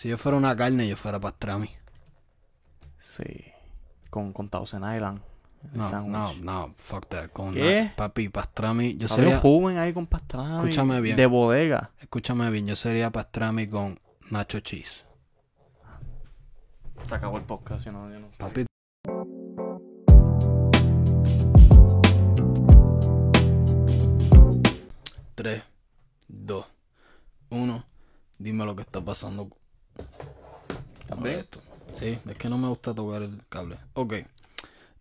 Si yo fuera una carne, yo fuera pastrami. Sí. Con, con Thousand Island. No, no, no, fuck that. Con ¿Qué? papi, pastrami. Yo sería, un joven ahí con pastrami. Escúchame bien. De bodega. escúchame bien, yo sería pastrami con nacho cheese. Se acabó el podcast, yo no, yo no. Papi, 3, 2, 1. Dime lo que está pasando. ¿Estás con bien? esto. Sí, es que no me gusta tocar el cable. Ok.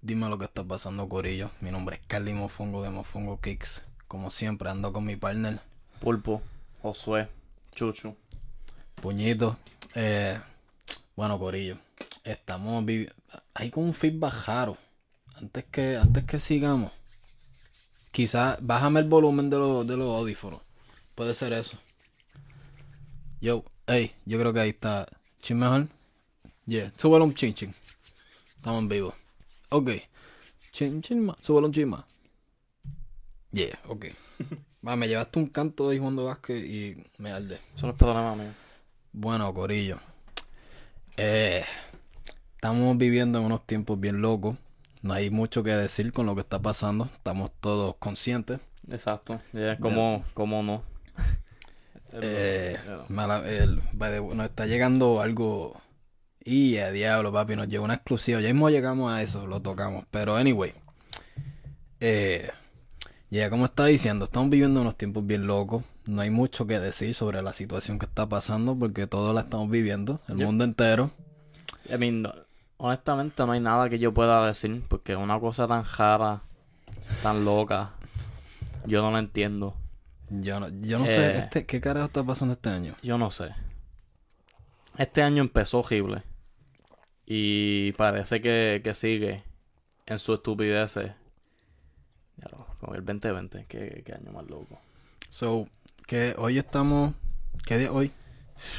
Dime lo que está pasando, Corillo. Mi nombre es Carly Mofongo de Mofongo Kicks. Como siempre, ando con mi partner, Pulpo, Josué, Chuchu. Puñito. Eh, bueno, Corillo. Estamos viviendo. Hay como un feedback raro. Antes que, antes que sigamos. Quizás bájame el volumen de, los de los audífonos. Puede ser eso. Yo, hey, yo creo que ahí está. ¿Chin mejor? Yeah, súbelo un chin chin. Estamos en vivo. Ok. Chin chin más. Súbelo un chin más. Yeah, ok. Va, me llevaste un canto de jugando básquet y me arde. Eso no es problema mío. Bueno, Corillo. Eh, estamos viviendo en unos tiempos bien locos. No hay mucho que decir con lo que está pasando. Estamos todos conscientes. Exacto. Ya, ¿Cómo, cómo no? Eh, mala- el- nos está llegando algo. Y a diablo, papi, nos llegó una exclusiva. Ya mismo llegamos a eso, lo tocamos. Pero, anyway. Eh, ya, como estaba diciendo, estamos viviendo unos tiempos bien locos. No hay mucho que decir sobre la situación que está pasando porque todos la estamos viviendo, el mundo entero. I mean, no- honestamente no hay nada que yo pueda decir porque una cosa tan rara, tan loca, yo no la entiendo. Yo no, yo no Eh. sé, este, ¿qué carajo está pasando este año? Yo no sé. Este año empezó horrible y parece que, que sigue en su estupidez. Ya lo, con el 2020, qué, qué año más loco. So, que hoy estamos, ¿qué día hoy?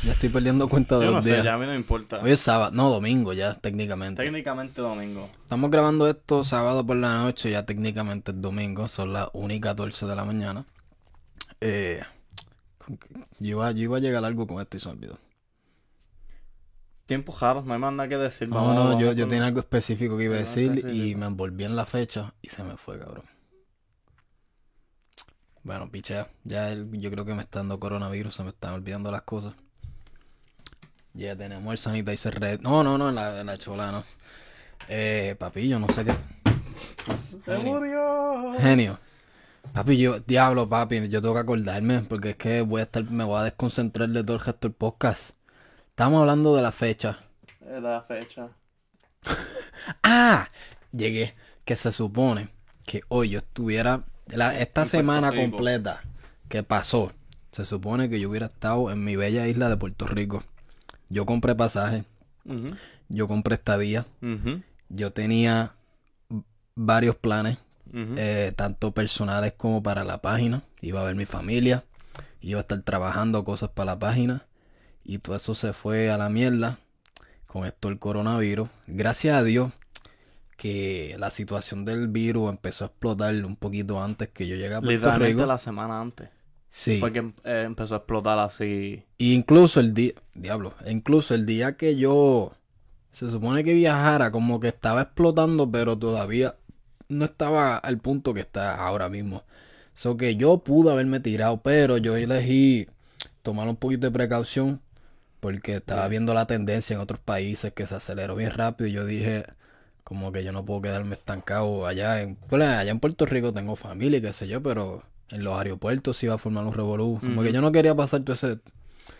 Ya estoy perdiendo cuenta de Yo no los sé, días. ya a mí no me importa. Hoy es sábado, no, domingo ya, técnicamente. Técnicamente domingo. Estamos grabando esto sábado por la noche, ya técnicamente es domingo, son las 1 y 14 de la mañana. Eh, yo, iba, yo iba a llegar a algo con esto y se me olvidó. Tiempos raros, no hay más nada que decir. No, Vamos- no, vamos yo, yo tenía algo específico que iba a decir y me envolví en la fecha y se me fue, cabrón. Bueno, pichea, ya el- yo creo que me está dando coronavirus, se me están olvidando las cosas. Ya tenemos el sanitizer red. No, no, no, en la, en la chola, no. Eh, papi, yo no sé qué. ¡Se murió! Genio. Papi, yo, diablo, papi, yo tengo que acordarme porque es que voy a estar, me voy a desconcentrar de todo el resto del podcast. Estamos hablando de la fecha. Es la fecha. Ah, llegué. Que se supone que hoy yo estuviera. la- esta En semana completa que pasó, se supone que yo hubiera estado en mi bella isla de Puerto Rico. Yo compré pasaje, yo compré estadía, yo tenía varios planes, ujú. eh, tanto personales como para la página. Iba a ver mi familia, iba a estar trabajando cosas para la página. Y todo eso se fue a la mierda con esto del coronavirus. Gracias a Dios que la situación del virus empezó a explotar un poquito antes que yo llegué a Puerto Literalmente Rico. la semana antes. Sí. Fue que eh, empezó a explotar así. Y incluso el día, diablo, e incluso el día que yo se supone que viajara, como que estaba explotando, pero todavía no estaba al punto que está ahora mismo. So que yo pude haberme tirado, pero yo elegí tomar un poquito de precaución porque estaba viendo la tendencia en otros países que se aceleró bien rápido y yo dije como que yo no puedo quedarme estancado allá en allá en Puerto Rico tengo familia y qué sé yo, pero en los aeropuertos se iba a formar un revolú. Como que yo no quería pasar todo ese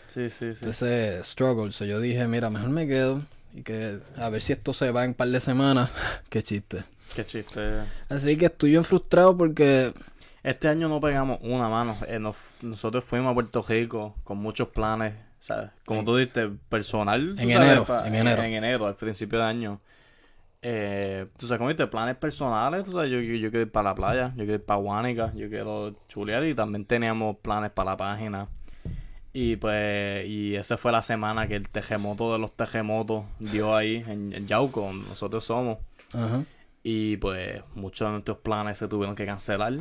Sí, sí, sí. ese struggle. So yo dije, mira, mejor me quedo y que a ver si esto se va en un par de semanas. Qué chiste. Qué chiste. Así que estoy bien frustrado porque Este año no pegamos una mano. Eh, nos- nosotros fuimos a Puerto Rico con muchos planes, ¿sabes? Como tú dijiste, personal. en enero, en enero. En enero, al principio de año. Eh, tú sabes, como dijiste, planes personales. Tú sabes, yo, yo, yo quiero ir para la playa, yo quiero ir para Guánica, yo quiero chulear y también teníamos planes para la página. Y pues, y esa fue la semana que el terremoto de los terremotos dio ahí en, en Yauco, donde nosotros somos. ajá, Y pues muchos de nuestros planes se tuvieron que cancelar.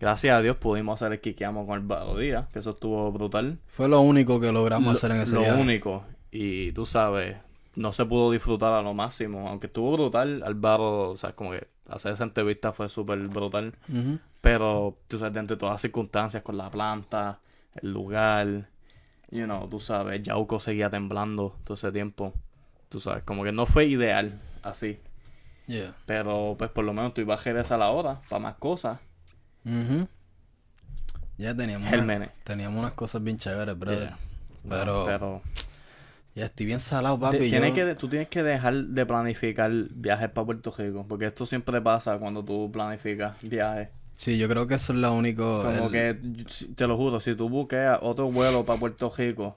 Gracias a Dios pudimos hacer el Kikiamo con el Bado Díaz, que eso estuvo brutal. fue lo único que logramos Lo, hacer en ese lo viaje. único. Y tú sabes, no se pudo disfrutar a lo máximo. Aunque estuvo brutal, Álvaro, o sea, como que hacer esa entrevista fue súper brutal. Pero, tú sabes, dentro de todas las circunstancias, con la planta, el lugar, you know, tú sabes, Yauco seguía temblando todo ese tiempo. Tú sabes, como que no fue ideal así. Yeah. Pero, pues, por lo menos tú ibas a regresar ahora para más cosas. Ya teníamos, teníamos unas cosas bien chéveres, brother. Yeah. Pero, Pero ya estoy bien salado, papi. tienes yo- que, tú tienes que dejar de planificar viajes para Puerto Rico. Porque esto siempre pasa cuando tú planificas viajes. Sí, yo creo que eso es lo único... Como el- que, te lo juro, si tú buqueas otro vuelo para Puerto Rico,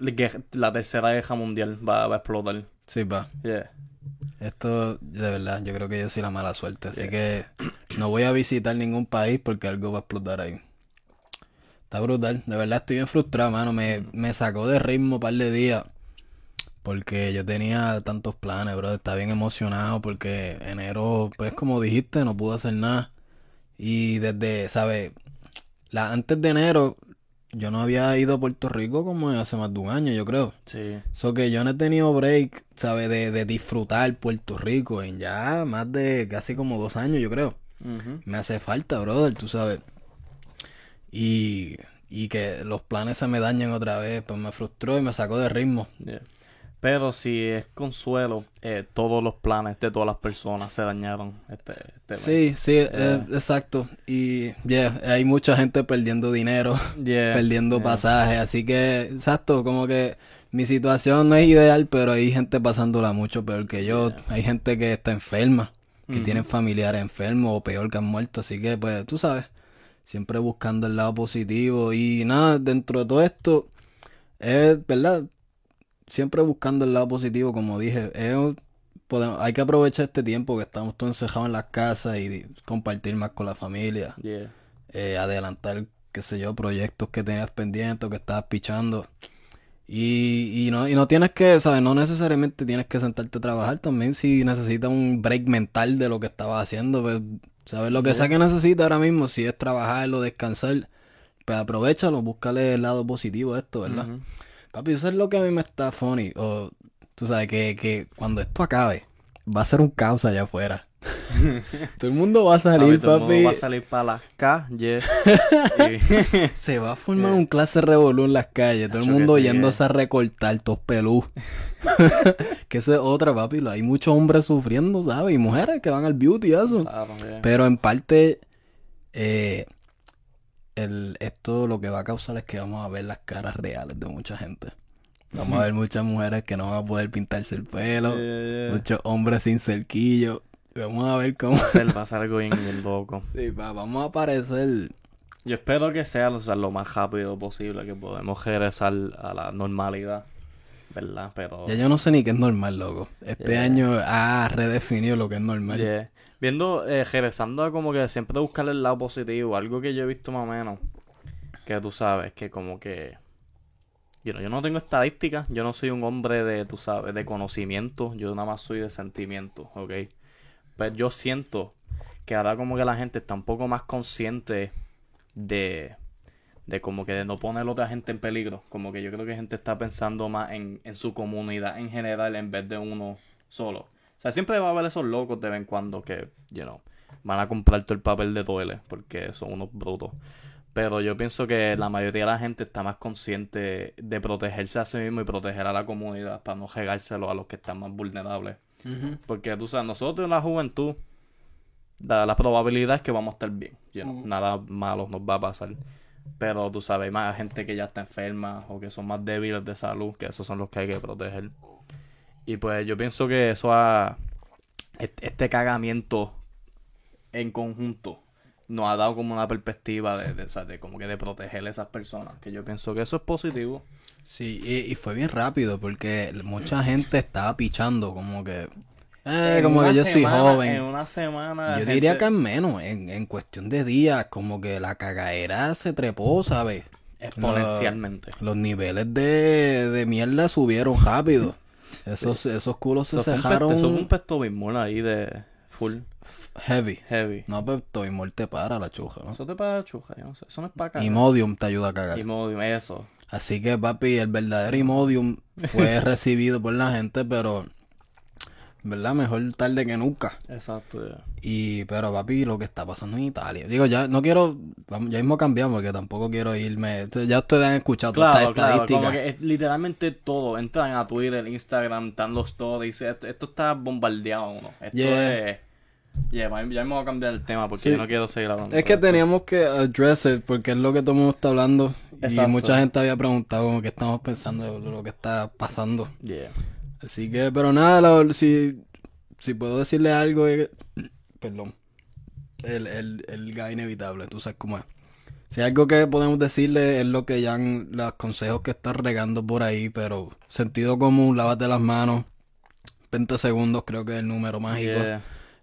la- la tercera guerra mundial va, va a explotar. Sí, pa. Yeah. Esto, de verdad, yo creo que yo soy la mala suerte. Así que no voy a visitar ningún país porque algo va a explotar ahí. Está brutal. De verdad estoy bien frustrado, mano. Me, me sacó de ritmo un par de días. Porque yo tenía tantos planes, bro. Estaba bien emocionado porque enero, pues como dijiste, no pude hacer nada. Y desde, ¿sabes? La, antes de enero, yo no había ido a Puerto Rico como hace más de un año, yo creo. Sí. So que yo no he tenido break, ¿sabes? De, de disfrutar Puerto Rico en ya más de casi como dos años, yo creo. Me hace falta, brother, tú sabes. Y, y que los planes se me dañen otra vez, pues me frustró y me sacó de ritmo. Yeah. Pero si es consuelo, eh, todos los planes de todas las personas se dañaron este, este mes. Sí, sí, eh, exacto. Y yeah, hay mucha gente perdiendo dinero, Yeah, perdiendo yeah. pasajes, así que, exacto, como que mi situación no es ideal, pero hay gente pasándola mucho peor que yo. Hay gente que está enferma, que Ujú. tienen familiares enfermos o peor que han muerto, así que, pues, tú sabes, siempre buscando el lado positivo y nada, dentro de todo esto, es, ¿verdad? Siempre buscando el lado positivo, como dije, es, podemos, hay que aprovechar este tiempo que estamos todos encerrados en las casas y compartir más con la familia Yeah. eh, adelantar, qué sé yo, proyectos que tenías pendientes o que estabas pichando. Y, y no, y no tienes que, ¿sabes? No necesariamente tienes que sentarte a trabajar también si necesitas un break mental de lo que estabas haciendo, pues, ¿sabes? Lo que sea que necesitas ahora mismo, si es trabajar o descansar, pues aprovechalo, búscale el lado positivo de esto, ¿verdad? Papi, eso es lo que a mí me está funny. O, tú sabes, que, que cuando esto acabe, va a ser un caos allá afuera. Todo el mundo va a salir, Papi, todo el mundo va a salir para las calles. y- Se va a formar un clase revolú en las calles. Todo el mundo sí, yéndose a recortar tos pelú. que eso es otra, papi. Hay muchos hombres sufriendo, ¿sabes? Y mujeres que van al beauty y eso. Claro. Pero en parte, eh, el, esto lo que va a causar es que vamos a ver las caras reales de mucha gente. Vamos a ver muchas mujeres que no van a poder pintarse el pelo. Yeah, yeah. Muchos hombres sin cerquillo. Vamos a ver cómo... Va a ser, va a ser algo bien, bien loco. Sí, pa, vamos a aparecer... Yo espero que sea, o sea, lo más rápido posible que podemos regresar a la normalidad, ¿verdad? Pero Ya yo no sé ni qué es normal, loco. Este Yeah. año ha redefinido lo que es normal. Viendo, eh, regresando a como que siempre buscar el lado positivo, algo que yo he visto más o menos, que tú sabes, que como que, yo no, tengo estadísticas, yo no soy un hombre de, tú sabes, de conocimiento, yo nada más soy de sentimiento, ¿ok? Pero yo siento que ahora como que la gente está un poco más consciente de, de como que de no poner a otra gente en peligro, como que yo creo que la gente está pensando más en, en su comunidad en general en vez de uno solo. Sea, siempre va a haber esos locos de vez en cuando que, you know, van a comprar todo el papel de toile porque son unos brutos. Pero yo pienso que la mayoría de la gente está más consciente de protegerse a sí mismo y proteger a la comunidad para no regárselo a los que están más vulnerables. Porque tú sabes, nosotros en la juventud, la, la probabilidad es que vamos a estar bien. you know, Nada malo nos va a pasar. Pero tú sabes, hay más gente que ya está enferma o que son más débiles de salud, que esos son los que hay que proteger. Y pues yo pienso que eso ha. Este, cagamiento en conjunto nos ha dado como una perspectiva de, como que de proteger a esas personas. Que yo pienso que eso es positivo. Sí, y, y fue bien rápido porque mucha gente estaba pichando como que... Eh, como que yo soy joven. En una semana. Yo gente- diría que en menos, en, en cuestión de días, como que la cagadera se trepó, ¿sabes? Exponencialmente. Los niveles de, de mierda subieron rápido. Esos, esos culos se cejaron eso fue un pesto bimol ahí de full heavy. heavy. No, pero Toimol te para la chuja, ¿no? Eso te para chuja, yo no sé. Eso no es para acá. Y Modium te ayuda a cagar. Imodium, eso. Así que, papi, el verdadero Imodium fue recibido por la gente, pero, ¿verdad? Mejor tarde que nunca. Exacto, ya. Y, pero, papi, lo que está pasando en Italia. Digo, ya no quiero, vamos, ya mismo cambiamos porque tampoco quiero irme. Ya ustedes han escuchado todas Claro, estas claro, como estadísticas. que es literalmente todo. Entran a Twitter, Instagram, están los stories. Esto, esto está bombardeado uno. Esto Yeah. es. Yeah, ya me voy a cambiar el tema porque Sí. yo no quiero seguir hablando. Es que teníamos que address it porque es lo que todo el mundo está hablando. Y Exacto. mucha gente había preguntado como que estamos pensando de lo que está pasando. Yeah. Así que, pero nada, si, si puedo decirle algo, que- perdón, el, el, el gas inevitable, tú sabes cómo es. Si algo que podemos decirle es lo que ya han, los consejos que están regando por ahí, pero sentido común, lávate las manos, 20 segundos creo que es el número mágico.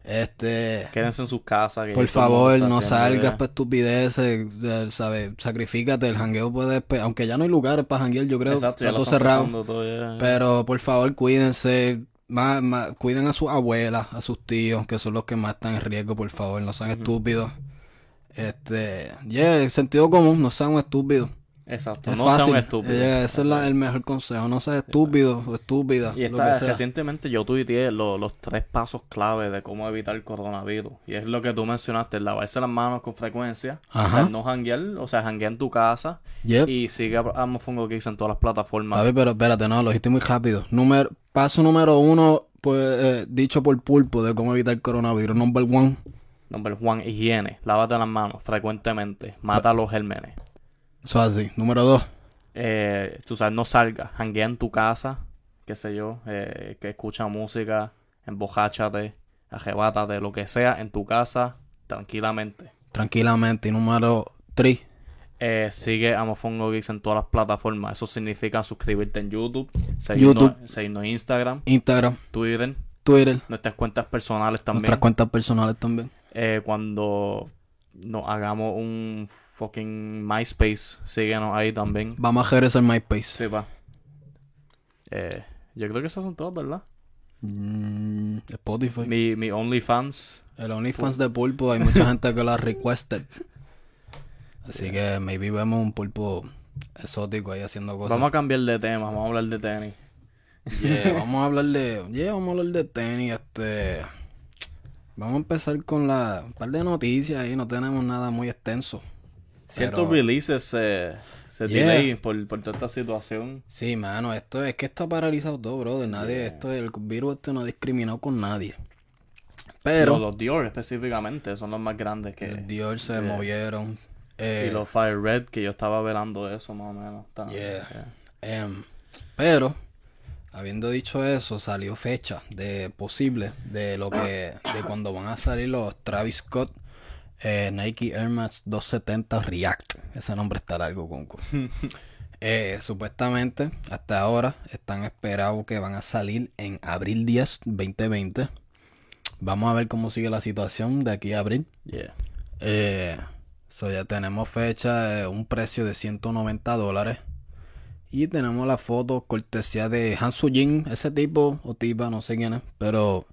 Este, Quédense en sus casas. que por favor, no salgas para estupideces, ¿sabes? Sacrifícate, el jangueo puede, aunque ya no hay lugares para janguear, yo creo, Exacto, está todo cerrado. Pero por favor, cuídense. Más, más- cuiden a sus abuelas, a sus tíos, que son los que más están en riesgo, por favor, no sean estúpidos. Este, yeah, el sentido común, no sean estúpidos. Exacto, Es no fácil. sean estúpidos. Yeah, ese es la- el mejor consejo, no seas estúpido o estúpida. Y lo esta, que recientemente yo tuiteé lo- los tres pasos clave de cómo evitar el coronavirus. Y es lo que tú mencionaste, lavarse las manos con frecuencia. Ajá. O sea, no janguear, o sea, janguear en tu casa. Yep. Y sigue a a Mofongo Kicks en todas las plataformas. Papi, pero espérate, no, lo dijiste muy rápido. Número, paso número uno, pues, eh, dicho por Pulpo de cómo evitar el coronavirus. Number one, Number Juan, higiene. Lávate las manos frecuentemente. Mata a los gérmenes. Eso es así. Número dos, Eh, tú sabes, no salgas. Janguea en tu casa. Qué sé yo. eh, que escucha música. Embojáchate. Arrebátate. Lo que sea en tu casa. Tranquilamente. tranquilamente. Y número tres, Eh, sigue a Mofongo Geeks en todas las plataformas. Eso significa suscribirte en YouTube, seguirnos, YouTube. seguirnos en Instagram, Instagram, Twitter, Twitter, nuestras cuentas personales también. nuestras cuentas personales también. Eh, cuando nos hagamos un fucking MySpace, síguenos ahí también. Vamos a regresar MySpace. Sí, pa. Eh, yo creo que esas son todas, ¿verdad? Mm, Spotify. Mi, mi OnlyFans. El OnlyFans de Pulpo, hay mucha gente que lo ha requested. Así que maybe vemos un pulpo exótico ahí haciendo cosas. Vamos a cambiar de tema, vamos a hablar de tenis. Yeah, vamos a hablar de. Yeah, vamos a hablar de tenis. Este. Vamos a empezar con la. Un par de noticias ahí, no tenemos nada muy extenso. Ciertos Pero- releases se, se Yeah. delay por, por toda esta situación. Sí, mano, esto es que esto ha paralizado todo, brother. Nadie, esto, el virus este no ha discriminado con nadie. Pero Los, los Dior específicamente son los más grandes que... los Dior se yeah. movieron. Eh, Y los Fire Red, que yo estaba velando eso más o menos. Está- Yeah. yeah. Em, pero, habiendo dicho eso, salió fecha de posible de lo que de cuando van a salir los Travis Scott eh, Nike Air Max 270 React. Ese nombre está largo, Conco. Eh, supuestamente, hasta ahora, están esperados que van a salir en abril 10, 2020. Vamos a ver cómo sigue la situación de aquí a abril. Yeah. Eh, so ya tenemos fecha, un precio de 190 dólares. Y tenemos la foto cortesía de Han Jin, ese tipo o tipa, no sé quién es. Pero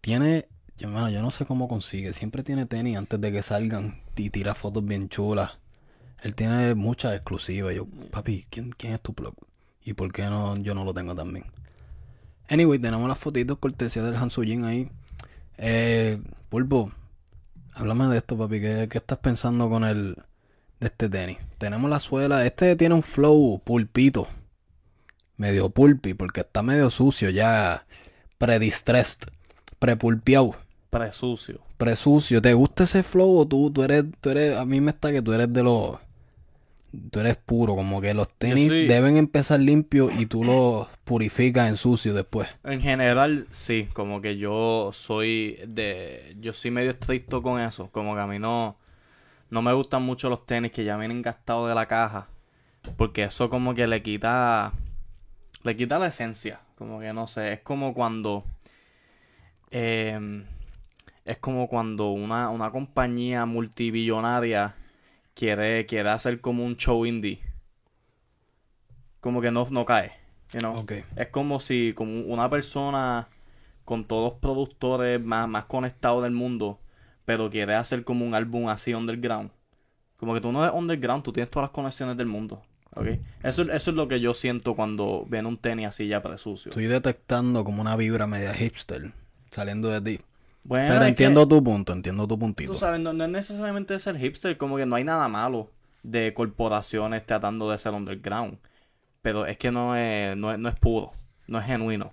tiene, yo, yo no sé cómo consigue. Siempre tiene tenis antes de que salgan y tira fotos bien chulas. Él tiene muchas exclusivas. Yo, papi, ¿quién, quién es tu plug? ¿Y por qué no, yo no lo tengo también? Anyway, tenemos las fotitos cortesía del Han Jin ahí. Eh, Pulpo, Háblame de esto, papi. ¿Qué, qué estás pensando con el de este tenis? Tenemos la suela. Este tiene un flow pulpito. Medio pulpi, porque está medio sucio ya. Predistressed. Prepulpiado. Presucio. Presucio. ¿Te gusta ese flow o tú, tú eres, tú eres, a mí me está que tú eres de los, tú eres puro, como que los tenis soy- deben empezar limpios y tú los purificas en sucio después. En general, sí, como que yo soy de... Yo soy medio estricto con eso, como que a mí no... No me gustan mucho los tenis que ya vienen gastados de la caja, porque eso como que le quita... Le quita la esencia, como que no sé, es como cuando... em, es como cuando una, una compañía multibillonaria quiere, quiere hacer como un show indie. Como que no, no cae. you know? Ok. Es como si como una persona con todos los productores más, más conectados del mundo, pero quiere hacer como un álbum así underground. Como que tú no eres underground, tú tienes todas las conexiones del mundo. ¿ok? Eso, eso es lo que yo siento cuando ven un tenis así ya presucio. Estoy detectando como una vibra media hipster saliendo de ti. Bueno, Pero entiendo tu punto, entiendo tu puntito. Tú sabes, no, no es necesariamente ser hipster, como que no hay nada malo de corporaciones tratando de ser underground. Pero es que no es, no es, no es puro, no es genuino.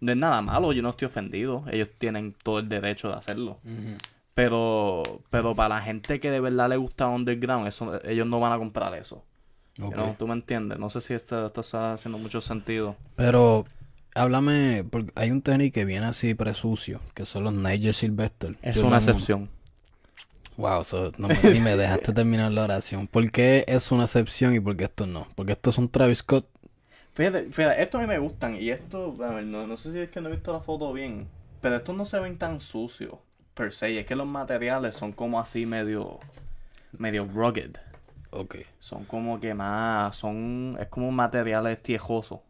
No es nada malo, yo no estoy ofendido. Ellos tienen todo el derecho de hacerlo. Pero, pero para la gente que de verdad le gusta underground, eso, ellos no van a comprar eso. Ok. ¿no? ¿Tú me entiendes? No sé si esto, esto está haciendo mucho sentido. Pero háblame, porque hay un tenis que viene así presucio, que son los Niger Sylvester. Es una excepción. Wow, so, no me, ni me dejaste terminar la oración. ¿Por qué es una excepción y por qué esto no? Porque estos son Travis Scott. Fíjate, fíjate, estos a mí me gustan. Y esto, a ver, no, no sé si es que no he visto la foto bien. Pero estos no se ven tan sucios, per se. Y es que los materiales son como así medio. medio rugged. Ok. Son como que más. son. es como materiales tiejosos.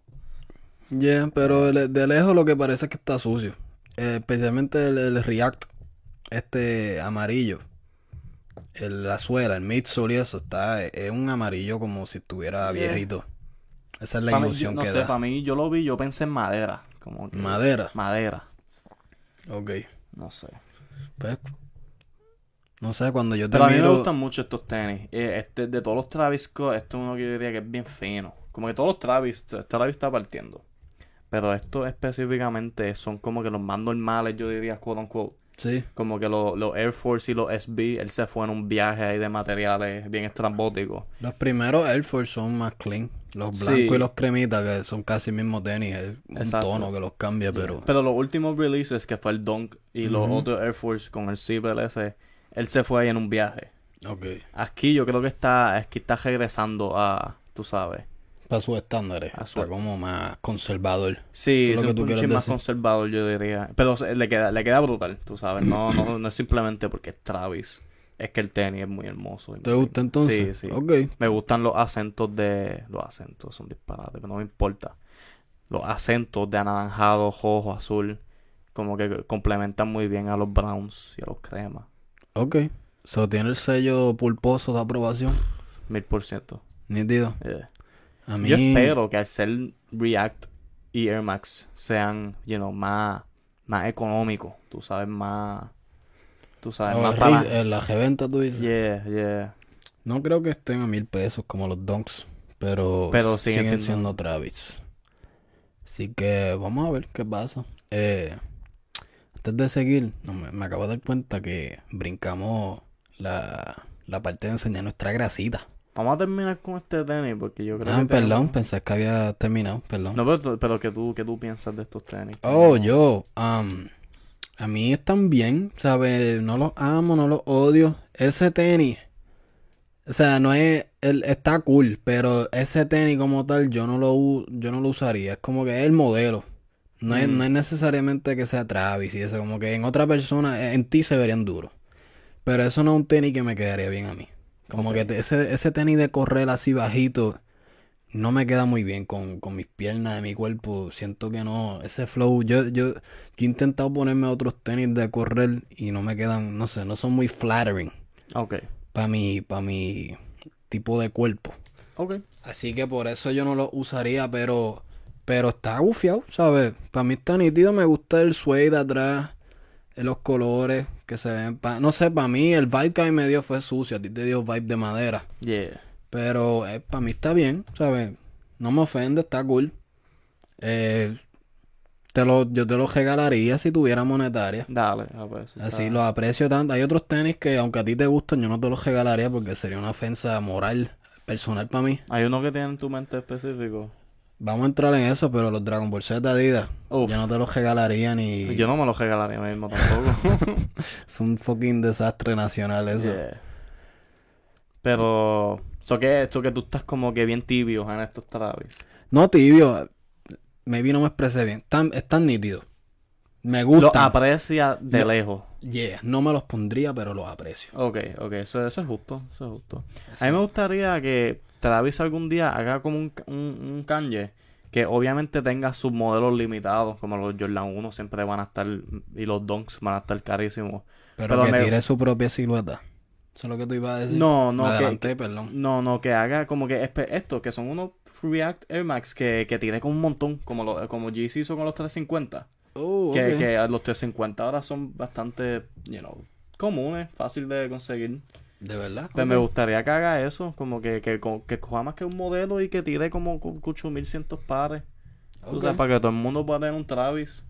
Yeah, pero de, de lejos lo que parece es que está sucio. Eh, especialmente el, el React, este amarillo. El, la suela, el midsole y eso, está, es un amarillo como si estuviera Yeah. viejito. Esa es la Pa' mí, ilusión yo- no que sé, da. para mí, yo lo vi, yo pensé en madera. Como que- Madera. Madera. Ok. No sé. Pues, no sé, cuando yo te Pero a mí me miro... gustan mucho estos tenis. Eh, Este, de todos los Travis Scott, este es uno que yo diría que es bien fino. Como que todos los Travis, Travis está partiendo. Pero estos específicamente son como que los más normales, yo diría, quote unquote. Sí. Como que los, los Air Force y los SB, él se fue en un viaje ahí de materiales bien estrambóticos. Los primeros Air Force son más clean. Los Sí. blancos y los cremitas, que son casi el mismo tenis. Es un Exacto. tono que los cambia, pero... Pero los últimos releases, que fue el Dunk y los otros Air Force con el ese, él se fue ahí en un viaje. Ok. Aquí yo creo que está, es que está regresando a, tú sabes. Para sus estándares. Su- Está como más conservador. Sí, Eso es es lo que un tú más conservador, yo diría. Pero le queda, le queda brutal, tú sabes. No, no, no es simplemente porque es Travis. Es que el tenis es muy hermoso. ¿Te gusta entonces? Sí, sí. Ok. Me gustan los acentos de... Los acentos son disparates, pero no me importa. Los acentos de anaranjado, rojo, azul. Como que complementan muy bien a los browns y a los cremas. Ok. So, tiene el sello pulposo de aprobación. Mil por ciento. Nítido. Yeah. A mí... Yo espero que al ser React y Air Max sean, you know, más, más económicos, tú sabes, más, tú sabes, Oh, más el para... En la G-Venta, tú dices. Yeah, yeah. No creo que estén a mil pesos como los Dunks, pero, Pero siguen, siguen siendo... siendo- Travis. Así que vamos a ver qué pasa. Eh, antes de seguir, no, me, me acabo de dar cuenta que brincamos la, la parte de enseñar nuestra grasita. Vamos a terminar con este tenis porque yo creo Ah, que perdón, tenemos- pensé que había terminado, perdón. No, pero, pero que tú, que tú piensas de estos tenis. Oh, yo, am, a mí están bien, ¿sabes? No los amo, no los odio. Ese tenis, o sea, no es, el, está cool, pero ese tenis como tal yo no lo, yo no lo usaría. Es como que es el modelo. No es, Mm. no es necesariamente que sea Travis y eso, como que en otra persona, en ti se verían duros. Pero eso no es un tenis que me quedaría bien a mí. Como que ese, ese tenis de correr así bajito no me queda muy bien con, con mis piernas de mi cuerpo. Siento que no, ese flow. Yo, yo, yo he intentado ponerme otros tenis de correr y no me quedan, no sé, no son muy flattering Ok, para mi, para mi tipo de cuerpo. ok. Así que por eso yo no lo usaría, pero, pero está gufiado, ¿sabes? Para mí está nítido, me gusta el suede atrás, eh, los colores que se ven. pa- no sé, para mí el vibe que a mí me dio fue sucio, a ti te dio vibe de madera. Yeah. Pero para mí está bien, ¿sabes? No me ofende, está cool. Eh, te lo, yo te lo regalaría si tuviera monetaria. Dale, a ver. si Así está- los aprecio tanto. Hay otros tenis que aunque a ti te gustan, yo no te los regalaría porque sería una ofensa moral, personal para mí. Hay uno que tiene en tu mente específico. Vamos a entrar en eso, pero los Dragon Ball Z Adidas, Uf. yo no te los regalaría ni... Yo no me los regalaría mismo tampoco. Es un fucking desastre nacional eso. Yeah. Pero, eso que, eso que tú estás como que bien tibio en estos Travis. No tibio, maybe no me expresé bien. Están, están nítidos. Me Lo gustan. aprecia de lejos. Yeah, no me los pondría, pero los aprecio. Ok, ok, eso, eso es justo, eso es justo. A mí me gustaría que Travis algún día haga como un, un, un Kanye que obviamente tenga sus modelos limitados, como los Jordan 1 siempre van a estar, y los Dunks van a estar carísimos. Pero, Pero que me- tire su propia silueta. Eso es lo que tú ibas a decir. No, no, Me que- perdón. No, no, que haga como que esto, que son unos React Air Max que, que tire con un montón, como lo, como GC hizo con los 350. Oh, Que, ok. que los 350 ahora son bastante, you know, comunes, fácil de conseguir. De verdad. Pero Ok. me gustaría que haga eso, como que, que, co- que coja más que un modelo y que tire como cu- 8100 pares. Tú Ok. sabes, para que todo el mundo pueda tener un Travis.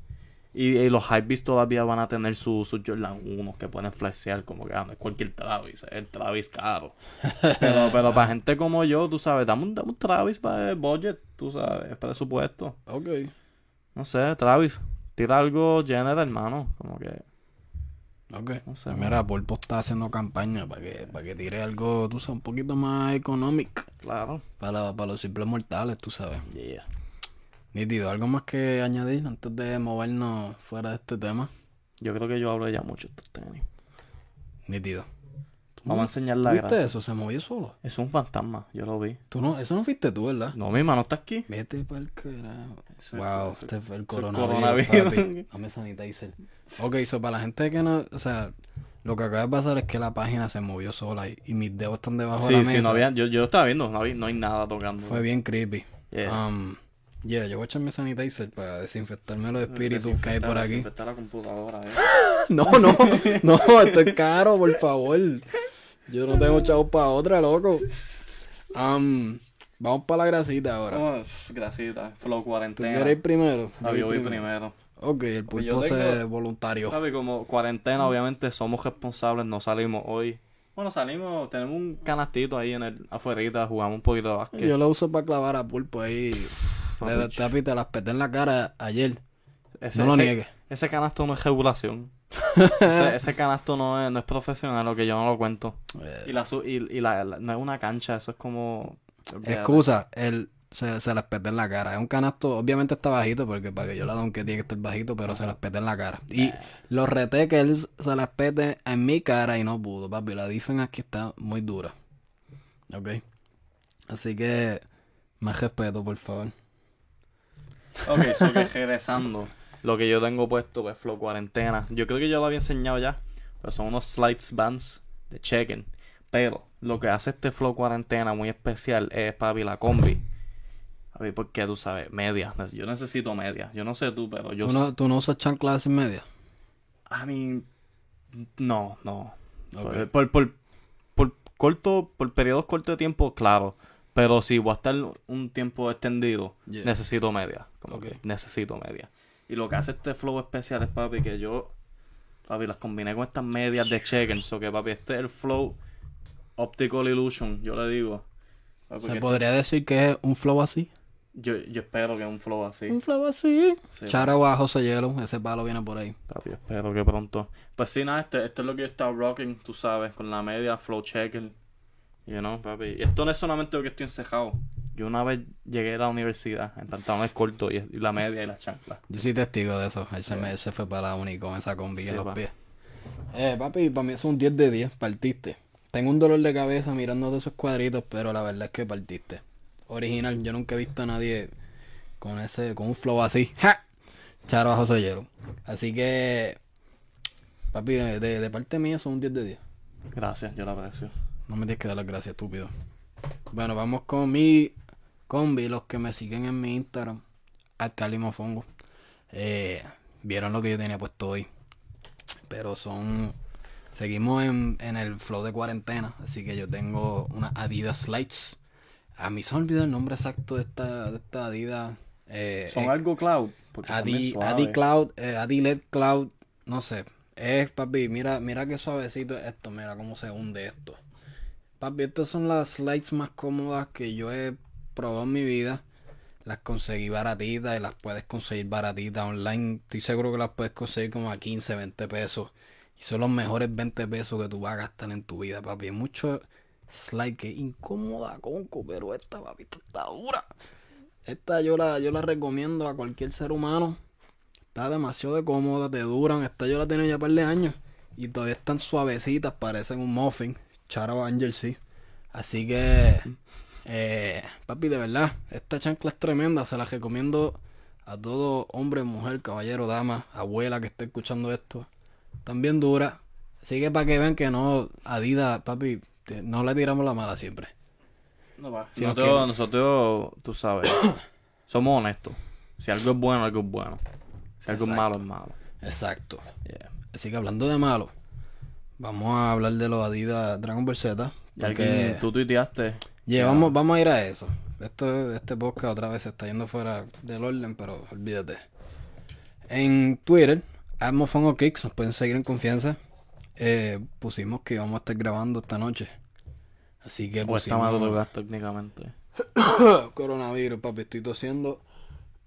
Y, y los Hypebeast todavía van a tener sus su Jordan 1 que pueden flexear como que ah, no es cualquier Travis, es el Travis caro. pero, pero para gente como yo, tú sabes, dame un, dame un Travis para el budget, tú sabes, presupuesto. Ok. No sé, Travis, tira algo General, hermano, como que... Ok. No sé, Mira, Pulpo está haciendo campaña para que, para que tire algo, tú sabes, un poquito más económico. Claro. Para, para los simples mortales, tú sabes. Yeah. Nítido, ¿algo más que añadir antes de movernos fuera de este tema? Yo creo que yo hablo ya mucho de estos tenis. Nítido. Vamos a enseñar ¿Tú la viste eso? Se movió solo. Es un fantasma, yo lo vi. Tú no, eso no fuiste tú, ¿verdad? No, mi mano está aquí. Vete para el carajo. Eso- Wow, eso- este fue el eso es coronavirus. Dame sanitizer. Ok, so para la gente que no, o sea, lo que acaba de pasar es que la página se movió sola y, y mis dedos están debajo de Sí, la sí, mesa. no había, yo, yo estaba viendo, no, había- no hay nada tocando. Fue bien creepy. Yeah. Um, yeah, yo voy a echarme sanitizer para desinfectarme los espíritus que hay por aquí. desinfectar la computadora, eh. No, no, no, esto es caro, por favor. Yo no tengo chavos para otra, loco. Um, vamos para la grasita ahora. Oh, grasita, flow ¿Tú cuarentena. quieres ir primero? Yo voy primero. Ok, el pulpo se voluntario. Sabe, como cuarentena, obviamente somos responsables, no salimos hoy. Bueno, salimos, tenemos un canastito ahí en el afuerita, jugamos un poquito de básquet. Yo lo uso para clavar a pulpo ahí. Le Papi, tapi, te las peté en la cara ayer. ese, no lo ese- niegues. Ese canasto no es regulación. ese, ese canasto no es, no es profesional, lo que yo no lo cuento. Eh, Y, la, y, y la, la- no es una cancha, eso es como... excusa, él se, se las peté en la cara. Es un canasto, obviamente está bajito, porque para que yo la donque tiene que estar bajito, pero se las peté en la cara. Y lo reté que él se las pete en mi cara y no pudo, papi. La difen aquí está muy dura. Ok. Así que, más respeto, por favor. Ok, so que regresando, lo que yo tengo puesto es Flow Cuarentena. Yo creo que yo lo había enseñado ya, pero son unos slides bands de check-in. Pero lo que hace este Flow Cuarentena muy especial es, papi, la combi. Papi, porque tú sabes, media. Yo necesito media. Yo no sé tú, pero yo... ¿Tú no, ¿Tú no usas chanclas sin media? I mean, no, no. Por, por, por corto, por periodos cortos de tiempo, claro. Pero si voy a estar un tiempo extendido, Yeah. necesito media. Como que necesito media. Y lo que hace este flow especial es, papi, que yo, papi, las combiné con estas medias de check So que, papi, este es el flow Optical Illusion, yo le digo. Papi, ¿Se podría decir que es un flow así? yo, yo espero que es un flow así. Un flow así. Sí, Charo a José Hielo, ese palo viene por ahí. Papi, espero que pronto. Pues sí, nada, este, esto es lo que yo estaba rocking, tú sabes, con la media, flow checker. You know, papi. Y esto no es solamente lo que estoy encejado. Yo una vez llegué a la universidad en pantalones cortos y, y la media y las chanclas. Yo soy testigo de eso. Él se, me, se fue para la uni con esa combi Sí, en los pies. Eh, papi, para mí es un 10 de 10. Partiste. Tengo un dolor de cabeza mirando esos cuadritos, pero la verdad es que partiste. Original, yo nunca he visto a nadie con ese, con un flow así. ¡Ja! Charo a José Hielo. Así que, papi, de, de, de parte mía son un 10 de 10. Gracias, yo lo aprecio. No me tienes que dar las gracias, estúpido. Bueno, vamos con mi combi. Los que me siguen en mi Instagram, Mofongo. Eh, vieron lo que yo tenía puesto hoy. Pero son. Seguimos en, en el flow de cuarentena. Así que yo tengo unas Adidas Slides. A mí se me olvidó el nombre exacto de esta, de esta Adidas. Eh, Son eh, algo cloud. Adi. Adi Cloud, eh, Adi LED Cloud, no sé. Es, papi, mira, mira qué suavecito es esto, mira cómo se hunde esto. Papi, estas son las slides más cómodas que yo he probado en mi vida. Las conseguí baratitas y las puedes conseguir baratitas online. Estoy seguro que las puedes conseguir como a 15, 20 pesos. Y son los mejores 20 pesos que tú vas a gastar en tu vida, papi. Hay mucho slide que incómoda, conco, pero esta, papi, está dura. Esta yo la, yo la recomiendo a cualquier ser humano. Está demasiado de cómoda, te duran. Esta yo la tenía ya un par de años. Y todavía están suavecitas, parecen un muffin. Charo Angel, sí. Así que, eh, papi, de verdad, esta chancla es tremenda. Se la recomiendo a todo hombre, mujer, caballero, dama, abuela que esté escuchando esto. Están bien duras. Así que para que vean que no, Adidas, papi, te- no le tiramos la mala siempre. No va. Si no nosotros, tú sabes, somos honestos. Si algo es bueno, algo es bueno. Si algo es malo, es malo. Exacto. Yeah. Así que hablando de malo, vamos a hablar de los Adidas Dragon Ball Z. Porque- tú tuiteaste. Yeah, vamos, vamos a ir a eso. Esto, este podcast otra vez se está yendo fuera del orden, pero olvídate. En Twitter, Atmofongo Kicks, nos pueden seguir en confianza. Eh, pusimos que íbamos a estar grabando esta noche. Así que está pusimos... madrugada técnicamente. Coronavirus, papi, estoy tosiendo.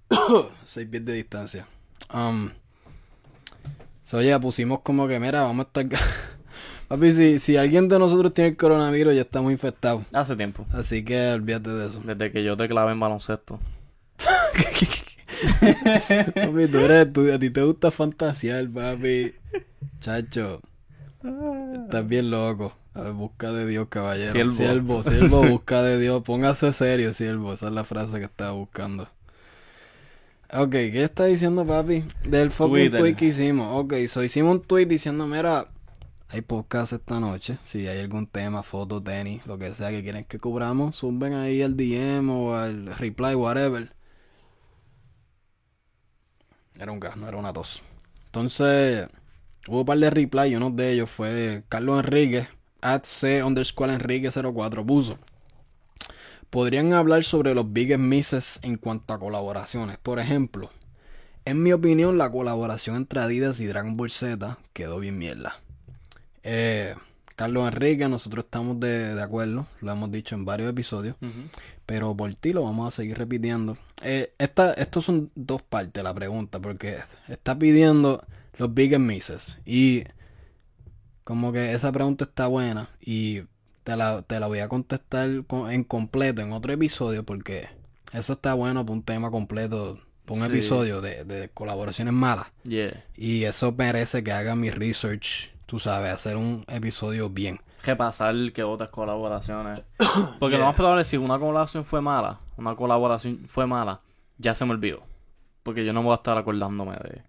Seis pies de distancia. Um, so, ya pusimos como que, mira, vamos a estar. Papi, si, si alguien de nosotros tiene el coronavirus, ya estamos infectados. Hace tiempo. Así que olvídate de eso. Desde que yo te clavé en baloncesto. papi, tú eres, tú- a ti te gusta fantasear, papi. Chacho, estás bien loco. A ver, busca de Dios, caballero. Siervo. siervo, siervo, busca de Dios. Póngase serio, siervo. Esa es la frase que estaba buscando. Ok, ¿qué está diciendo, papi? Del fucking Twitter. tweet que hicimos. Ok, so hicimos un tweet diciendo, mira, hay podcast esta noche. Si hay algún tema, foto, tenis, lo que sea que quieren que cubramos, suben ahí al DM o al reply, whatever. Era un gas, no era una tos. Entonces, hubo un par de reply y uno de ellos fue Carlos Enrique, at C underscore Enrique 04, puso. Podrían hablar sobre los biggest misses en cuanto a colaboraciones. Por ejemplo, en mi opinión, la colaboración entre Adidas y Dragon Ball Z quedó bien mierda. Eh, Carlos Enrique, nosotros estamos de, de acuerdo, lo hemos dicho en varios episodios. Pero por ti lo vamos a seguir repitiendo. Eh, esta, estos son dos partes de la pregunta, porque está pidiendo los biggest misses. Y como que esa pregunta está buena y te la, te la voy a contestar co- en completo en otro episodio, porque eso está bueno para un tema completo, para un Sí. episodio de, de colaboraciones malas. Yeah. Y eso merece que haga mi research, tú sabes, hacer un episodio bien. Repasar que otras colaboraciones. Porque lo más probable es si una colaboración fue mala, una colaboración fue mala, ya se me olvidó. Porque yo no voy a estar acordándome de.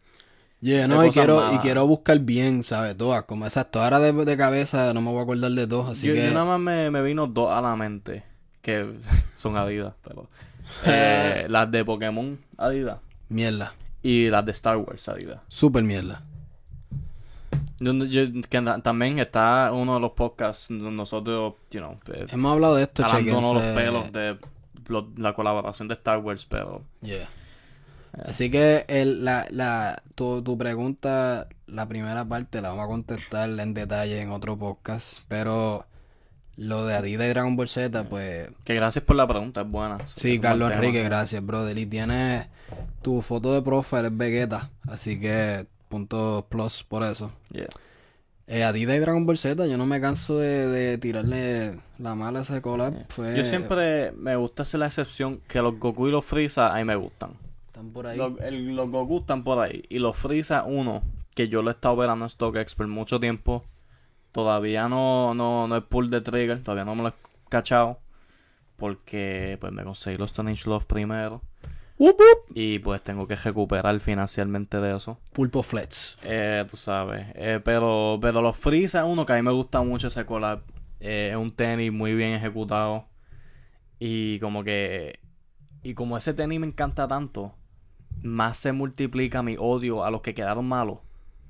Yeah, de no, y quiero, y quiero buscar bien, ¿sabes? Todas, como exacto. Ahora de, de cabeza no me voy a acordar de dos, así yo, que. yo nada más me, me vino dos a la mente. Que son Adidas, pero. eh, las de Pokémon Adidas. Mierda. Y las de Star Wars Adidas. Super mierda. Yo- yo- que también está uno de los podcasts donde nosotros, you know, eh, Hemos hablado de esto, jalándonos los chequense. pelos de lo- la colaboración de Star Wars, pero. Yeah. Así que el, la, la, tu, tu pregunta, la primera parte la vamos a contestar en detalle en otro podcast. Pero lo de Adidas y Dragon Ball Z, pues. Que gracias por la pregunta, es buena. Sí, Carlos. Enrique, gracias, brother. Y tienes tu foto de profile, es Vegeta. Así que punto plus por eso. Yeah. Eh, Adidas y Dragon Ball Z, yo no me canso de, de tirarle la mala a ese collab. Fue, Yo siempre me gusta hacer la excepción que los Goku y los Freeza a mí me gustan. Están por ahí. Los, el- los Goku están por ahí. Y los Freeza, uno, que yo lo he estado operando en StockX por mucho tiempo. Todavía no, no, no es pull de trigger, todavía no me lo he cachado. Porque pues me conseguí los Tonnage Love primero. Wup. Y pues tengo que recuperar financieramente de eso. Pulpo Flex. Eh, tú sabes. Eh, pero, pero los Freeza, uno que a mí me gusta mucho ese collab. Eh, es un tenis muy bien ejecutado. Y como que. Y como ese tenis me encanta tanto, más se multiplica mi odio a los que quedaron malos.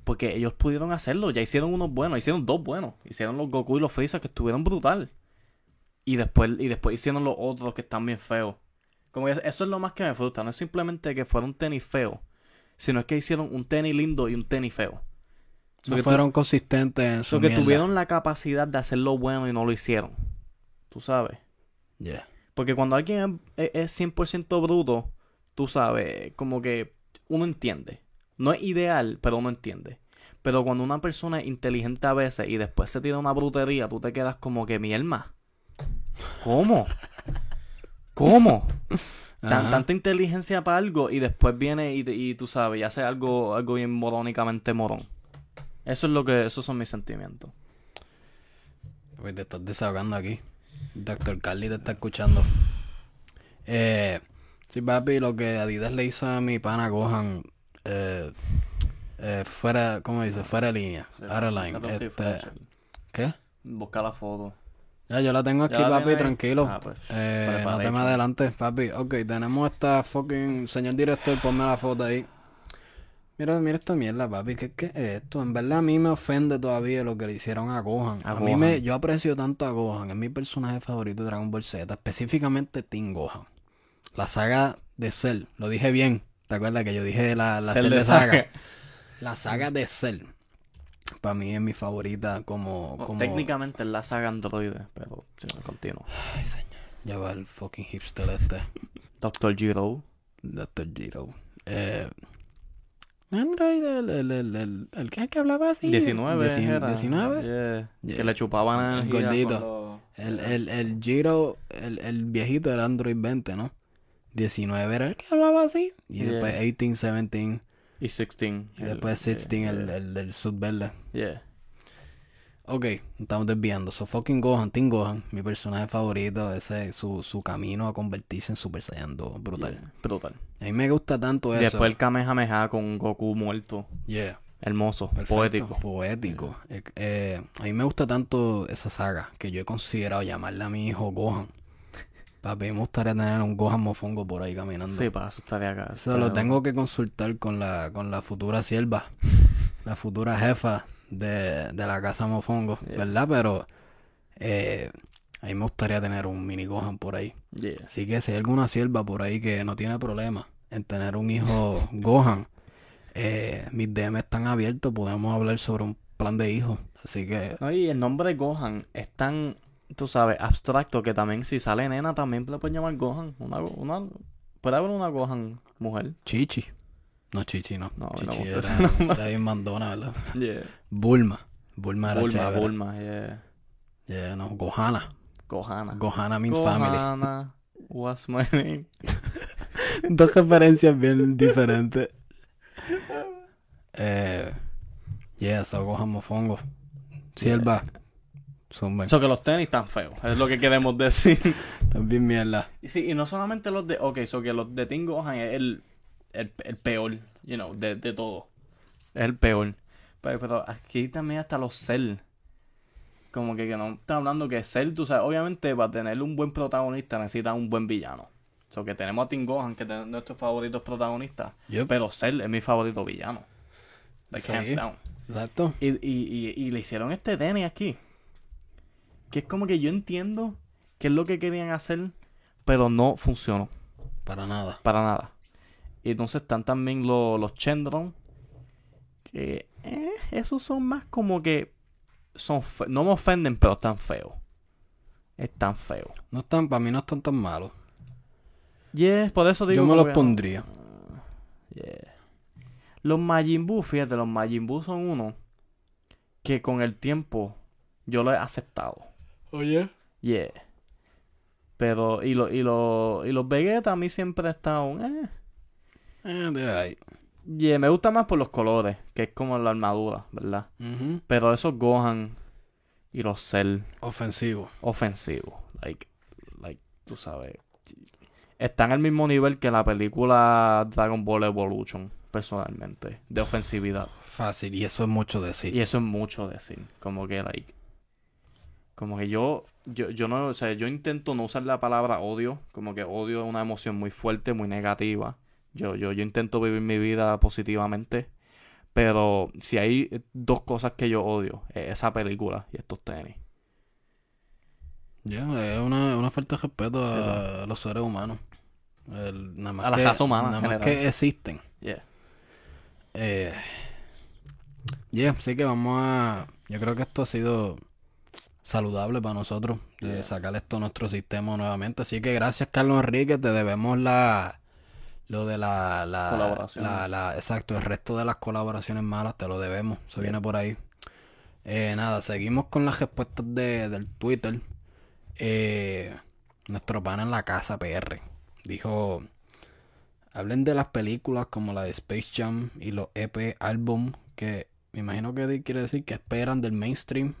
Porque ellos pudieron hacerlo. Ya hicieron unos buenos. Hicieron dos buenos. Hicieron los Goku y los Freeza que estuvieron brutal. Y después, y después hicieron los otros que están bien feos. Como eso es lo más que me frustra. No es simplemente que fuera un tenis feo. Sino es que hicieron un tenis lindo y un tenis feo. So No fueron consistentes en su so que tuvieron la capacidad de hacerlo bueno y no lo hicieron. Tú sabes. Yeah. Porque cuando alguien es, es 100% bruto, tú sabes, como que uno entiende. No es ideal, pero uno entiende. Pero cuando una persona es inteligente a veces y después se tira una brutería, tú te quedas como que mi alma. ¿Cómo? ¿Cómo? Tan- tanta inteligencia para algo y después viene y, te- y tú sabes, y hace algo, algo bien morónicamente morón. Eso es lo que, esos son mis sentimientos. Pues te estás desahogando aquí. Doctor Carly te está escuchando. Eh, sí, papi, lo que Adidas le hizo a mi pana Gohan. Eh, Eh, fuera, ¿cómo dice? Fuera de línea. Sí, out of line. Este. ¿Qué? Busca la foto. Ya, yo la tengo aquí, ¿Ya la papi, tranquilo. Ah, pues, Eh, no te me adelantes, papi. Ok, tenemos esta fucking... Señor director, ponme la foto ahí. Mira, mira esta mierda, papi. ¿Qué, qué es esto? En verdad a mí me ofende todavía lo que le hicieron a Gohan. A A, mí me... Yo aprecio tanto a Gohan. Es mi personaje favorito de Dragon Ball Z. Específicamente Team Gohan. La saga de Cell. Lo dije bien. ¿Te acuerdas que yo dije la, la Cell Cell de de saga? saga. La saga de Cell. Para mí es mi favorita como... No, como... Técnicamente es la saga Android, pero sí, continúo. Ay, señor. Ya va el fucking hipster este. Doctor Giro. Dr. Giro. Eh, Android, el, el, el, el, el que, hablaba así. 19 Dieci- era. 19. Yeah. Yeah. Que le chupaban El gordito. El, el, el Giro, el, el viejito era Android 20, ¿no? 19 era el que hablaba así. Y Yeah. después 18, 17. Y 16. Y después 16, el, el del sud verde. Yeah. Ok, estamos desviando. So fucking Gohan, Team Gohan, mi personaje favorito. Ese su, su camino a convertirse en Super Saiyan 2. Brutal. Yeah. Brutal. A mí me gusta tanto Y eso. después el Kamehameha con Goku muerto. Yeah. Hermoso. Perfecto, Poético. Poético. Eh, eh, a mí me gusta tanto esa saga que yo he considerado llamarle a mi hijo Gohan. Papi, me gustaría tener un Gohan mofongo por ahí caminando. Sí, para eso estaría acá. Eso lo tengo que consultar con la, con la futura sierva, la futura jefa de, de la casa mofongo, Yeah. ¿verdad? Pero eh, a mí me gustaría tener un mini Gohan por ahí. Yeah. Así que si hay alguna sierva por ahí que no tiene problema en tener un hijo Gohan, eh, mis DM están abiertos, podemos hablar sobre un plan de hijo. Así que, No, y el nombre de Gohan es tan, tú sabes, abstracto que también si sale nena también le pueden llamar Gohan. Una, una, puede haber una Gohan mujer. Chichi. No, Chichi no. No, Chichi no, era, era bien mandona, ¿verdad? Yeah. Bulma. Bulma era Bulma, chévere. Bulma, yeah. Yeah, no, Gohana. Gohana. Gohana means family. Gohana, what's my name? Dos referencias bien diferentes. Eh, yeah, so Gohan mofongo. Sierva. Son Eso que los tenis están feos, es lo que queremos decir. bien mierda. Y sí, y no solamente los de. Ok, so que los de Team Gohan es el, el, el peor, you know, de, de todo. Es el peor. Pero, pero aquí también hasta los Cell. Como que, que no están hablando que Cell, tú sabes, obviamente para tener un buen protagonista necesita un buen villano. So que tenemos a Team Gohan, que es de nuestros favoritos protagonistas. Yep. Pero Cell es mi favorito villano. Like, Sí. hands down. Exacto. Y, y, y, y le hicieron este tenis aquí. Que es como que yo entiendo qué es lo que querían hacer, pero no funcionó Para nada. para nada. Y entonces están también los, los Chendron. Que eh, esos son más como que son fe- no me ofenden, pero están feos. Están feos. No están, para mí no están tan malos. Yes, por eso digo Yo me los que- pondría. Yeah. Los Majin Buu, fíjate, los Majin Buu son unos que con el tiempo yo lo he aceptado. Oye. Yeah. Pero, y, lo, y, lo, y los Vegeta a mí siempre estado. Eh. Eh, de ahí. Yeah, me gusta más por los colores, que es como la armadura, ¿verdad? Ujú. Pero esos Gohan y los Cell Ofensivo. ofensivos, like, like, tú sabes, están al mismo nivel que la película Dragon Ball Evolution, personalmente, de ofensividad. Fácil. Y eso es mucho decir. Y eso es mucho decir, como que, like, como que yo, yo, yo no, o sea, yo intento no usar la palabra odio, como que odio es una emoción muy fuerte, muy negativa. Yo, yo, yo intento vivir mi vida positivamente, pero si hay dos cosas que yo odio, es esa película y estos tenis. Ya, es una, una falta de respeto Sí, a, a los seres humanos. El- nada más A la que- raza humana en Nada más que existen. Yeah. Eh, yeah, así que vamos a. Yo creo que esto ha sido saludable para nosotros de Yeah. sacar esto a nuestro sistema nuevamente. Así que gracias, Carlos Enrique. Te debemos la. Lo de la. la Colaboración. la- la- exacto, el resto de las colaboraciones malas te lo debemos. Se viene por ahí. Eh, nada, seguimos con las respuestas de, del Twitter. Eh, nuestro pana en la casa PR dijo. Hablen de las películas como la de Space Jam y los EP álbum que me imagino que quiere decir que esperan del mainstream.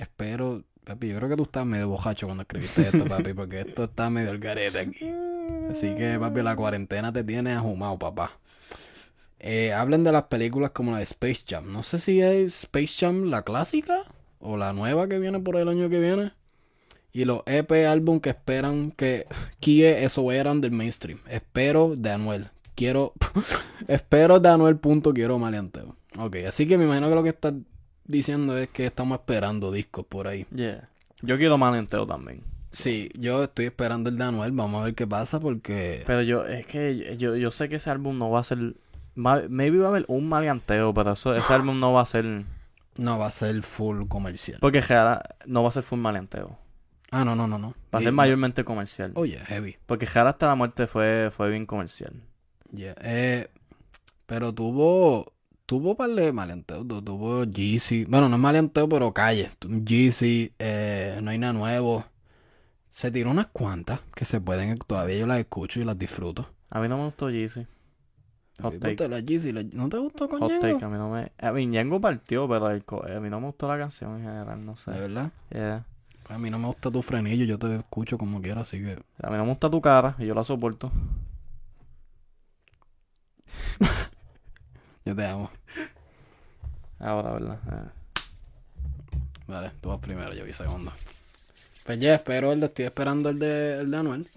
Espero, papi, yo creo que tú estás medio bojacho cuando escribiste esto, papi, porque esto está medio el garete aquí. Así que, papi, la cuarentena te tiene ajumado, papá. eh, hablan de las películas como la de Space Jam. No sé si es Space Jam la clásica o la nueva que viene por el año que viene. Y los EP álbum que esperan que Kie eso eran del mainstream. Espero de Anuel. Quiero. espero de Anuel punto quiero maleanteo. Ok, así que me imagino que lo que estás diciendo es que estamos esperando discos por ahí. Yeah. Yo quiero Malenteo también. Sí, yo estoy esperando el de Anuel. Vamos a ver qué pasa porque. Pero yo, es que yo, yo sé que ese álbum no va a ser. ma- Maybe va a haber un maleanteo, pero eso, ese álbum no va a ser. No va a ser full comercial. Porque Jara no va a ser full maleanteo. Ah, no, no, no, no. Va a Y- ser mayormente comercial. Oye, heavy. Porque Jara hasta la muerte fue, fue bien comercial. Yeah. Eh, pero tuvo. Tuvo par de maleanteos. tu- Tuvo Jeezy. Bueno, no es maleanteo, pero calle. Jeezy. Eh, no hay nada nuevo. Se tiró unas cuantas que se pueden. Todavía yo las escucho y las disfruto. A mí no me gustó Jeezy. Hot Ponte take. la Jeezy, la- ¿No te gustó con Hot take, a mí no me... A mí Ñengo partió, pero el co- a mí no me gustó la canción en general, no sé. De verdad. Yeah. A mí no me gusta tu frenillo. Yo te escucho como quiera, así que. A mí no me gusta tu cara y yo la soporto. Yo te amo. Ahora, ¿verdad? Eh. Vale, tú vas primero, yo vi segundo. Pues ya, espero el de. Estoy esperando el de, el de Anuel.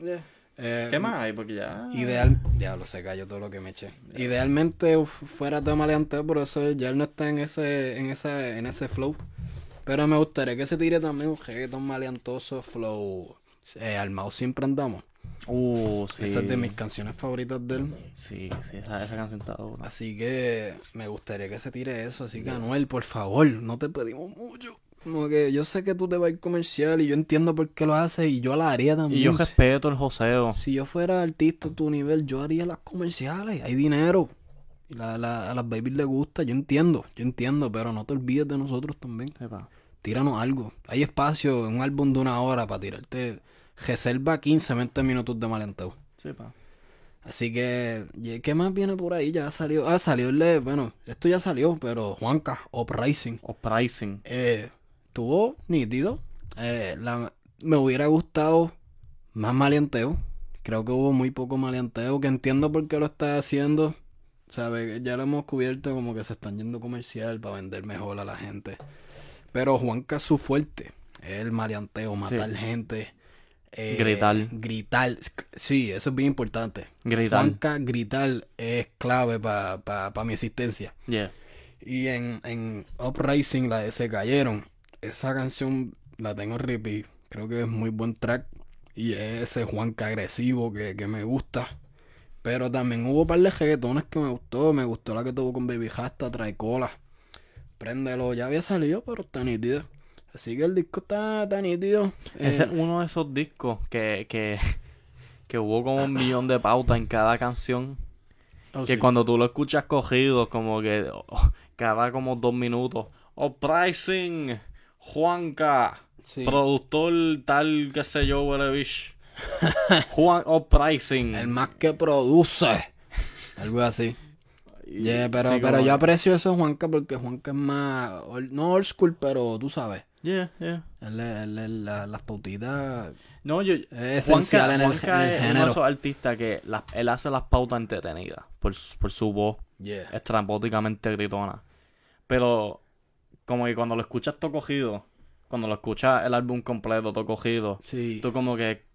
Eh, ¿Qué más hay? Porque ya... Ideal, diablo, se cayó todo lo que me eché. Idealmente uf, fuera de maleanteo, por eso ya él no está en ese, en ese, en ese flow. Pero me gustaría que se tire también un reggaeton maleantoso flow. Eh, Armado siempre andamos. Uh, sí. Esa es de mis canciones favoritas de él. Sí, sí, esa, esa canción está dura. Así que me gustaría que se tire eso. Así que Anuel, por favor, no te pedimos mucho. Como que yo sé que tú te vas a ir comercial y yo entiendo por qué lo haces y yo la haría también. Y yo respeto el joseo. Si yo fuera artista a tu nivel, yo haría las comerciales. Hay dinero. Y la, la- a las babies les gusta. Yo entiendo, yo entiendo, pero no te olvides de nosotros también. Sepa. Tíranos algo. Hay espacio en un álbum de una hora para tirarte. Reserva 15, 20 minutos de malenteo. Sepa. Así que, ¿y ¿qué más viene por ahí? Ya salió. Ah, salió el de. Bueno, esto ya salió, pero Juanca, Uprising. O pricing. Eh, tuvo nítido. Eh, la- me hubiera gustado más maleanteo. Creo que hubo muy poco maleanteo. Que entiendo por qué lo está haciendo. ¿Sabe? Ya lo hemos cubierto como que se están yendo comercial para vender mejor a la gente. Pero Juanca es su fuerte. El maleanteo, matar gente. Eh, Gritar. Gritar. Sí, eso es bien importante. Gritar. Juanca gritar es clave para mi existencia. Yeah. Y en, en Uprising, la de Se Cayeron, esa canción la tengo en repeat. Creo que es muy buen track. Y es ese Juanca agresivo que, que me gusta. Pero también hubo un par de reggaetones que me gustó. Me gustó la que tuvo con Baby Hasta, Trae Cola. Préndelo, ya había salido, pero está nítido. Así que el disco está, está nítido. Ese Eh, es uno de esos discos que, que, que hubo como un millón de pautas en cada canción. oh, Que sí. cuando tú lo escuchas cogido, como que oh, cada como dos minutos. Oh, pricing, Juanca, Sí. productor tal, qué sé yo, whatever. Juan, oh, pricing. El más que produce. Algo así. Yeah, pero, sí, pero yo aprecio eso Juanca porque Juanca es más, no old school, pero tú sabes, Yeah, yeah. la- las pautitas No, yo. es esencial Juanca, en el, Juanca en el es uno de esos artistas que las- él hace las pautas entretenidas por, su- por su voz Yeah. estrambóticamente gritona. Pero, como que cuando lo escuchas todo cogido, cuando lo escuchas el álbum completo todo cogido, Sí. tú como que,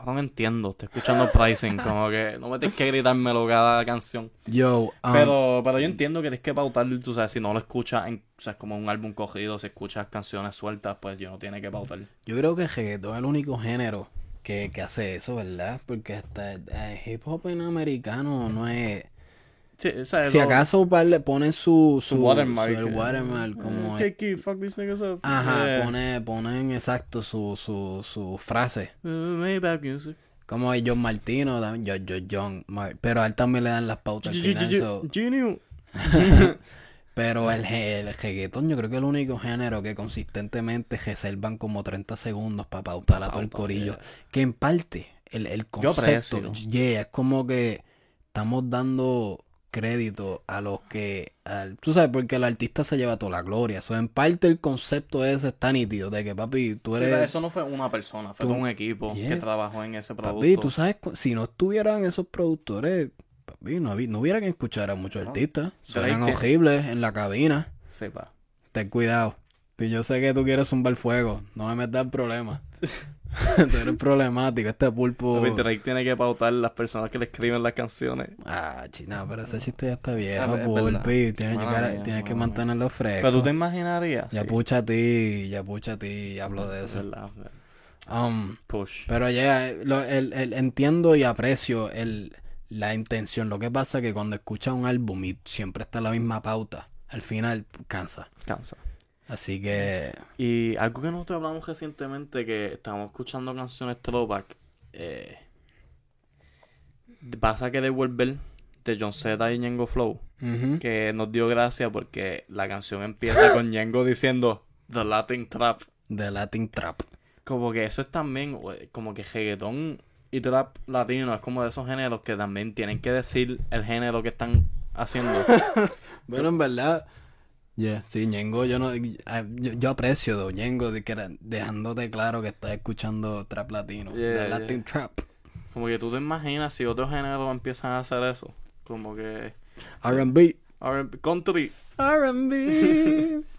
cabrón, entiendo, estoy escuchando pricing, como que no me tienes que gritármelo cada canción. Yo, um, Pero, pero yo entiendo que tienes que pautar, tú sabes, si no lo escuchas, en, o sea, es como un álbum cogido, si escuchas canciones sueltas, pues yo no tiene que pautar. yo creo que el reggaetón es el único género que, que hace eso, ¿verdad? Porque hasta el hip hop en americano no es... Sí, o sea, Si lo- acaso le ponen su, su, Su watermark. su- el eh, watermark, como... eh, Kiki, fuck these niggas up. Ajá, Eh, pone, ponen exacto su, su, su frase. music. Como John Martino, yo, yo, John Mar- pero a él también le dan las pautas al final. so- Genio. Pero el, el reggaetón yo creo que es el único género que consistentemente reservan como 30 segundos para pautar a todo el corillo. yeah. Que en parte, el, el concepto, yeah, es como que estamos dando crédito a los que... al- tú sabes, porque el artista se lleva toda la gloria. So, en parte el concepto ese está nítido, de que papi, tú eres... eso no fue una persona, fue Tú- un equipo Yeah. que trabajó en ese producto. Papi, tú sabes, si no estuvieran esos productores, papi, no, no hubiera que escuchar a muchos artistas. Drake- horribles en la cabina. Sepa. Ten cuidado. Y yo sé que tú quieres zumbar fuego. No me metas en problemas. tú eres problemático. Este pulpo. Drake tiene que pautar las personas que le escriben las canciones. Ah, china, pero ese chiste ya está viejo, Ah, es pulpi. Tienes, que, mía, tienes mantenerlo fresco. Pero tú te imaginarías. Ya Sí, pucha a ti, ya pucha a ti, hablo de es eso. verdad, es verdad. Um, Push. pero ya, lo- el, el- entiendo y aprecio el, la intención. Lo que pasa es que cuando escuchas un álbum y siempre está la misma pauta, al final cansa. Cansa. Así que, Y algo que nosotros hablamos recientemente, que estábamos escuchando canciones throwback, eh, pasa que devolver de John Z y Ñengo Flow, que nos dio gracia porque la canción empieza con Ñengo diciendo The Latin Trap. de Latin Trap. Como que eso es también, eh, como que reggaetón y trap latino es como de esos géneros que también tienen que decir el género que están haciendo. Bueno, en verdad, yeah, sí, Ñengo, yo no, ah, yo, yo aprecio de Ñengo de que era- dejándote claro que estás escuchando trap latino, Yeah, Latin Trap, Como que tú te imaginas si otros géneros empiezan a hacer eso. Como que R&B, R&B, country. R&B.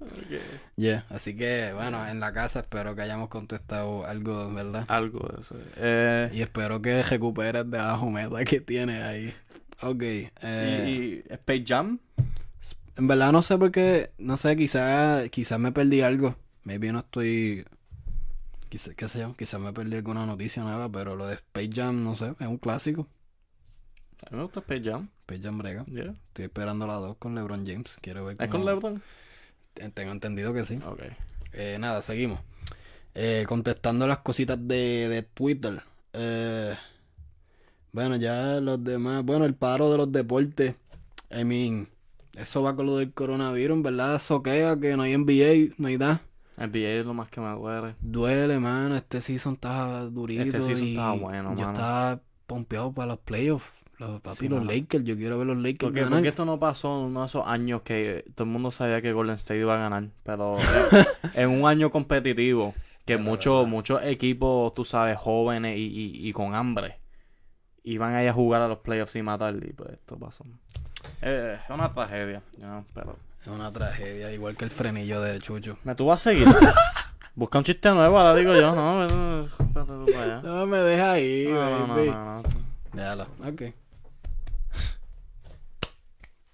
Ok. Yeah, así que bueno, en la casa espero que hayamos contestado algo, ¿verdad? Algo de eso. Eh, Y espero que recuperes de la jumeta que tienes ahí. Ok, eh, y, y Space Jam. En verdad no sé por qué, no sé, quizás quizás me perdí algo. Maybe no estoy, quizás, qué sé yo, quizás me perdí alguna noticia nueva, pero lo de Space Jam, no sé, es un clásico. A mí me gusta Space Jam. Space Jam brega. Yeah. Estoy esperando la 2 con LeBron James. Quiero ver ¿Es con LeBron? Te- Tengo entendido que sí. Ok. Eh, nada, seguimos. Eh, contestando las cositas de, de Twitter. Eh, bueno, ya los demás. Bueno, el paro de los deportes. I mean, eso va con lo del coronavirus, ¿verdad? Soquea que no hay NBA, no hay nada. NBA es lo más que me duele. Duele, mano. Este season estaba durito. Este season y estaba bueno, Yo mano. estaba pompeado para los playoffs. Los papi, Sí, los mano. Lakers. Yo quiero ver los Lakers Porque, ganar. porque esto no pasó en uno de esos años que todo el mundo sabía que Golden State iba a ganar. Pero en un año competitivo, que muchos muchos equipos, tú sabes, jóvenes y, y, y con hambre, iban a ir a jugar a los playoffs y matar. Y pues esto pasó. Eh, es una tragedia. ¿no? Pero Es una tragedia, igual que el frenillo de Chucho. ¿Me tú vas a seguir? Busca un chiste nuevo, ahora digo yo. No, allá. No me deja ahí, No, no, no, baby. no. Déjalo, ok.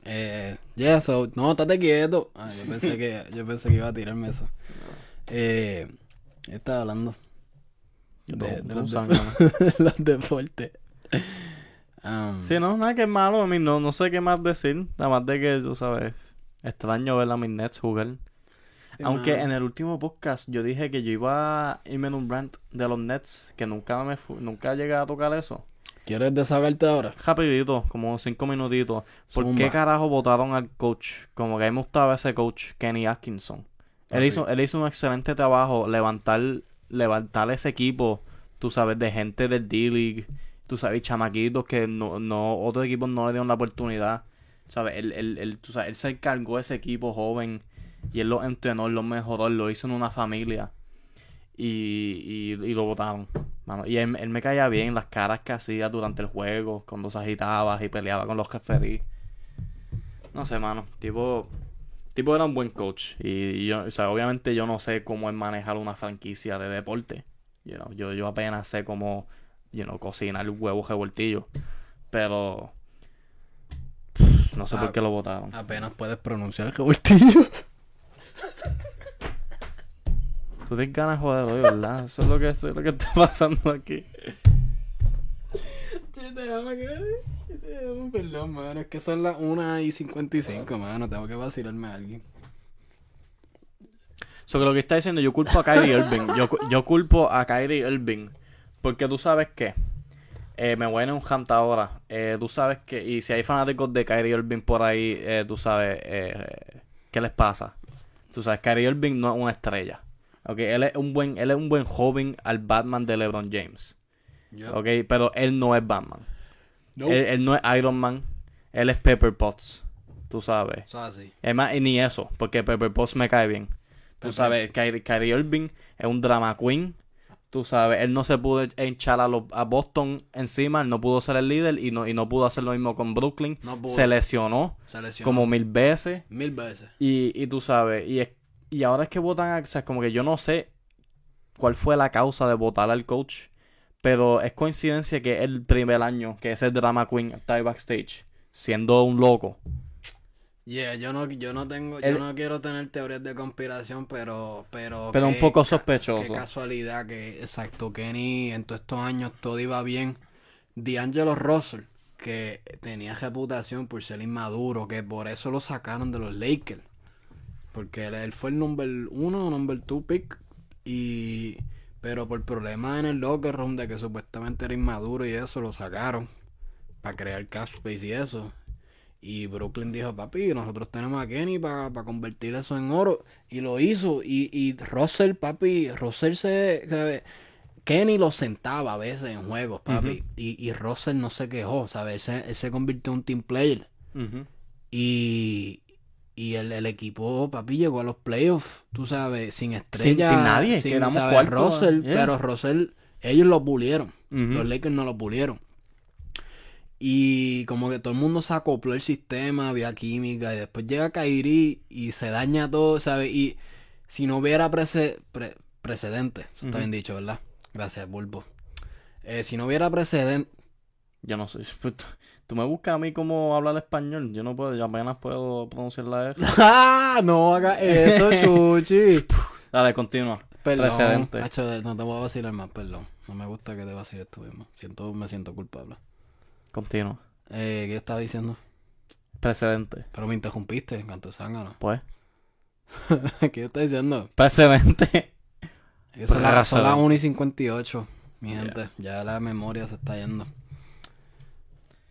Eh, yeah, so, no, estate quieto. Ah, yo pensé que, yo pensé que iba a tirarme eso. Eh, ¿qué estaba hablando? De, de los, zángano. los deportes. Um, Sí, no, nada que es malo. A mí no, no sé qué más decir. Nada más de que, tú sabes, extraño ver a mis Nets jugar. sí, Aunque en el último podcast yo dije que yo iba a irme en un rant de los Nets, que nunca me nunca llegué a tocar eso. ¿Quieres desahogarte ahora? Rapidito, como cinco minutitos. ¿Por Zumba. qué carajo votaron al coach? Como que a mí me gustaba ese coach, Kenny Atkinson. Él Papi. hizo, él hizo un excelente trabajo levantar, levantar ese equipo, tú sabes, de gente del D-League, tú sabes, chamaquitos que no, no, otros equipos no le dieron la oportunidad. ¿Sabes? Él, él, él, tú sabes, él se encargó de ese equipo joven y él lo entrenó, lo mejoró, lo hizo en una familia. Y, y, y lo votaron. Y él, él me caía bien, las caras que hacía durante el juego, cuando se agitaba y peleaba con los referees. No sé, mano. Tipo, tipo era un buen coach. Y, yo, o obviamente yo no sé cómo es manejar una franquicia de deporte. You know, yo, yo apenas sé cómo, you know, cocinar huevos revoltillos. Pero pff, no sé Ah, por qué lo votaron. Apenas puedes pronunciar el revoltillo. Tú tienes ganas de joder hoy, ¿verdad? Eso es lo que, eso es lo que está pasando aquí. Yo te amo. Yo te amo, Perdón, mano. Es que son las 1 y 55, mano. Tengo que vacilarme a alguien. So que lo que está diciendo, yo culpo a Kyrie Irving. Yo, yo culpo a Kyrie Irving. Porque tú sabes que. Eh, me voy a ir en un ahora. Eh, tú sabes que. Y si hay fanáticos de Kyrie Irving por ahí, eh, tú sabes. Eh, ¿Qué les pasa? Tú sabes, Kyrie Irving no es una estrella. Ok, él es un buen, él es un buen joven al Batman de LeBron James. Yo. Ok, pero él no es Batman. No. Él, él no es Iron Man. Él es Pepper Potts. Tú sabes. Eso así. Es más, y ni eso, porque Pepper Potts me cae bien. Tú Pepper- sabes, Kyrie, Kyrie Irving es un drama queen. Tú sabes, él no se pudo echar a, a Boston encima, él no pudo ser el líder y no, y no pudo hacer lo mismo con Brooklyn. No. Se lesionó Se lesionó como mil veces. mil veces. Y, y tú sabes, y, es- y ahora es que votan a, o sea, como que yo no sé cuál fue la causa de votar al coach, pero es coincidencia que el primer año que ese drama queen está ahí backstage, siendo un loco. Yeah, yo no, yo no tengo, El- yo no quiero tener teorías de conspiración, pero, pero, Pero un poco sospechoso. Qué casualidad que, exacto, Kenny en todos estos años todo iba bien. D'Angelo Russell, que tenía reputación por ser inmaduro, que por eso lo sacaron de los Lakers. Porque él, él fue el number uno o number two pick. Y, pero por problemas en el locker room de que supuestamente era inmaduro y eso, lo sacaron. Para crear cap space y eso. Y Brooklyn dijo, papi, nosotros tenemos a Kenny para convertir eso en oro. Y lo hizo. Y, y Russell, papi, Russell se... Kenny lo sentaba a veces en juegos, papi. y, y Russell no se quejó, ¿sabes? Él se, él se convirtió en un team player. Y, y el, el equipo, papi, llegó a los playoffs, tú sabes, sin estrella. sin nadie, que éramos ¿sabes? cuarto, Russell, yeah. pero Russell, ellos lo pulieron. Los Lakers no lo pulieron. Y como que todo el mundo se acopló el sistema, había química, y después llega Kairi y se daña todo, ¿sabes? Y si no hubiera prece- pre- precedente, eso está bien dicho, ¿verdad? Gracias, Bulbo. Eh, si no hubiera precedente, Yo no sé. pues, tú- Tú me buscas a mí cómo hablar español. Yo no puedo, yo apenas puedo pronunciar la R. ¡Ah! No haga eso, Chuchi. Dale, continúa. Perdón. Precedente. Hacho, no te voy a vacilar más, perdón. No me gusta que te vaciles tú mismo. Siento, me siento culpable. Continúa. Eh, ¿Qué estaba diciendo? Precedente. Pero me interrumpiste, canto zángano. Pues. ¿Qué yo estoy diciendo? Precedente. Es son las son las Precedente. 1 y 58, mi Yeah. gente. Ya la memoria se está yendo.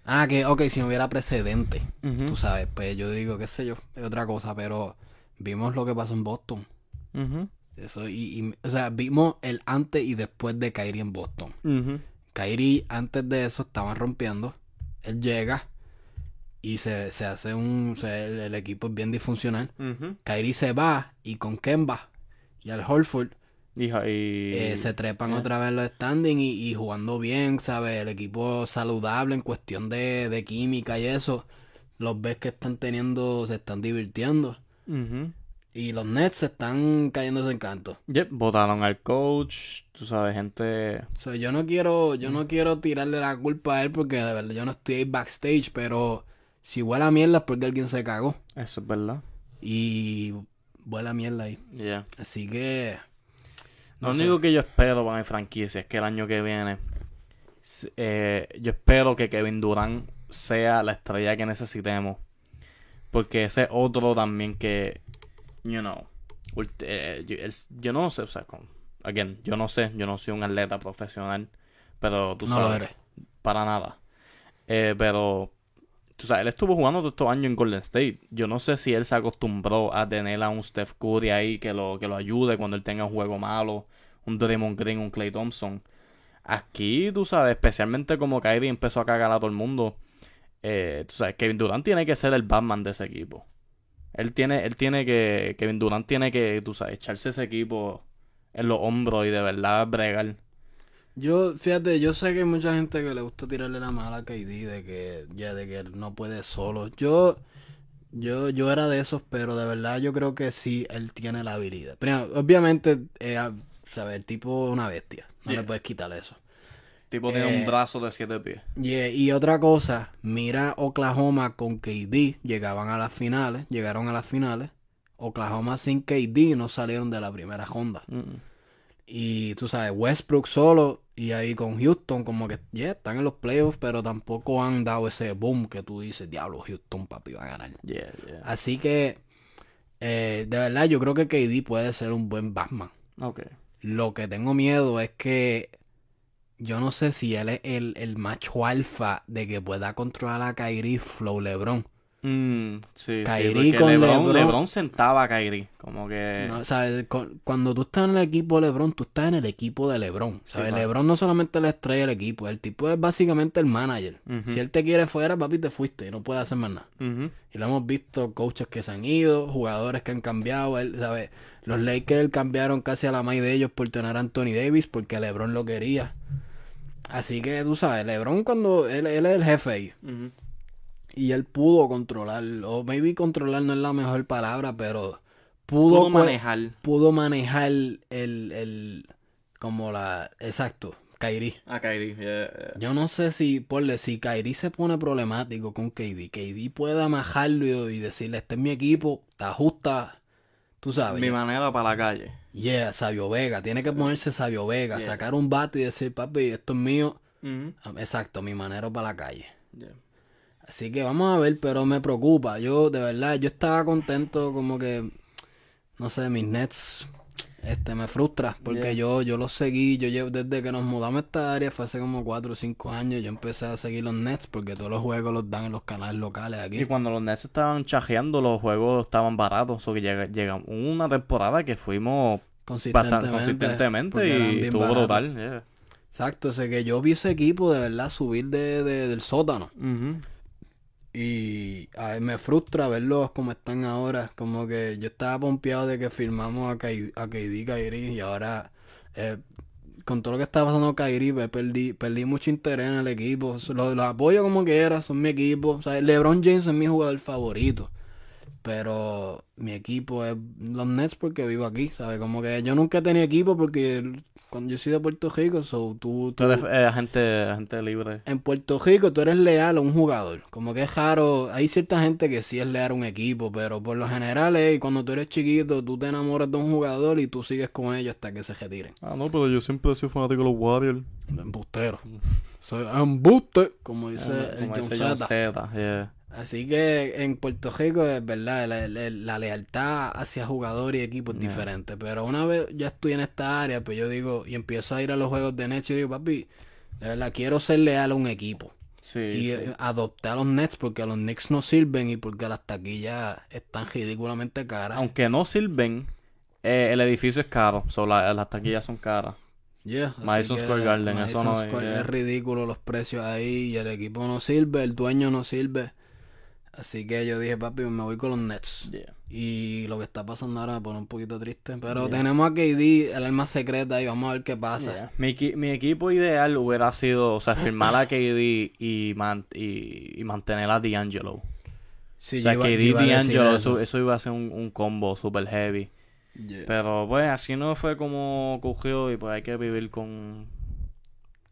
Ah, que, ok, si no hubiera precedente, tú sabes, pues yo digo, qué sé yo, es otra cosa, pero vimos lo que pasó en Boston. Ujú. Eso, y, y- o sea, vimos el antes y después de Kyrie en Boston. Ujú. Kyrie, antes de eso, estaban rompiendo. Él llega y se, se hace un. se- el, el equipo es bien disfuncional. Ujú. Kyrie se va y con Kemba y al Holford y... eh, se trepan eh. otra vez los standings y, y jugando bien, ¿sabes? El equipo saludable en cuestión de, de química y eso. Los ves que están teniendo, se están divirtiendo. Y los Nets se están cayendo en canto. Yep, votaron al coach, tú sabes, gente... O sea, yo no quiero, yo no quiero tirarle la culpa a él porque de verdad yo no estoy ahí backstage, pero si huele a mierda es porque alguien se cagó. Eso es verdad. Y huele a mierda ahí. Yeah. Así que. Lo sé. único que yo espero para mi franquicia es que el año que viene, eh, yo espero que Kevin Durant sea la estrella que necesitemos. Porque ese otro también que, you know, eh, yo, yo no sé, o sea, con, again, yo no sé, yo no soy un atleta profesional, pero tú No lo sabes, eres. para nada. Eh, pero, tú sabes, él estuvo jugando todos estos años en Golden State. Yo no sé si él se acostumbró a tener a un Steph Curry ahí que lo, que lo ayude cuando él tenga un juego malo, un Draymond Green, un Clay Thompson. Aquí, tú sabes, especialmente como Kyrie empezó a cagar a todo el mundo, eh, tú sabes, Kevin Durant tiene que ser el Batman de ese equipo. Él tiene, él tiene que, Kevin Durant tiene que, tú sabes, echarse ese equipo en los hombros y de verdad bregar. Yo, fíjate, yo sé que hay mucha gente que le gusta tirarle la mala a KD de que ya de que él no puede solo. Yo, yo, yo era de esos, pero de verdad yo creo que sí él tiene la habilidad. Primero, obviamente, eh, a- sabe, el tipo es una bestia. No Yeah. le puedes quitar eso. Tipo tiene Eh, un brazo de siete pies. Yeah, y otra cosa, mira Oklahoma con KD, llegaban a las finales, llegaron a las finales. Oklahoma sin KD no salieron de la primera ronda. Mm. Y tú sabes, Westbrook solo y ahí con Houston como que ya están en los playoffs, pero tampoco han dado ese boom que tú dices, diablo, Houston papi va a ganar. Yeah, yeah. Así que, eh, de verdad, yo creo que KD puede ser un buen Batman. Ok. Lo que tengo miedo es que yo no sé si él es el, el macho alfa de que pueda controlar a Kyrie Flow LeBron. Mm, sí, Kyrie sí, con LeBron, LeBron. LeBron sentaba a Kyrie. Como que. No, Cuando tú estás en el equipo de LeBron, tú estás en el equipo de LeBron. LeBron no solamente le estrella del equipo, el tipo es básicamente el manager. Si él te quiere fuera, papi, te fuiste y no puede hacer más nada. Y lo hemos visto, coaches que se han ido, jugadores que han cambiado. Él, ¿sabes? Los Lakers cambiaron casi a la maíz de ellos por tener a Anthony Davis porque LeBron lo quería. Así que tú sabes, LeBron cuando él, él es el jefe ahí. Y él pudo controlar, o maybe controlar no es la mejor palabra, pero pudo, Pudo pues, manejar. pudo manejar el, el, como la, exacto, Kyrie. A Kyrie. yeah, yeah. Yo no sé si, por si Kyrie se pone problemático con KD, KD puede amajarlo y decirle, este es mi equipo, te ajusta, tú sabes. Mi manera para la calle. Yeah, Sabio Vega, tiene que ponerse Sabio Vega, Yeah. sacar un bate y decir, papi, esto es mío. Ujú. Ah, Exacto, mi manero para la calle. Yeah. Así que vamos a ver, pero me preocupa. Yo, de verdad, yo estaba contento como que, no sé, mis Nets, este, me frustra. Porque Yeah. yo, yo los seguí, yo llevo, desde que nos mudamos a esta área, fue hace como 4 o 5 años, yo empecé a seguir los Nets porque todos los juegos los dan en los canales locales Y aquí. cuando los Nets estaban chajeando, los juegos estaban baratos. O que llega, llega una temporada que fuimos Consistentemente. bastante consistentemente y estuvo brutal. yeah. Exacto, sé que yo vi ese equipo de verdad subir de, de- del sótano. Ujú. Y me frustra verlos como están ahora. Como que yo estaba pompeado de que firmamos a, a KD Kyrie y ahora eh, con todo lo que está pasando Kyrie pues, perdí, perdí mucho interés en el equipo. Los, apoyo como quiera, son mi equipo. LeBron James es mi jugador favorito. Pero mi equipo es los Nets porque vivo aquí, ¿sabes? Como que yo nunca tenido equipo porque cuando yo soy de Puerto Rico, so, tú, Tú tú- eres eh, agente, agente libre. en Puerto Rico tú eres leal a un jugador. Como que es raro. Hay cierta gente que sí es leal a un equipo, pero por lo general es cuando tú eres chiquito, tú te enamoras de un jugador y tú sigues con ellos hasta que se retiren. Ah, no, pero yo siempre he sido fanático de los Warriors. Embustero. Soy embuste, como dice Ah, el como John dice John Zeta. Zeta, yeah. Así que en Puerto Rico es verdad, la, la- la lealtad hacia jugador y equipo es Yeah. diferente. Pero una vez ya estoy en esta área, pues yo digo, y empiezo a ir a los juegos de Nets, yo digo, papi, de verdad, quiero ser leal a un equipo. Sí, Y sí. eh, adopté a los Nets porque los Knicks no sirven y porque las taquillas están ridículamente caras. Aunque no sirven, eh, el edificio es caro. So, la- las taquillas son caras. Yeah, Madison Square Garden, eso no Square yeah. es ridículo los precios ahí y el equipo no sirve, el dueño no sirve. Así que yo dije, papi, me voy con los Nets. Yeah. Y lo que está pasando ahora me pone un poquito triste. Pero Yeah. tenemos a KD, el alma secreta, y vamos a ver qué pasa. Yeah. Mi, mi equipo ideal hubiera sido, o sea, firmar a KD y, man- y, y mantener a D'Angelo. Sí, o sea, iba- KD y D'Angelo, eso. iba a ser un, un combo super heavy. Pero pues así no fue como cogió y pues hay que vivir con,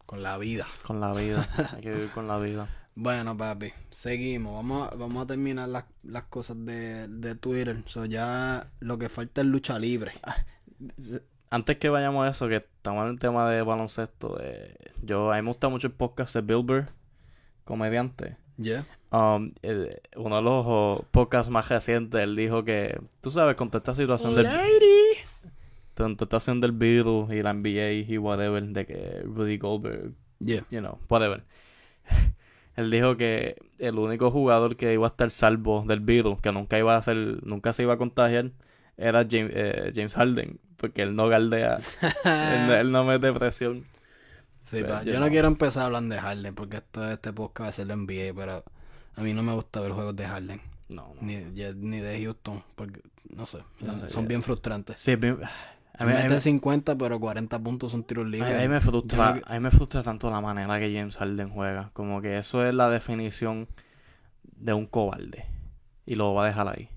Con la vida. con la vida. hay que vivir con la vida. Bueno, papi, seguimos. Vamos a, vamos a terminar las, las cosas de, de Twitter. So, ya lo que falta es lucha libre. Antes que vayamos a eso, que estamos en el tema de baloncesto, eh, yo, a mí me gusta mucho el podcast de Bill Burr, comediante. Yeah. Um, eh, uno de los oh, podcasts más recientes, él dijo que, tú sabes, con toda esta situación del, con toda esta situación del virus y la NBA y whatever, de que Rudy Goldberg, Yeah. you know, whatever. Él dijo que el único jugador que iba a estar salvo del virus, que nunca iba a ser, nunca se iba a contagiar, era James, eh, James Harden, porque él no galdea, él, no- él no mete presión. Sí, Pero pa, yo yo no no. quiero empezar hablando de Harden porque esto, este podcast va a ser de NBA, pero a mí no me gusta ver juegos de Harden. No, no. Ni, ni de Houston, porque no sé, No son bien frustrantes. Sí, bien- a mí, a mí- Mete 50, pero 40 puntos son tiros libres. a mí me frustra, no- a mí me frustra tanto la manera que James Harden juega. Como que eso es la definición de un cobarde. Y lo va a dejar ahí.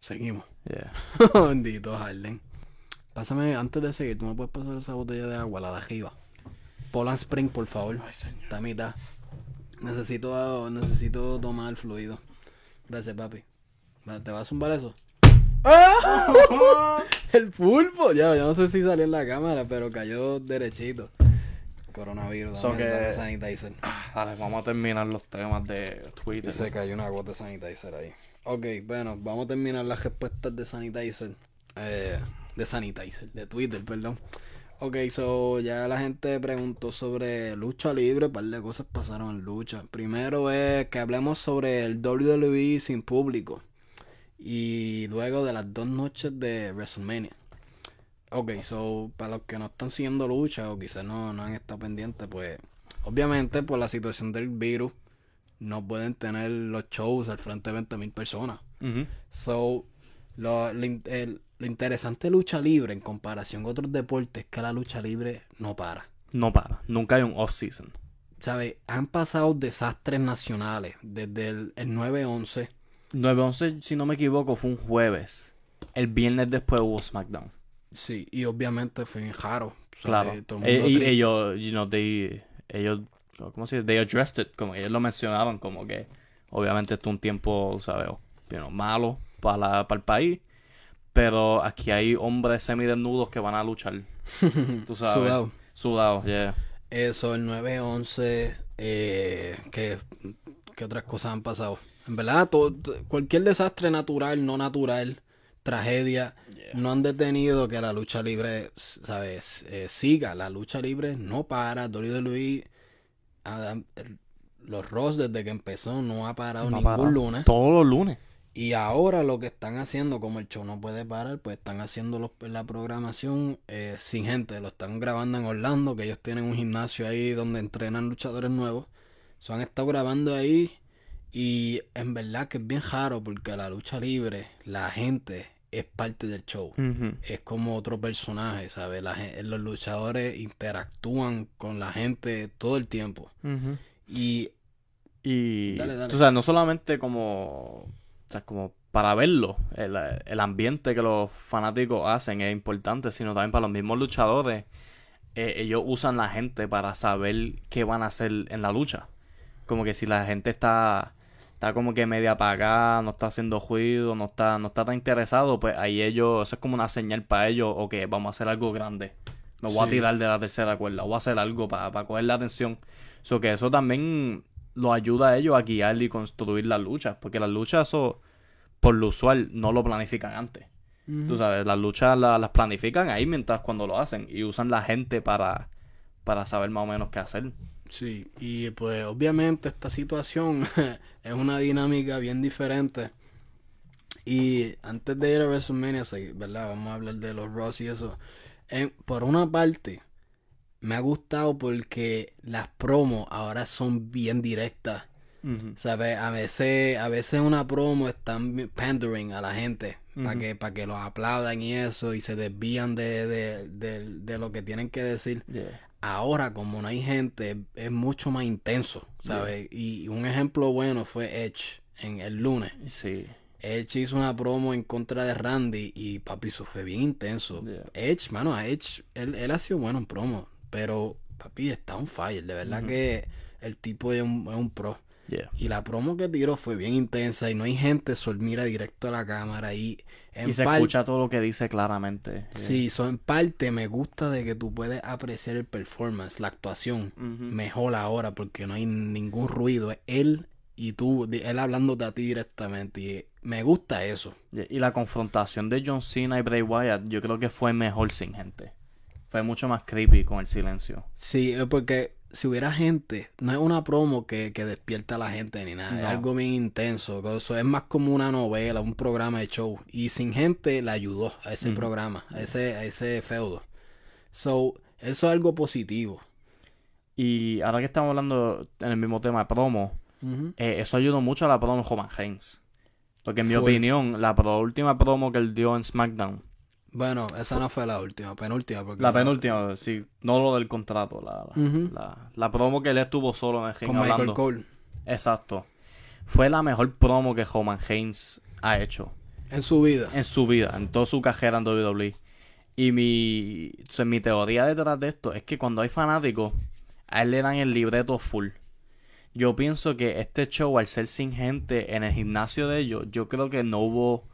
Seguimos. Yeah. Bendito Harden. Pásame, antes de seguir, tú me puedes pasar esa botella de agua, la de arriba. Poland Spring, por favor. Está a mitad. Necesito, necesito tomar el fluido. Gracias, papi. Va, ¿Te vas a zumbar eso? el pulpo. Ya, ya no sé si salió en la cámara, pero cayó derechito. Coronavirus. So que- dame sanitizer. Dale, vamos a terminar los temas de Twitter. Y se cayó una gota de sanitizer ahí. Ok, bueno, vamos a terminar las respuestas de sanitizer. Eh, de sanitizer, de Twitter, perdón. Ok, so ya la gente preguntó sobre lucha libre, un par de cosas pasaron en lucha. Primero es que hablemos sobre el WWE sin público. Y luego de las dos noches de WrestleMania. Ok, so para los que no están siguiendo lucha o quizás no, no han estado pendientes, pues obviamente por la situación del virus no pueden tener los shows al frente de 20.000 personas. Ujú. So, lo, lo el- lo interesante de lucha libre en comparación con otros deportes es que la lucha libre no para. No para. Nunca hay un off-season. ¿Sabes? Han pasado desastres nacionales desde el, el 9-11. 9-11, si no me equivoco, fue un jueves. El viernes después hubo SmackDown. Sí, y obviamente fue en jaro. Claro. ¿sabes? Todo el Eh, mundo y ellos, you know, they, ellos, ¿cómo se dice? They addressed it, como ellos lo mencionaban, como que obviamente esto es un tiempo, ¿sabes? you know, malo para, la- para el país, pero aquí hay hombres semidesnudos que van a luchar, tú sabes. Sudado. Sudados, yeah. Eso, el 9-11, eh, ¿qué, qué otras cosas han pasado? En verdad, todo- cualquier desastre natural, no natural, tragedia, no han detenido que la lucha libre, ¿sabes? Eh, siga. La lucha libre no para. Ah, el- los Ross desde que empezó no ha parado No ningún parado. lunes. Todos los lunes. Y ahora lo que están haciendo, como el show no puede parar, pues están haciendo los- la programación eh, sin gente. Lo están grabando en Orlando, que ellos tienen un gimnasio ahí donde entrenan luchadores nuevos. Se han estado grabando ahí y en verdad que es bien raro porque la lucha libre, la gente es parte del show. Es como otro personaje, ¿sabes? La los luchadores interactúan con la gente todo el tiempo. Y Y Dale, dale. sabes, no solamente como, o sea, como para verlo, el, el ambiente que los fanáticos hacen es importante, sino también para los mismos luchadores. eh, ellos usan la gente para saber qué van a hacer en la lucha. Como que si la gente está, está como que media apagada, no está haciendo ruido, no está, no está tan interesado, pues ahí ellos, eso es como una señal para ellos, ok, vamos a hacer algo grande. Me voy a tirar de la tercera cuerda, voy a hacer algo para, para coger la atención. So que eso también lo ayuda a ellos a guiar y construir las luchas. Porque las luchas, eso, por lo usual, no lo planifican antes. Tú sabes, las luchas la- las planifican ahí mientras cuando lo hacen. Y usan la gente para, para saber más o menos qué hacer. Sí, y pues obviamente esta situación es una dinámica bien diferente. Y antes de ir a WrestleMania, sí, ¿verdad? Vamos a hablar de los Ross y eso. En- por una parte, me ha gustado porque las promos ahora son bien directas. ¿Sabes? A veces, a veces una promo están pandering a la gente para que, para que los aplaudan y eso y se desvían de, de, de, de lo que tienen que decir. Yeah. Ahora, como no hay gente, es mucho más intenso, ¿sabes? Y un ejemplo bueno fue Edge en el lunes. Sí. Edge hizo una promo en contra de Randy y papi, eso fue bien intenso. Yeah. Edge, mano, a Edge, él, él ha sido bueno en promo, pero papi está on fire, de verdad que el tipo es un, es un pro. Yeah. Y la promo que tiró fue bien intensa y no hay gente, sol mira directo a la cámara y en Y se escucha todo lo que dice claramente. Sí, so en parte me gusta de que tú puedes apreciar el performance, la actuación Ujú. mejor ahora porque no hay ningún ruido, es él y tú, él hablándote a ti directamente y me gusta eso. Y la confrontación de John Cena y Bray Wyatt, yo creo que fue mejor sin gente. Fue mucho más creepy con el silencio. Sí, porque si hubiera gente, no es una promo que, que despierta a la gente ni nada, es algo bien intenso, eso es más como una novela, un programa de show y sin gente le ayudó a ese Ujú. programa, a ese, a ese feudo. So, eso es algo positivo. Y ahora que estamos hablando en el mismo tema de promo, eh, eso ayudó mucho a la promo de Roman Reigns. Porque en mi opinión, la pro- última promo que él dio en SmackDown, Bueno, esa no fue la última, penúltima. Porque la penúltima, sí, no lo del contrato, la, la, Ujú. la- la promo que él estuvo solo en el ring Con Michael. Cole. Exacto. Fue la mejor promo que Roman Reigns ha hecho. En su vida. en su vida, en toda su carrera en WWE. Y mi, o sea, mi teoría detrás de esto es que cuando hay fanáticos, a él le dan el libreto full. Yo pienso que este show, al ser sin gente en el gimnasio de ellos, yo creo que no hubo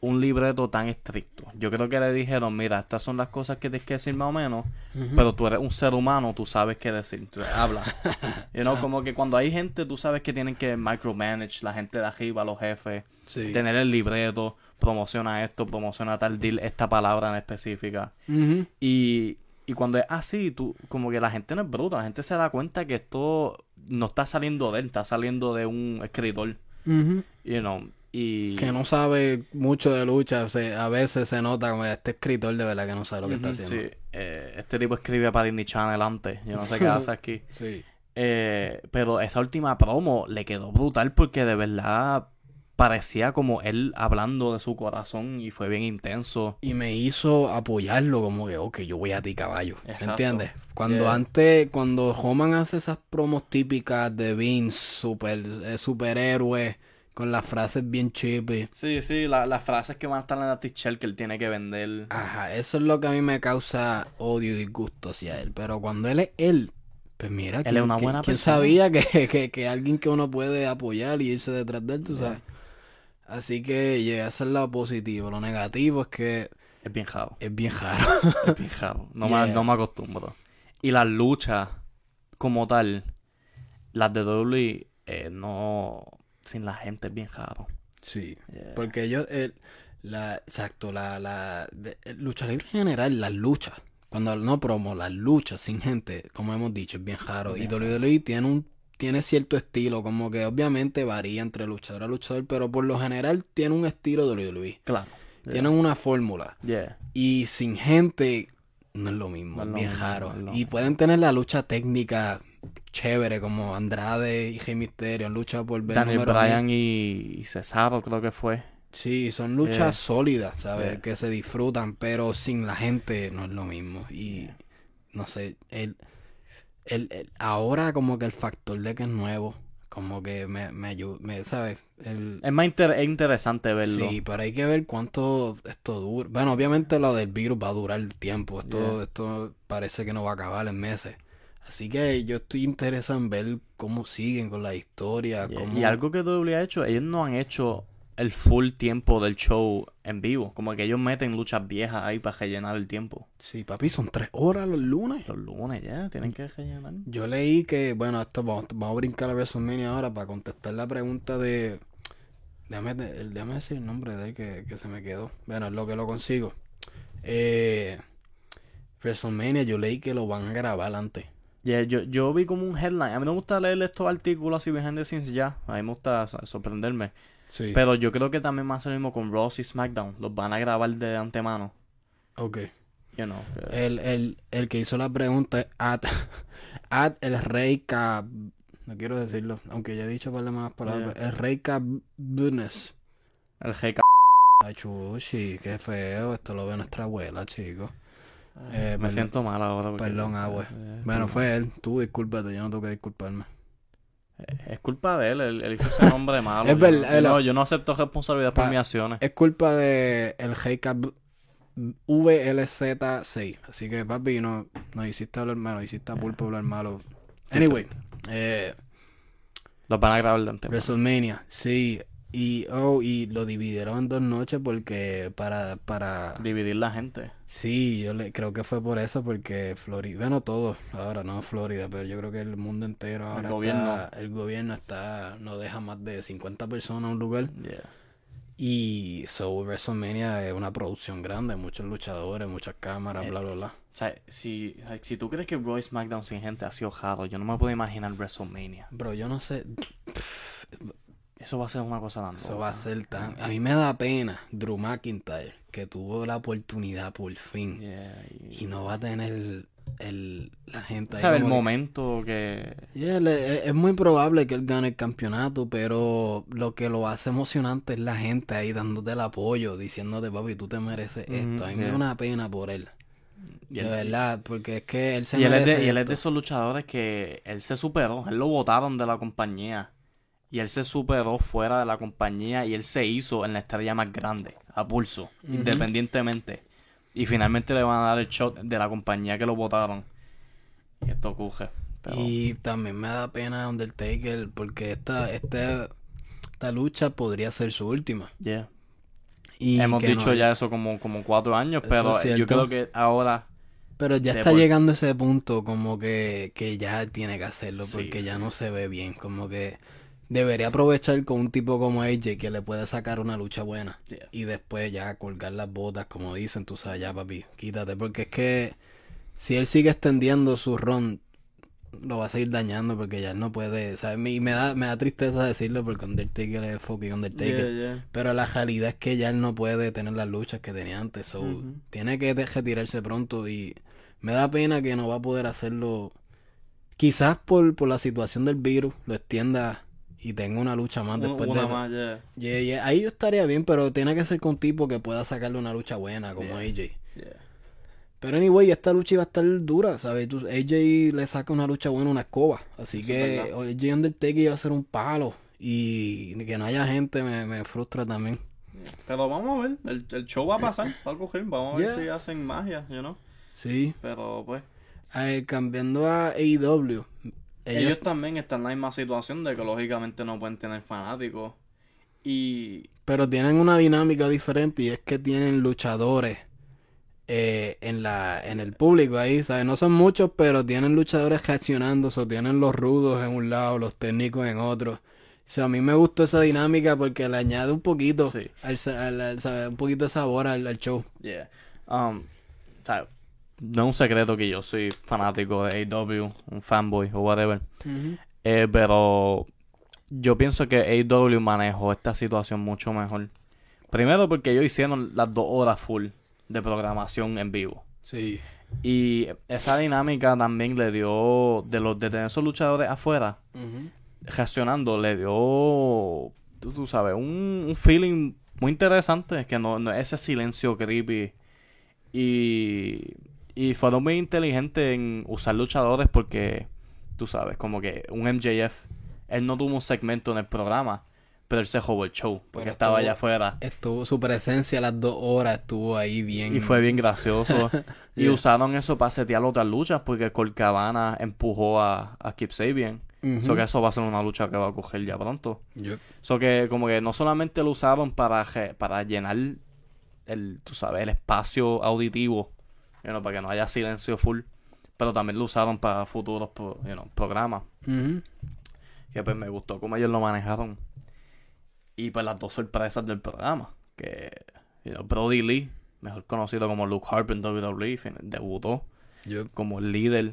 un libreto tan estricto. Yo creo que le dijeron, mira, estas son las cosas que tienes que decir más o menos, pero tú eres un ser humano, tú sabes qué decir, tú habla. You know, como que cuando hay gente, tú sabes que tienen que micromanage la gente de arriba, los jefes Sí. tener el libreto, promociona esto, promociona tal deal, esta palabra en específica. Y Y cuando es así, tú, como que la gente no es bruta, la gente se da cuenta que esto no está saliendo de él, está saliendo de un escritor. You know, y... Que no sabe mucho de lucha, o sea, a veces se nota como este escritor de verdad que no sabe lo que está haciendo. Sí, eh, este tipo escribe para Disney Channel antes, yo no sé qué hace aquí. Sí. Eh, pero esa última promo le quedó brutal porque de verdad parecía como él hablando de su corazón y fue bien intenso. Y me hizo apoyarlo como que, ok, yo voy a ti caballo. ¿Me Exacto. entiendes? Cuando Yeah. antes, cuando Homan hace esas promos típicas de Vince, super, eh, superhéroe, con las frases bien chippy. Sí, sí, la- las frases que van a estar en la t-shirt que él tiene que vender. Ajá, eso es lo que a mí me causa odio y disgusto hacia él. Pero cuando él es él, pues mira, Él es una buena ¿quién persona. sabía que, que, que alguien que uno puede apoyar y irse detrás de él, tú Yeah. sabes? Así que llega a ser lo positivo. Lo negativo es que Es bien jaro. es bien raro. Es bien jaro. No, Yeah. me, no me acostumbro. Y las luchas, como tal, las de WWE, eh, no. Sin la gente es bien jaro. sí. Yeah. Porque ellos, el- la, exacto, la, la de- lucha libre en general, las luchas, cuando no promo, las luchas sin gente, como hemos dicho, es bien raro. Y Bien WWE tiene un, tiene cierto estilo, como que obviamente varía entre luchador a luchador, pero por lo general tiene un estilo WWE. Claro. Yeah. Tienen una fórmula. Yeah. Y sin gente no es lo mismo, No es es lo bien mismo, raro. no es lo Y mismo. pueden tener la lucha técnica chévere, como Andrade y Rey Mysterio, han luchado por ver Daniel mil. Bryan y, y Cesaro creo que fue. Sí, son luchas Yeah. sólidas, ¿sabes? Yeah. Que se disfrutan, pero sin la gente no es lo mismo. Y no sé, el, el, el- ahora como que el factor de que es nuevo, como que me, me ayuda, me, ¿sabes? El, Es más inter- es interesante verlo. Sí, pero hay que ver cuánto esto dura. Bueno, obviamente lo del virus va a durar tiempo. Esto, esto parece que no va a acabar en meses. Así que yo estoy interesado en ver cómo siguen con la historia. Y, cómo... y algo que WWE ha hecho, ellos no han hecho el full tiempo del show en vivo. Como que ellos meten luchas viejas ahí para rellenar el tiempo. Sí, papi, son tres horas los lunes. Los lunes ya, tienen que rellenar. Yo leí que, bueno, esto vamos, vamos a brincar a WrestleMania ahora para contestar la pregunta de. Déjame, déjame decir el nombre de él que, que se me quedó. Bueno, es lo que lo consigo. Eh, WrestleMania, yo leí que lo van a grabar antes. Yeah, yo, yo vi como un headline. A mí no me gusta leer estos artículos así behind the scenes ya. A mí me gusta so- sorprenderme. Sí. Pero yo creo que también va a ser lo mismo con Raw y SmackDown. Los van a grabar de antemano. Ok. You know, que- El, el, el que hizo la pregunta es at, at el rey K. No quiero decirlo, aunque ya he dicho par de más palabras. Yeah. El rey K. Business. el GK. Ay, chuchi, qué feo. Esto lo ve nuestra abuela, chicos. Eh, me perdón- siento mal ahora. porque- Perdón, Agua. Eh, Bueno, fue él. Tú discúlpate, yo no tengo que disculparme. Eh, Es culpa de él, él, él hizo ese nombre malo. Es verdad, no, yo, no, yo no acepto responsabilidad por mis acciones. Es culpa de el Heika VLZ6. Así que, papi, no, no hiciste hablar malo, hiciste a pulpo hablar malo. Anyway, eh, Los van a grabar de antemano. WrestleMania, sí. Y, oh, y lo dividieron en dos noches porque para, para... Dividir la gente. Sí, yo le, creo que fue por eso, porque Florida, bueno, todos, ahora no Florida, pero yo creo que el mundo entero El ahora gobierno. está, el gobierno está, no deja más de 50 personas en un lugar. Yeah. Y so WrestleMania es una producción grande, muchos luchadores, muchas cámaras, Eh, bla, bla, bla. O sea, si, si tú crees que Raw y SmackDown sin gente ha sido raro, yo no me puedo imaginar WrestleMania. Bro, yo no sé, Eso va a ser una cosa tan eso va a ser tan... A mí me da pena Drew McIntyre, que tuvo la oportunidad por fin, Yeah, y- y no va a tener el, el- la gente ahí ¿Sabes? El como que- momento que... Yeah, le- es es muy probable que él gane el campeonato, pero lo que lo hace emocionante es la gente ahí dándote el apoyo, diciéndote, papi, tú te mereces Ujú, esto. A mí me yeah. da una pena por él. y de él- verdad, porque es que él se Y él es, de, y él es de esos luchadores que él se superó, él lo votaron de la compañía. Y él se superó fuera de la compañía y él se hizo en la estrella más grande, a pulso, independientemente. Y finalmente le van a dar el shot de la compañía que lo votaron. Y esto ocurre. Pero, Y también me da pena Undertaker, porque esta, esta, esta lucha podría ser su última. yeah. Y Hemos dicho no- ya eso como, como cuatro años, pero es yo creo que ahora... Pero ya está por- llegando ese punto como que, que ya tiene que hacerlo Sí, porque ya no se ve bien. Como que debería aprovechar con un tipo como AJ que le puede sacar una lucha buena. Yeah. Y después ya colgar las botas, como dicen, tú sabes, ya papi, quítate. Porque es que si él sigue extendiendo su run, lo va a seguir dañando porque ya él no puede, ¿sabes? Y me da, me da tristeza decirlo porque Undertaker es fucking Undertaker. Yeah, yeah. Pero la realidad es que ya él no puede tener las luchas que tenía antes. So. Tiene que retirarse pronto y me da pena que no va a poder hacerlo. Quizás por, por la situación del virus lo extienda y tenga una lucha más después una de... más, yeah. Yeah, yeah, Ahí yo estaría bien, pero tiene que ser con un tipo que pueda sacarle una lucha buena como. AJ. Yeah. Pero anyway, esta lucha iba a estar dura, ¿sabes? Tú- AJ le saca una lucha buena una escoba. Así Eso que. AJ Undertaker iba a ser un palo. Y que no haya gente me, me frustra también. Pero vamos a ver, el, el show va a pasar, va a coger, vamos a ver si hacen magia, you know. Sí. Pero pues, Eh, cambiando a AEW. Ellos, Ellos, también están en la misma situación de que lógicamente no pueden tener fanáticos. Y pero tienen una dinámica diferente y es que tienen luchadores eh, en la en el público ahí, ¿sabes? No son muchos, pero tienen luchadores reaccionando, o tienen los rudos en un lado, los técnicos en otro. O sea, a mí me gustó esa dinámica porque le añade un poquito, Sí. al, al- al- ¿sabes? un poquito de sabor al, show. Yeah. Um, sea, no es un secreto que yo soy fanático de AEW, un fanboy o whatever. Eh, pero yo pienso que AEW manejó esta situación mucho mejor. Primero porque ellos hicieron las dos horas full de programación en vivo. Sí. Y esa dinámica también le dio, de los de tener esos luchadores afuera, reaccionando, le dio, tú, tú sabes, un, un feeling muy interesante, que no, no ese silencio creepy. Y, y fueron muy inteligentes en usar luchadores porque, tú sabes, como que un MJF, él no tuvo un segmento en el programa, pero él se jugó el show, porque Pero estaba estuvo- allá afuera. Estuvo su presencia a las dos horas, estuvo ahí bien. Y fue bien gracioso. y Yeah. usaron eso para setear otras luchas porque Colt Cabana empujó a, a Kip Sabian. So que eso va a ser una lucha que va a coger ya pronto. So que como que no solamente lo usaron para, para llenar el, tú sabes, el espacio auditivo, you know, para que no haya silencio full, pero también lo usaron para futuros pro- you know, programas. Que pues me gustó cómo ellos lo manejaron. Y pues las dos sorpresas del programa. Que you know, Brody Lee, mejor conocido como Luke Harper en WWE, debutó como el líder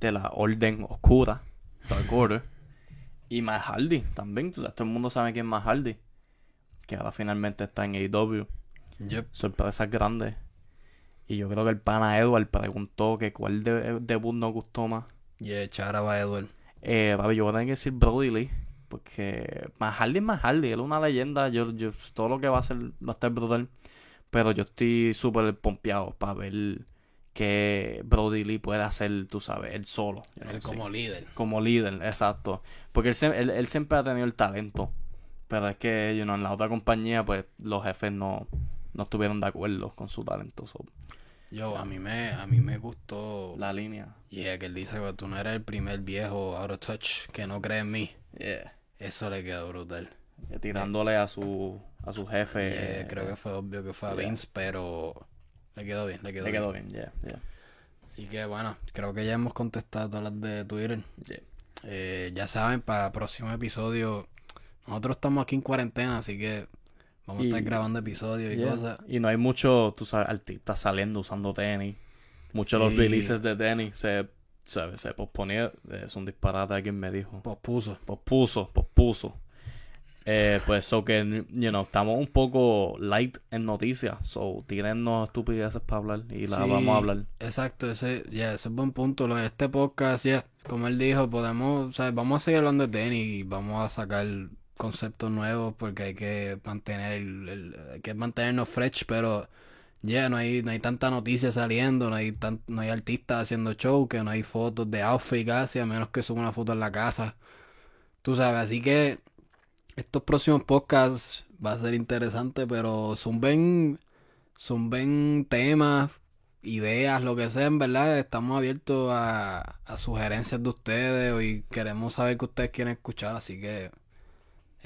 de la Orden Oscura, Dark Order. y Matt Hardy también. todo el mundo sabe quién es Matt Hardy. Que ahora finalmente está en AEW. yo- Sorpresas grandes. Y yo creo que el pana Edward preguntó que cuál de- debut nos gustó más. Yeah, Chara va Edward. Eh, papi, yo voy a tener que decir Brody Lee. Porque Mahardy es Mahardy, él es una leyenda. Yo, yo, todo lo que va a hacer va a estar brutal. Pero yo estoy súper pompeado para ver que Brody Lee puede hacer, tú sabes, él solo. Él como líder. Como líder, exacto. Porque él, él, él siempre ha tenido el talento. Pero es que, you know, en la otra compañía, pues los jefes no, no estuvieron de acuerdo con su talento. so, Yo, a mí me, a mí me gustó. la línea. Yeah, que él dice que tú no eres el primer viejo out of touch que no cree en mí. Yeah. Eso le quedó brutal. Eh, Tirándole a su, a su jefe. Yeah, eh, creo que fue obvio que fue a. Vince, pero le quedó bien, le quedó, Le quedó bien. bien, yeah, yeah, Así que bueno, creo que ya hemos contestado todas las de Twitter. Eh, ya saben, para el próximo episodio, nosotros estamos aquí en cuarentena, así que vamos Y- a estar grabando episodios y Yeah. cosas. Y no hay muchos, tú sabes, artistas saliendo usando tenis. Muchos de Sí. los releases de tenis se, se, se posponían. Es un disparate, alguien me dijo. Pospuso. Pospuso, pospuso. Eh, pues, so que, you know, estamos un poco light en noticias. So, tírennos estupideces para hablar y las Sí, vamos a hablar. Exacto, ese, ya, ese es buen punto. Lo de este podcast, ya, como él dijo, podemos, o sea, vamos a seguir hablando de tenis y vamos a sacar conceptos nuevos porque hay que mantener el, que mantenernos fresh, pero ya no hay, no hay tanta noticia saliendo, no hay tan, no hay artistas haciendo show, que no hay fotos de outfit casi, a menos que suba una foto en la casa. Tú sabes, así que estos próximos podcasts va a ser interesante, pero zumben, zumben temas, ideas, lo que sea, en verdad, estamos abiertos a, a sugerencias de ustedes y queremos saber qué ustedes quieren escuchar, así que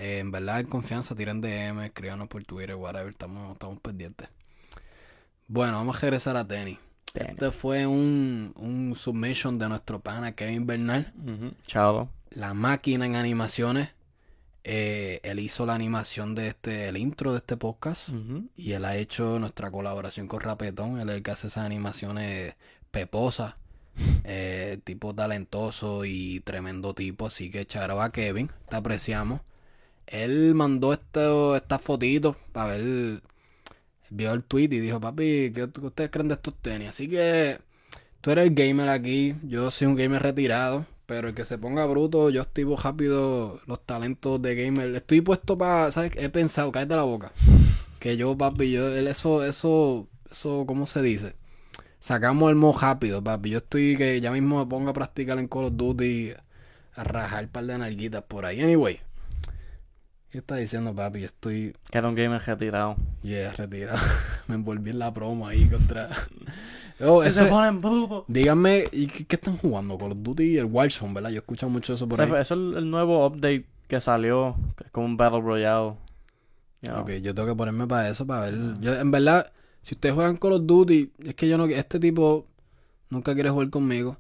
eh, en verdad en confianza, tiren DM, escríbanos por Twitter, whatever, estamos, estamos pendientes. Bueno, vamos a regresar a tenis. Tenis. Este fue un, un submission de nuestro pana Kevin Bernal, Ujú. Chao. la máquina en animaciones. Eh, él hizo la animación de este, el intro de este podcast. Y él ha hecho nuestra colaboración con Rapetón. Él es el que hace esas animaciones peposa. eh, tipo talentoso y tremendo tipo. Así que charo a Kevin. Te apreciamos. Él mandó esto, estas fotitos para ver. Vio el tweet y dijo, papi, ¿qué ustedes creen de estos tenis? Así que tú eres el gamer aquí. Yo soy un gamer retirado. Pero el que se ponga bruto, yo estoy rápido los talentos de gamer. Estoy puesto para, ¿sabes? He pensado, cállate la boca. Que yo, papi, yo, eso, eso, eso, ¿cómo se dice? Sacamos el mo rápido, papi. Yo estoy que ya mismo me pongo a practicar en Call of Duty, a rajar un par de nalguitas por ahí. Anyway, ¿qué está diciendo, papi? Estoy, Que era un gamer retirado. yeah, retirado. me envolví en la promo ahí contra. Oh, eso se ponen brutos. Díganme, ¿y qué, qué están jugando? Call of Duty y el Warzone, ¿verdad? Yo he escuchado mucho eso por Eso ahí. es el, el nuevo update que salió. Que es como un Battle Royale. You know. Ok, yo tengo que ponerme para eso, para ver. Yo, en verdad, si ustedes juegan Call of Duty, es que yo no. Este tipo nunca quiere jugar conmigo.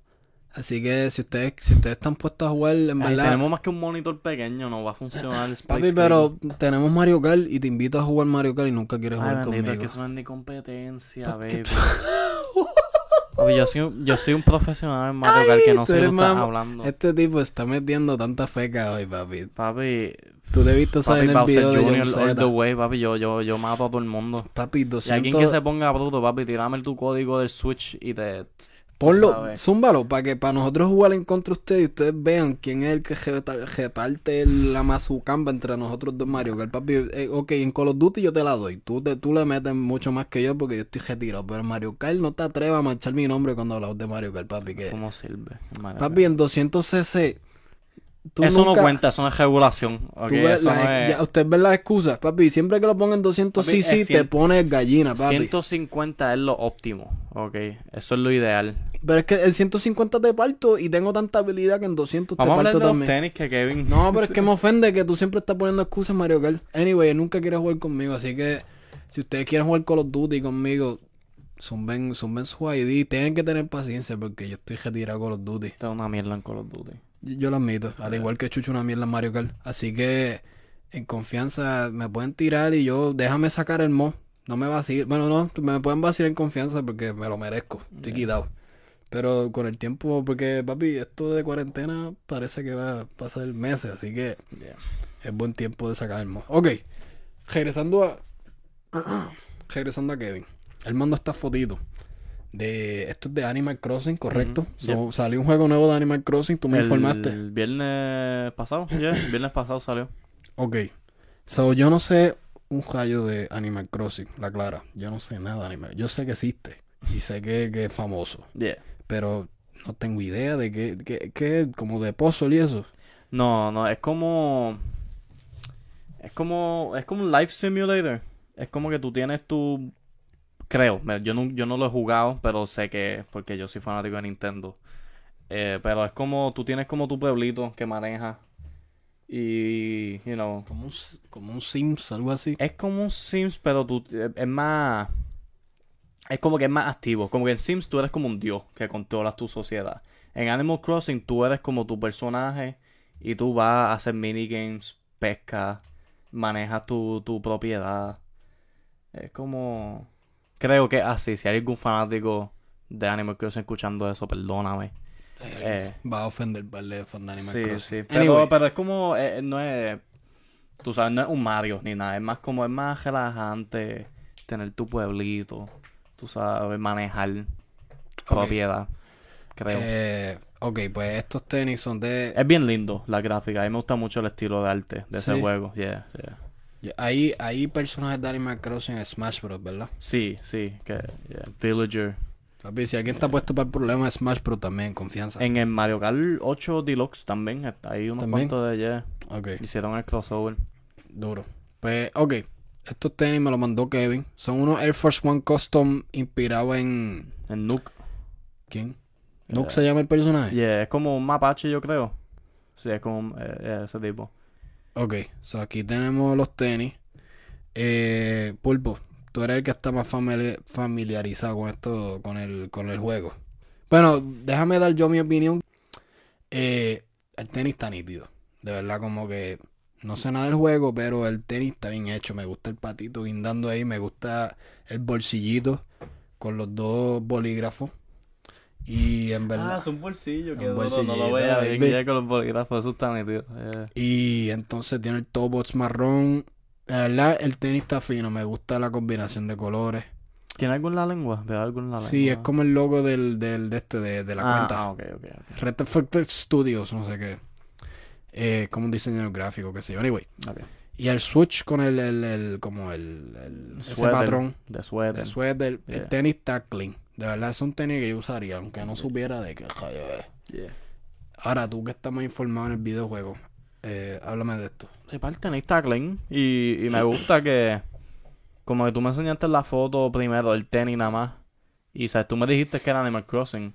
Así que si ustedes, si ustedes están puestos a jugar, en Ay, verdad. tenemos más que un monitor pequeño, no va a funcionar el Papi, pero tenemos Mario Kart y te invito a jugar Mario Kart y nunca quieres Ay, jugar bendito, es conmigo. que eso no es ni competencia, Pa- ¿qué baby. Papi, yo soy, un, yo soy un profesional en Mario Kart que no sé de lo estás hablando. Este tipo está metiendo tanta feca hoy, papi. Papi, Tú debiste saber en el video de all the way, papi, yo, yo, yo mato a todo el mundo. Papi, Y 200... alguien que se ponga bruto, papi, tirame tu código del Switch y te... Ponlo, zúmbalo, para que para nosotros jugar en contra de ustedes y ustedes vean quién es el que reparte la mazucamba entre nosotros dos Mario Kart. Papi, eh, ok, en Call of Duty yo te la doy. Tú, te, tú le metes mucho más que yo porque yo estoy retirado. Pero Mario Kart no te atrevas a manchar mi nombre cuando hablamos de Mario Kart, papi. Que, ¿Cómo sirve? Mario papi, en 200cc. tú Eso nunca- no cuenta, eso no es regulación. ok, tú ves eso la- no es... ya, usted ve las excusas, papi. Siempre que lo pongan en 200cc Papi, es te pones gallina, papi. 150 es lo óptimo, ok. Eso es lo ideal. Pero es que en 150 te parto y tengo tanta habilidad que en 200 Vamos a te parto de los también. tenis que Kevin... No, pero es que me ofende que tú siempre estás poniendo excusas Mario Kart. Anyway, nunca quiere jugar conmigo, así que si ustedes quieren jugar Call of Duty conmigo, zumben, zumben su ID. Tienen que tener paciencia porque yo estoy retirado Call of Duty. Esto es una mierda en Call of Duty. Yo, yo lo admito, al igual que Chucho una mierda en Mario Kart. Así que en confianza me pueden tirar y yo, déjame sacar el mo. No me vacilen. Bueno, no, me pueden vacilar en confianza porque me lo merezco. Estoy quitado. Pero con el tiempo, porque papi, esto de cuarentena parece que va a pasar meses, así que Yeah. es buen tiempo de sacar el mo. Ok, regresando a. regresando a Kevin. Él mandó esta fotito. De, esto es de Animal Crossing, ¿correcto? So, Salió un juego nuevo de Animal Crossing, tú me el, informaste. El viernes pasado, yeah, el viernes pasado salió. Ok. So, yo no sé un rayo de Animal Crossing, la clara. Yo no sé nada de Animal. Yo sé que existe y sé que, que es famoso, Yeah. Pero no tengo idea de qué, qué, qué, como de puzzle y eso. No, no, es como... Es como... Es como un life simulator. Es como que tú tienes tu... Creo, yo no, yo no lo he jugado, pero sé que... Porque yo soy fanático de Nintendo. Eh, pero es como... Tú tienes como tu pueblito que manejas. Y... You know... Como un, como un Sims, algo así. Es como un Sims, pero tú... Es es más... Es como que es más activo. Como que en Sims tú eres como un dios que controlas tu sociedad. En Animal Crossing tú eres como tu personaje y tú vas a hacer minigames, pesca, manejas tu, tu propiedad. Es como... Creo que así. Si hay algún fanático de Animal Crossing escuchando eso, perdóname. Eh. Va a ofender de fan de Animal Sí, Crossing. sí. Pero, Anyway, pero es como... eh, no es... Tú sabes, no es un Mario ni nada. Es más como... Es más relajante tener tu pueblito. Tú sabes, manejar propiedad. Creo. eh, ok, pues estos tenis son de... Es bien lindo la gráfica. A mí me gusta mucho el estilo de arte de ese juego. Yeah, yeah. Hay, hay personajes de Animal Crossing en Smash Bros, ¿verdad? Sí, sí. Que, yeah. Villager. Papi, si alguien está puesto para el problema de Smash Bros también, confianza. En el Mario Kart 8 Deluxe también. Hay unos ¿También? cuantos de... Yeah. Ok, Hicieron el crossover. duro. Pues, ok. Estos tenis me los mandó Kevin. Son unos Air Force One Custom inspirados en... En Nuke. ¿Quién? ¿Nook se llama el personaje? Yeah, es como un mapache, yo creo. Sí, es como eh, eh, ese tipo. Ok, so aquí tenemos los tenis. Eh, Pulpo, tú eres el que está más famili- familiarizado con esto, con el, con el juego. Bueno, déjame dar yo mi opinión. Eh, el tenis está nítido. De verdad, como que no sé nada del juego, pero el tenis está bien hecho. Me gusta el patito guindando ahí. Me gusta el bolsillito con los dos bolígrafos. Y en verdad. Ah, es un bolsillo, que no lo bien guía con los bolígrafos, eso está nítido. eh. Y entonces tiene el tobots marrón. La verdad, el tenis está fino. Me gusta la combinación de colores. ¿Tiene algo en la lengua? ¿Veo algo en la lengua? Sí, es como el logo del, del de este, de, de la ah, cuenta. Ah, ok, ok, ok. Red Effect Studios, no sé qué. Eh, como un diseñador gráfico, qué sé yo. Anyway. Y el switch con el, el, el como el, el ese patrón De suéter. de suéter. El Yeah. tenis está clean. De verdad es un tenis que yo usaría, aunque no supiera de qué. Yeah. Ahora, tú que estás más informado en el videojuego, eh, háblame de esto. Sí, para el tenis está clean. Y, y me gusta que. Como que tú me enseñaste la foto primero del tenis nada más. Y sabes, tú me dijiste que era Animal Crossing.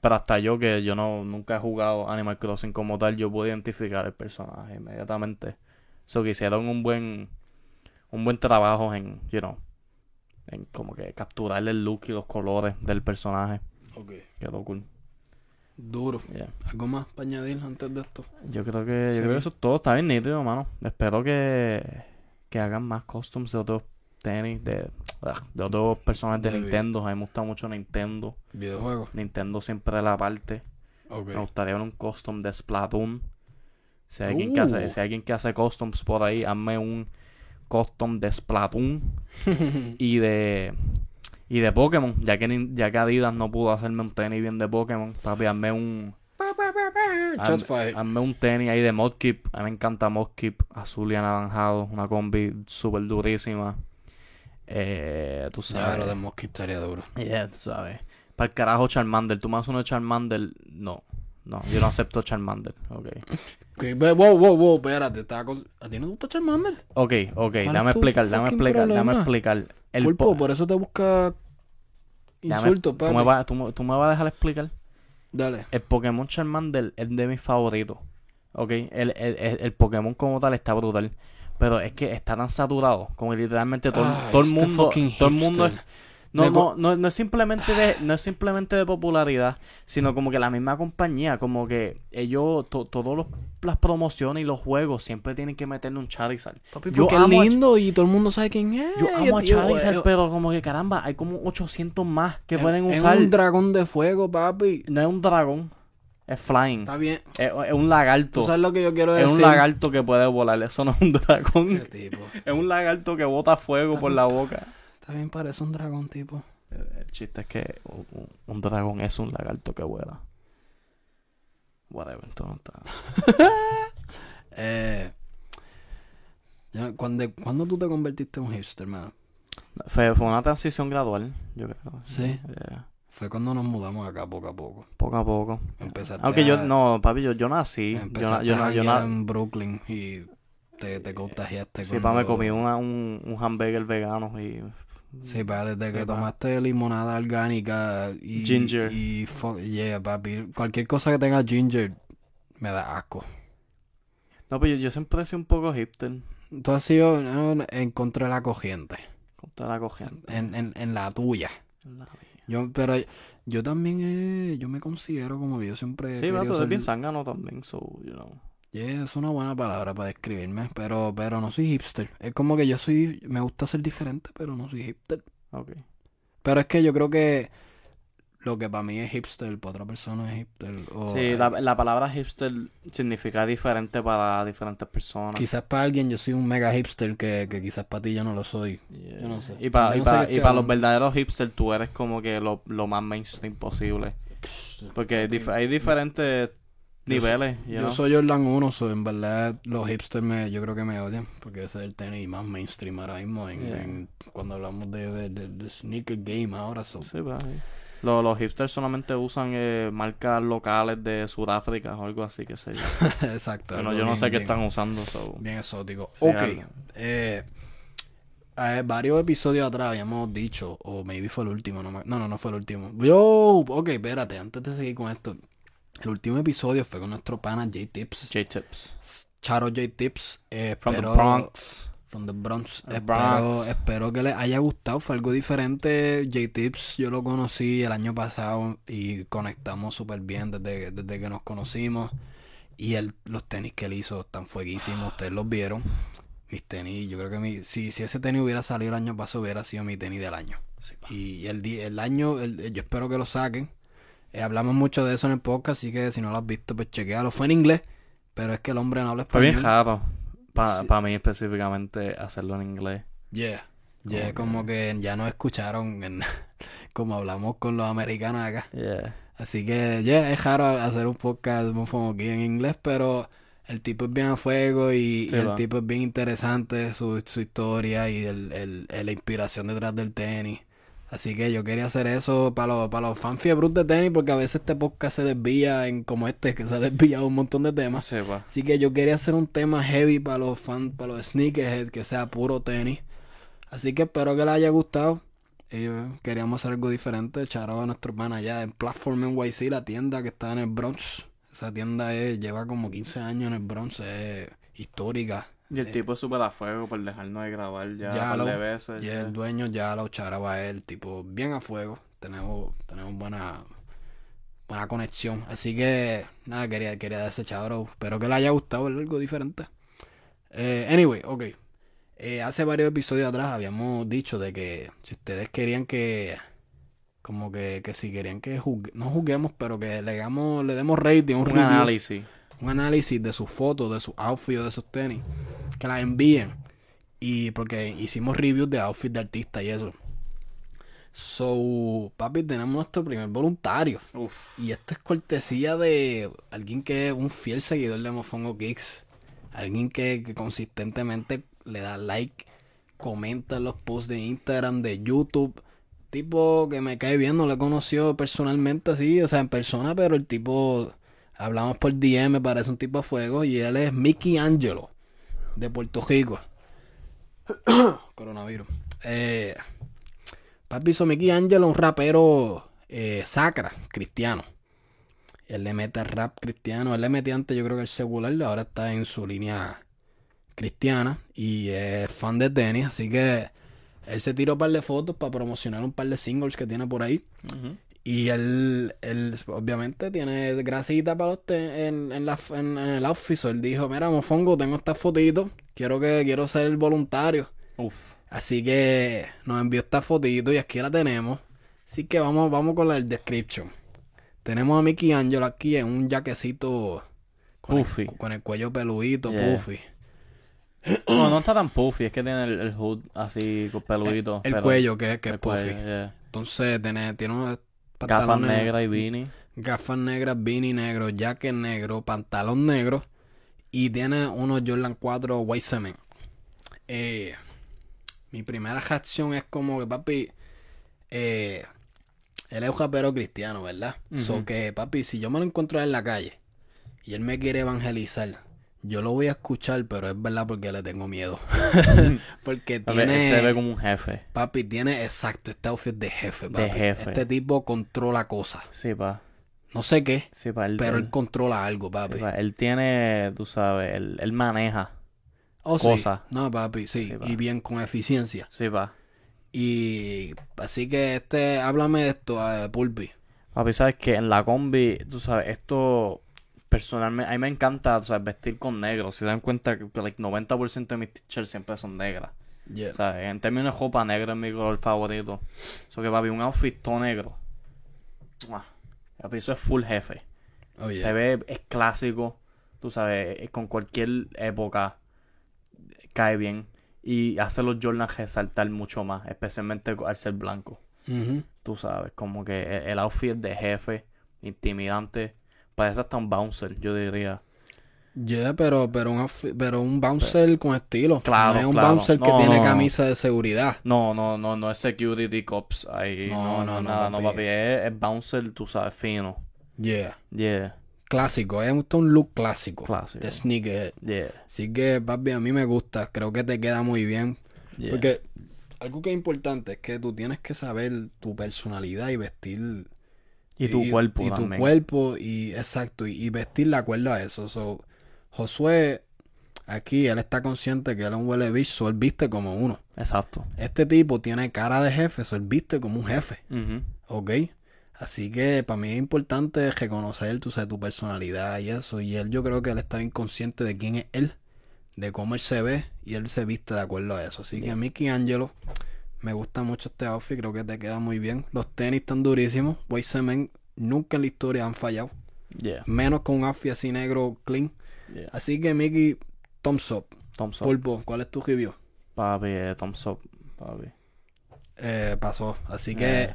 Pero hasta yo que yo no nunca he jugado Animal Crossing como tal, yo puedo identificar el personaje inmediatamente. So que hicieron un buen un buen trabajo en, you know, en como que capturar el look y los colores del personaje. Ok. Quedó cool. Duro. Yeah. ¿Algo más para añadir antes de esto? Yo creo que, yo creo que eso es todo está bien nítido, mano. Espero que, que hagan más customs de otros tenis, de, de otros personajes de De- Nintendo. A mí me gusta mucho Nintendo. Videojuego. Nintendo siempre la parte. Me gustaría ver un custom de Splatoon. Si hay, alguien que hace, Uh. si hay alguien que hace customs por ahí, hazme un custom de Splatoon y de y de Pokémon. Ya que, ya que Adidas no pudo hacerme un tenis bien de Pokémon, papi, hazme un Hazme, un tenis ahí de Modkeep. A mí me encanta Modkeep. Azul y anaranjado. Una combi súper durísima. Eh, tú Ya, sabes. lo de Mosquito estaría duro. Yeah, tú sabes. Para el carajo Charmander. Tú me haces uno de Charmander. No. No, yo no acepto Charmander. Ok. Ok, ve- wow, wow, wow, espérate. con- ¿A ti no te gusta Charmander? Ok, ok. Dame explicar, dame explicar, dame explicar. El Pulpo, po- por eso te busca dame- insultos, tú, me vas, tú, me- tú me vas a dejar explicar. Dale. El Pokémon Charmander es de mis favoritos. Ok, el, el, el, el Pokémon como tal está brutal. Pero es que está tan saturado. Como que literalmente todo, Ah, todo el este mundo. Todo el mundo es- no, no, no, no es simplemente de, no es simplemente de popularidad, sino como que la misma compañía, como que ellos, to, todas las promociones y los juegos siempre tienen que meterle un Charizard. Papi, Yo porque es amo a lindo y todo el mundo sabe quién es. Yo amo a Charizard, pero como que caramba, hay como 800 más que es- pueden es usar. un dragón de fuego, papi. No es un dragón, es flying. Está bien. Es, es un lagarto. Tú sabes lo que yo quiero Es decir. un lagarto que puede volar, eso no es un dragón. Qué tipo. Es un lagarto que bota fuego por la boca. Está bien, parece un dragón, tipo. El chiste es que un, dragón es un lagarto que vuela. Whatever, esto no está. Eh, ¿cuándo, ¿Cuándo tú te convertiste en un hipster, man? Fue, fue una transición gradual, yo creo. Sí. Yeah. Fue cuando nos mudamos acá poco a poco. Poco a poco. Empezaste Aunque yo, no, papi, yo, yo nací. Empezaste yo, yo, en Brooklyn y te, te contagiaste Sí, con pa, me comí una, un, un hamburger vegano y... Sí, pa, desde que Sí, pa. tomaste limonada orgánica y... Ginger. Y, fuck, yeah, papi. Cualquier cosa que tenga ginger me da asco. No, pero yo, yo siempre he sido un poco hipster. Tú has sido en contra de la corriente. Con toda la corriente. En, en, en la tuya. La vida. Yo, pero yo también, eh, yo me considero como que yo siempre Sí, eres ser- bien zángano también, so, you know. Yeah, es una buena palabra para describirme, pero, pero no soy hipster. Es como que yo soy, me gusta ser diferente, pero no soy hipster. Ok. Pero es que yo creo que lo que para mí es hipster, para otra persona es hipster. O, Sí, eh, la, la palabra hipster significa diferente para diferentes personas. Quizás para alguien yo soy un mega hipster que, que quizás para ti yo no lo soy. Yeah. Yo no sé. Y para y no sé pa- qué y estoy pa los verdaderos hipsters tú eres como que lo, lo más mainstream posible. Porque hay, dif- hay diferentes Yo soy- niveles, Yo know. soy Jordan 1, so en verdad los hipsters me, yo creo que me odian, porque ese es el tenis más mainstream ahora mismo en, Yeah. en- cuando hablamos de, de, de- de sneaker game ahora. So. Sí, pa, sí. Los, los hipsters solamente usan eh, marcas locales de Sudáfrica o algo así, que sé yo. Exacto. Bueno, yo no sé qué bien- están usando, so. Bien exótico. Sí, ok. Eh, eh, varios episodios atrás habíamos dicho, o maybe fue el último, no, me- no, no, no fue el último. Yo, ok, espérate, antes de seguir con esto. El último episodio fue con nuestro pana J-Tips. J-Tips. Charo J-Tips. Eh, From the espero- Bronx. From the Bronx. The Espero, Bronx. espero que les haya gustado. Fue algo diferente. J-Tips yo lo conocí el año pasado y conectamos súper bien desde, desde que nos conocimos. Y él, los tenis que él hizo están fueguísimos. Ustedes los vieron. Mis tenis, yo creo que mi, si, si ese tenis hubiera salido el año pasado, hubiera sido mi tenis del año. Y el, el año, el- yo espero que lo saquen. Eh, hablamos mucho de eso en el podcast, así que si no lo has visto, pues chequealo. Fue en inglés, pero es que el hombre no habla Fue español. bien raro. Para Sí. mí específicamente hacerlo en inglés. Yeah. Yeah, Como como que ya nos escucharon en- como hablamos con los americanos acá. Yeah. Así que, yeah, es raro hacer un podcast aquí en inglés, pero el tipo es bien a fuego y, Sí, y el va. tipo es bien interesante, su, su historia y el, el- el- la inspiración detrás del tenis. Así que yo quería hacer eso para los, para los fans fiebros de tenis, porque a veces este podcast se desvía en como este, que se ha desviado un montón de temas. Sepa. Así que yo quería hacer un tema heavy para los fans, para los sneakerheads, que sea puro tenis. Así que espero que les haya gustado. Y, eh, queríamos hacer algo diferente. Echar a nuestro hermano allá en Platform NYC, la tienda que está en el Bronx. Esa tienda es- lleva como 15 años en el Bronx, es histórica. Y el Eh, tipo es súper a fuego por dejarnos de grabar ya, Ya un par lo- de veces. Y ya. el dueño ya lo charaba a él, tipo, bien a fuego. Tenemos, tenemos buena, buena conexión. Así que, nada, quería, quería dar ese chabro. Espero que le haya gustado algo diferente. Eh, anyway, ok. Eh, hace varios episodios atrás habíamos dicho de que si ustedes querían que, como que, que si querían que juzgue- no juzguemos, pero que le, damos, le demos rating, un, Un review análisis. Un análisis de sus fotos, de sus outfits, de sus tenis, que las envíen. Y porque hicimos reviews de outfits de artistas y eso. So, papi, tenemos nuestro primer voluntario. Uf. Y esto es cortesía de alguien que es un fiel seguidor de Mofongo Kicks. Alguien que, que consistentemente le da like, comenta en los posts de Instagram, de YouTube. Tipo que me cae bien, no lo he conocido personalmente así, o sea, en persona, pero el tipo, hablamos por DM, me parece un tipo a fuego. Y él es Mickey Angelo, de Puerto Rico. Coronavirus. Eh, papi hizo Mickey Angelo, un rapero eh, sacra, cristiano. Él le mete rap cristiano. Él le metía antes, yo creo que el secular, ahora está en su línea cristiana. Y es fan de tenis, así que él se tiró un par de fotos para promocionar un par de singles que tiene por ahí. Ujú. Y él, él obviamente tiene grasita para los en, en, la, en, en el outfit. Él dijo, mira, mofongo, tengo estas fotitos. Quiero que quiero ser el voluntario. Uf. Así que nos envió esta fotito y aquí la tenemos. Así que vamos, vamos con la el description. Tenemos a Mickey Angelo aquí en un jaquecito con, el, Puffy. con el cuello peludito, Yeah. puffy. No, no está tan puffy, es que tiene el, el hood así con peludito. El pero- cuello que, que es el puffy. cuello, yeah. Entonces tiene, tiene unos Gafas negras y beanie. gafas negras, beanie negro, jacket negro, pantalón negro y tiene unos Jordan 4 White Cement. Eh, mi primera reacción es como que papi, eh, él es un rapero cristiano, ¿verdad? So Ujú. que papi, si yo me lo encuentro en la calle y él me quiere evangelizar, yo lo voy a escuchar, pero es verdad porque le tengo miedo. porque A ver, tiene... se ve como un jefe. Papi, tiene exacto este outfit de jefe, papi. jefe. Este tipo controla cosas. Sí, pa. No sé qué, Sí, pa. Él, pero él, él controla algo, sí, papi. pa, él tiene, tú sabes, él, él maneja. Oh, sí. cosas. No, papi, sí. Sí, pa. y bien con eficiencia. Sí, pa. Y así que este, háblame de esto, eh, Pulpi. Papi, sabes que en la combi, tú sabes, esto personalmente, a mí me encanta, tú sabes, vestir con negro. Si se dan cuenta que que, like, 90% de mis t-shirts siempre son negras. Yeah. O sea, en términos de ropa negra es mi color favorito. So que, papi, un outfit todo negro. ¡Mua! Papi, eso es full jefe. Oh, yeah. Se ve, es clásico. Tú sabes, eh, con cualquier época cae bien. Y hace los Jordan resaltar mucho más, especialmente al ser blanco. Ujú. Tú sabes, como que e- el outfit de jefe, intimidante. Parece hasta un bouncer, yo diría. Yeah, pero, pero, un, pero un bouncer con estilo. Claro, No es un claro. bouncer que No, tiene no. camisa de seguridad. No, no, no, no es security cops ahí. No, No, no, nada, no, papi. Es, es bouncer, tú sabes, fino. Yeah. Yeah, Clásico, es un, un look clásico. Clásico. De sneaker. yeah, Así que, papi, a mí me gusta. Creo que te queda muy bien. yeah. Porque algo que es importante es que tú tienes que saber tu personalidad y vestir. Y tu cuerpo Y tu cuerpo, y exacto, y, y vestir de acuerdo a eso. So, Josué, aquí, él está consciente que él es un huele bicho, so él viste como uno. Exacto. Este tipo tiene cara de jefe, so él viste como un jefe, Ujú. ¿ok? Así que para mí es importante reconocer tú sabes, tu personalidad y eso. Y él, yo creo que él está bien consciente de quién es él, de cómo él se ve, y él se viste de acuerdo a eso. Así que Mickey Angelo, me gusta mucho este outfit, creo que te queda muy bien. Los tenis están durísimos. Cement, nunca en la historia han fallado. Yeah, Menos con un outfit así negro clean. yeah. Así que, Mickey, thumbs up. Thumbs up. Pulpo, ¿cuál es tu review? Papi, eh, thumbs up. Papi. Eh, pasó. Así que,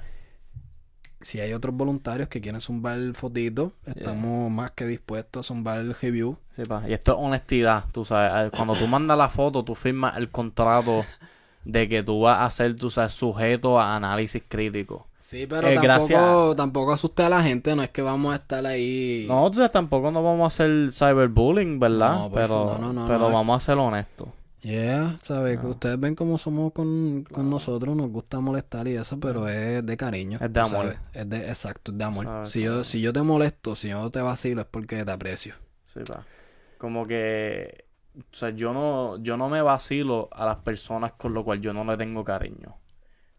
si hay otros voluntarios que quieren zumbar fotitos, estamos más que dispuestos a zumbar el review. sí. Y esto es honestidad, tú sabes. Cuando tú mandas la foto, tú firmas el contrato de que tú vas a ser, tú sabes, sujeto a análisis crítico. Sí, pero Eh, tampoco, tampoco asuste a la gente, no es que vamos a estar ahí. No, sabes, tampoco nos vamos a hacer cyberbullying, ¿verdad? No, pero no, no, pero no. vamos a ser honestos. Yeah, sabes, que Ah. ustedes ven cómo somos con, con nosotros, nos gusta molestar y eso, pero es de cariño. Es de amor. sabes, Es de, exacto, es de amor. Sabes, Si yo, si yo te molesto, si yo te vacilo, es porque te aprecio. Sí, pa. Como que, o sea, yo no, yo no me vacilo a las personas con lo cual yo no le tengo cariño.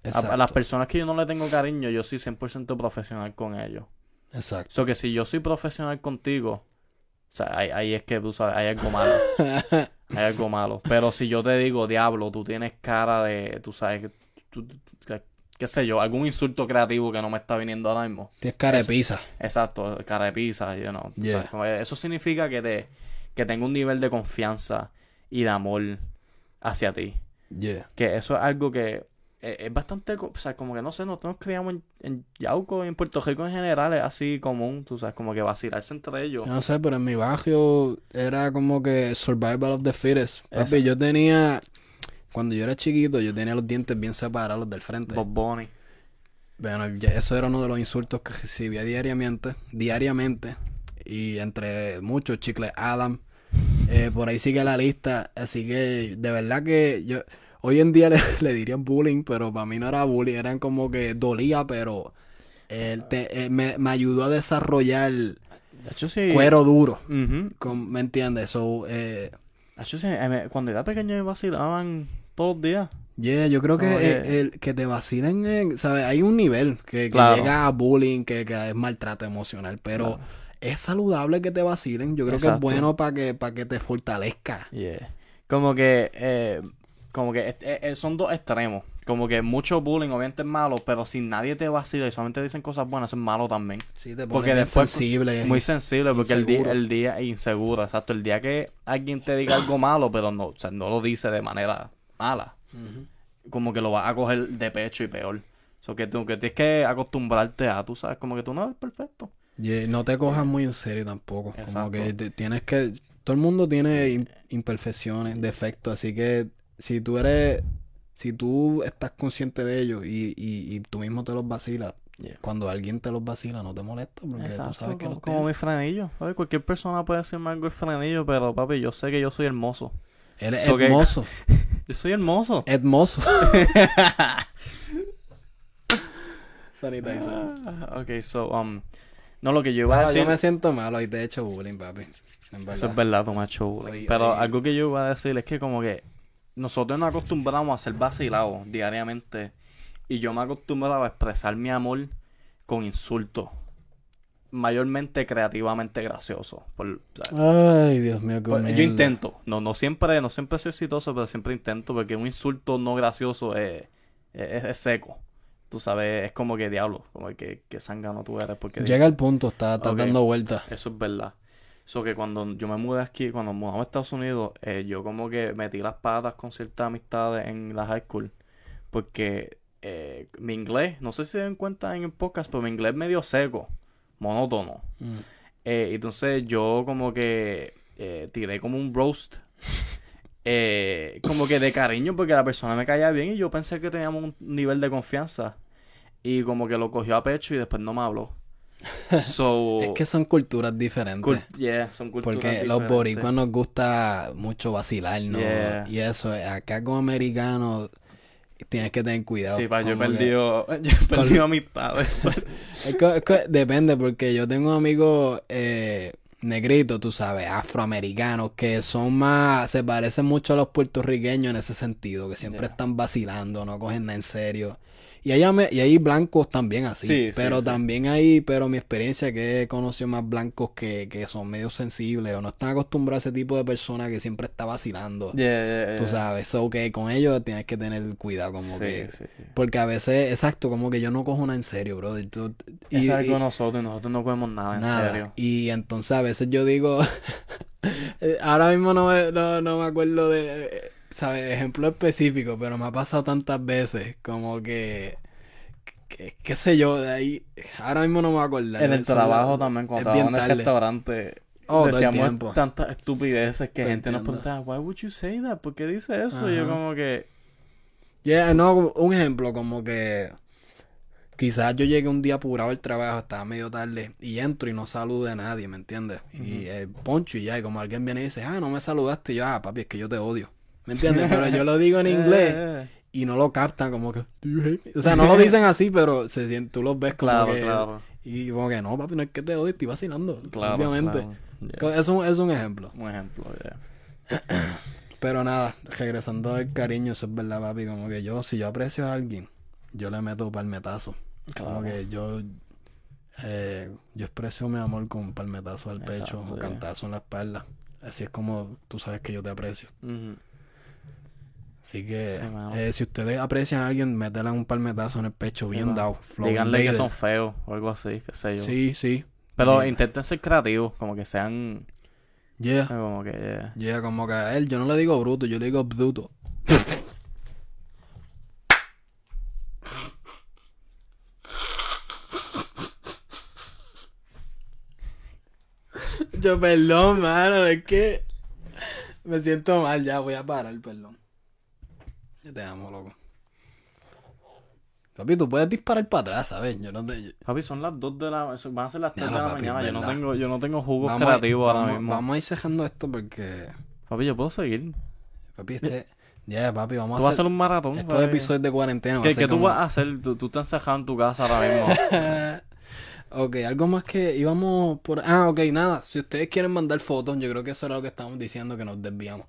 A, Exacto, a las personas que yo no le tengo cariño, yo soy 100% profesional con ellos. exacto. So que si yo soy profesional contigo, o sea, ahí, ahí es que tú sabes, hay algo malo. Hay algo malo. Pero si yo te digo, diablo, tú tienes cara de, tú sabes, que tú- que- qué sé yo, algún insulto creativo que no me está viniendo ahora mismo. Tienes cara de pizza. Exacto, cara de pizza, you know, Yeah. sabes, eso significa que te, que tengo un nivel de confianza y de amor hacia ti. Yeah. Que eso es algo que eh, es bastante, o sea, como que no sé, nosotros nos criamos en, en Yauco y en Puerto Rico en general, es así común, tú sabes, como que vacilarse entre ellos. Yo no sé, pero en mi barrio era como que survival of the fittest. Papi, Exacto. yo tenía, cuando yo era chiquito, yo tenía los dientes bien separados del frente. Bob Bunny. Bueno, eso era uno de los insultos que recibía diariamente, diariamente, y entre muchos, Chicle Adam, eh, por ahí sigue la lista, así que de verdad que yo, hoy en día le, le dirían bullying, pero para mí no era bullying, eran como que dolía, pero eh, te- eh, me, me ayudó a desarrollar De hecho, sí. cuero duro, con- ¿me entiendes? So, eh, De hecho, sí, eh, cuando era pequeño me vacilaban todos los días. Yeah, yo creo que, el, que- el que te vacilen, en- ¿sabes? Hay un nivel que, que Claro. llega a bullying, que, que es maltrato emocional, pero Claro. Es saludable que te vacilen. Yo creo que es bueno para que, para que te fortalezca. Yeah. Como que, eh, como que est- eh, son dos extremos. Como que mucho bullying obviamente es malo, pero si nadie te vacila y solamente dicen cosas buenas, eso es malo también. Sí, te Porque después- sensible. Muy sensible, porque el día, el día inseguro, exacto. El día que alguien te diga algo malo, pero no, o sea, no lo dice de manera mala, como que lo vas a coger de pecho y peor. So que tú que tienes que acostumbrarte a, tú sabes, como que tú no eres perfecto. Yeah, no te cojas muy en serio tampoco. Como que te- tienes que... Todo el mundo tiene im- imperfecciones, defectos, así que si tú eres... Si tú estás consciente de ello y, y, y tú mismo te los vacilas, Yeah. cuando alguien te los vacila no te molesta porque tú Exacto, sabes que como, los como mi frenillo. ¿sabes? Cualquier persona puede decirme algo el frenillo, pero papi, yo sé que yo soy hermoso. Eres So que- hermoso. Yo soy hermoso. Hermoso. Sanitizer. Ah, ok, so, um, no, lo que yo iba a decir, yo me siento malo y te he hecho bullying, papi. Eso es verdad, tú macho bullying. Oye, Pero oye. algo que yo iba a decir es que como que nosotros nos acostumbramos a ser vacilados diariamente y yo me acostumbraba a expresar mi amor con insultos. Mayormente creativamente graciosos. Por, o sea, Ay, Dios mío, qué Pues, yo intento, no, no siempre, no siempre soy exitoso, pero siempre intento, porque un insulto no gracioso es, es, es seco. Tú sabes, es como que diablo, como que, que zángano tú eres, porque Llega el punto, está, está dando vueltas. eso es verdad. Eso que cuando yo me mudé aquí, cuando mudamos a Estados Unidos, eh, yo como que metí las patas con ciertas amistades en la high school, porque eh, mi inglés, no sé si se dan cuenta en el podcast, pero mi inglés medio seco, monótono. Mm. Eh, entonces yo como que tiré como un roast. Eh, como que de cariño porque la persona me caía bien y yo pensé que teníamos un nivel de confianza. Y como que lo cogió a pecho y después no me habló. So, Es que son culturas diferentes. cul- yeah, son culturas Porque los diferentes. boricuas nos gusta mucho vacilar, ¿no? Yeah. Y eso, eh, acá como americanos tienes que tener cuidado. Sí, pa, yo he como que- perdido, yo he perdido amistades. Depende, porque yo tengo amigos eh, negritos, tú sabes, afroamericanos, que son más, se parecen mucho a los puertorriqueños en ese sentido, que siempre Yeah. están vacilando, no cogen nada en serio. Y hay, ame- y hay blancos también así. Sí, sí, pero sí. también hay, pero mi experiencia que he conocido más blancos que, que son medio sensibles o no están acostumbrados a ese tipo de persona que siempre está vacilando. Yeah, yeah, yeah. Tú sabes, so que con ellos tienes que tener cuidado como Sí, que... sí. Porque a veces, exacto, como que yo no cojo una en serio, bro. Y, tú- y- Eso es algo y- nosotros y nosotros no cogemos nada, en Nada. serio. Y entonces a veces yo digo, eh, ahora mismo no me, no, no me acuerdo de, ¿sabes? Ejemplo específico, pero me ha pasado tantas veces como que, que- qué sé yo, de ahí, ahora mismo no me acuerdo. En el Eso trabajo también, cuando es bien trabajábamos en el restaurante, Oh, decíamos tantas estupideces que Te gente nos entiendo. preguntaba, why would you say that? ¿Por qué dice eso? Y yo como que, Yeah, no, un ejemplo como que quizás yo llegué un día apurado al trabajo, estaba medio tarde y entro y no saludo a nadie, ¿me entiendes? Y eh, poncho y ya, y como alguien viene y dice, ah, no me saludaste, y yo, ah, papi, es que yo te odio. ¿Me entiendes? Pero yo lo digo en inglés y no lo captan como que, "Do you hate me?" O sea, no lo dicen así, pero se sienten, tú los ves como Claro, que... claro. Y como que no, papi, no es que te odio, estoy vacilando. Claro, obviamente. claro. Yeah. Es, un, es un ejemplo. Un ejemplo, yeah. Pero nada, regresando al cariño, eso es verdad, papi. Como que yo, si yo aprecio a alguien, yo le meto palmetazo. Como Claro. que yo, eh, yo expreso mi amor con palmetazo al pecho Exacto, o cantazo en la espalda. Así es como tú sabes que yo te aprecio. Ujú. Así que, eh, si ustedes aprecian a alguien, métele un palmetazo en el pecho bien dado. Díganle que son feos o algo así, qué sé yo. Sí, sí. Pero Yeah. intenten ser creativos, como que sean, Yeah. como que, yeah. Yeah, como que a él, yo no le digo bruto, yo le digo bruto. Yo, perdón, mano, es que me siento mal, ya voy a parar, perdón. Te amo, loco. Papi, tú puedes disparar para atrás, ¿sabes? Yo no te... Papi, son las 2 de la... Van a ser las 3 Ya, de la papi, mañana. Yo no, tengo, yo no tengo jugos Vamos a- creativos ahora vamos- mismo. Vamos a ir cejando esto porque... Papi, yo puedo seguir. Papi, este... Ya, papi, vamos Tú a vas a hacer... hacer un maratón. Estos papi. episodios de cuarentena. ¿Qué, qué tú vas a hacer? Tú, tú estás encejado en tu casa ahora mismo. ok, algo más que íbamos por... Ah, ok, nada. Si ustedes quieren mandar fotos, yo creo que eso era lo que estábamos diciendo, que nos desviamos.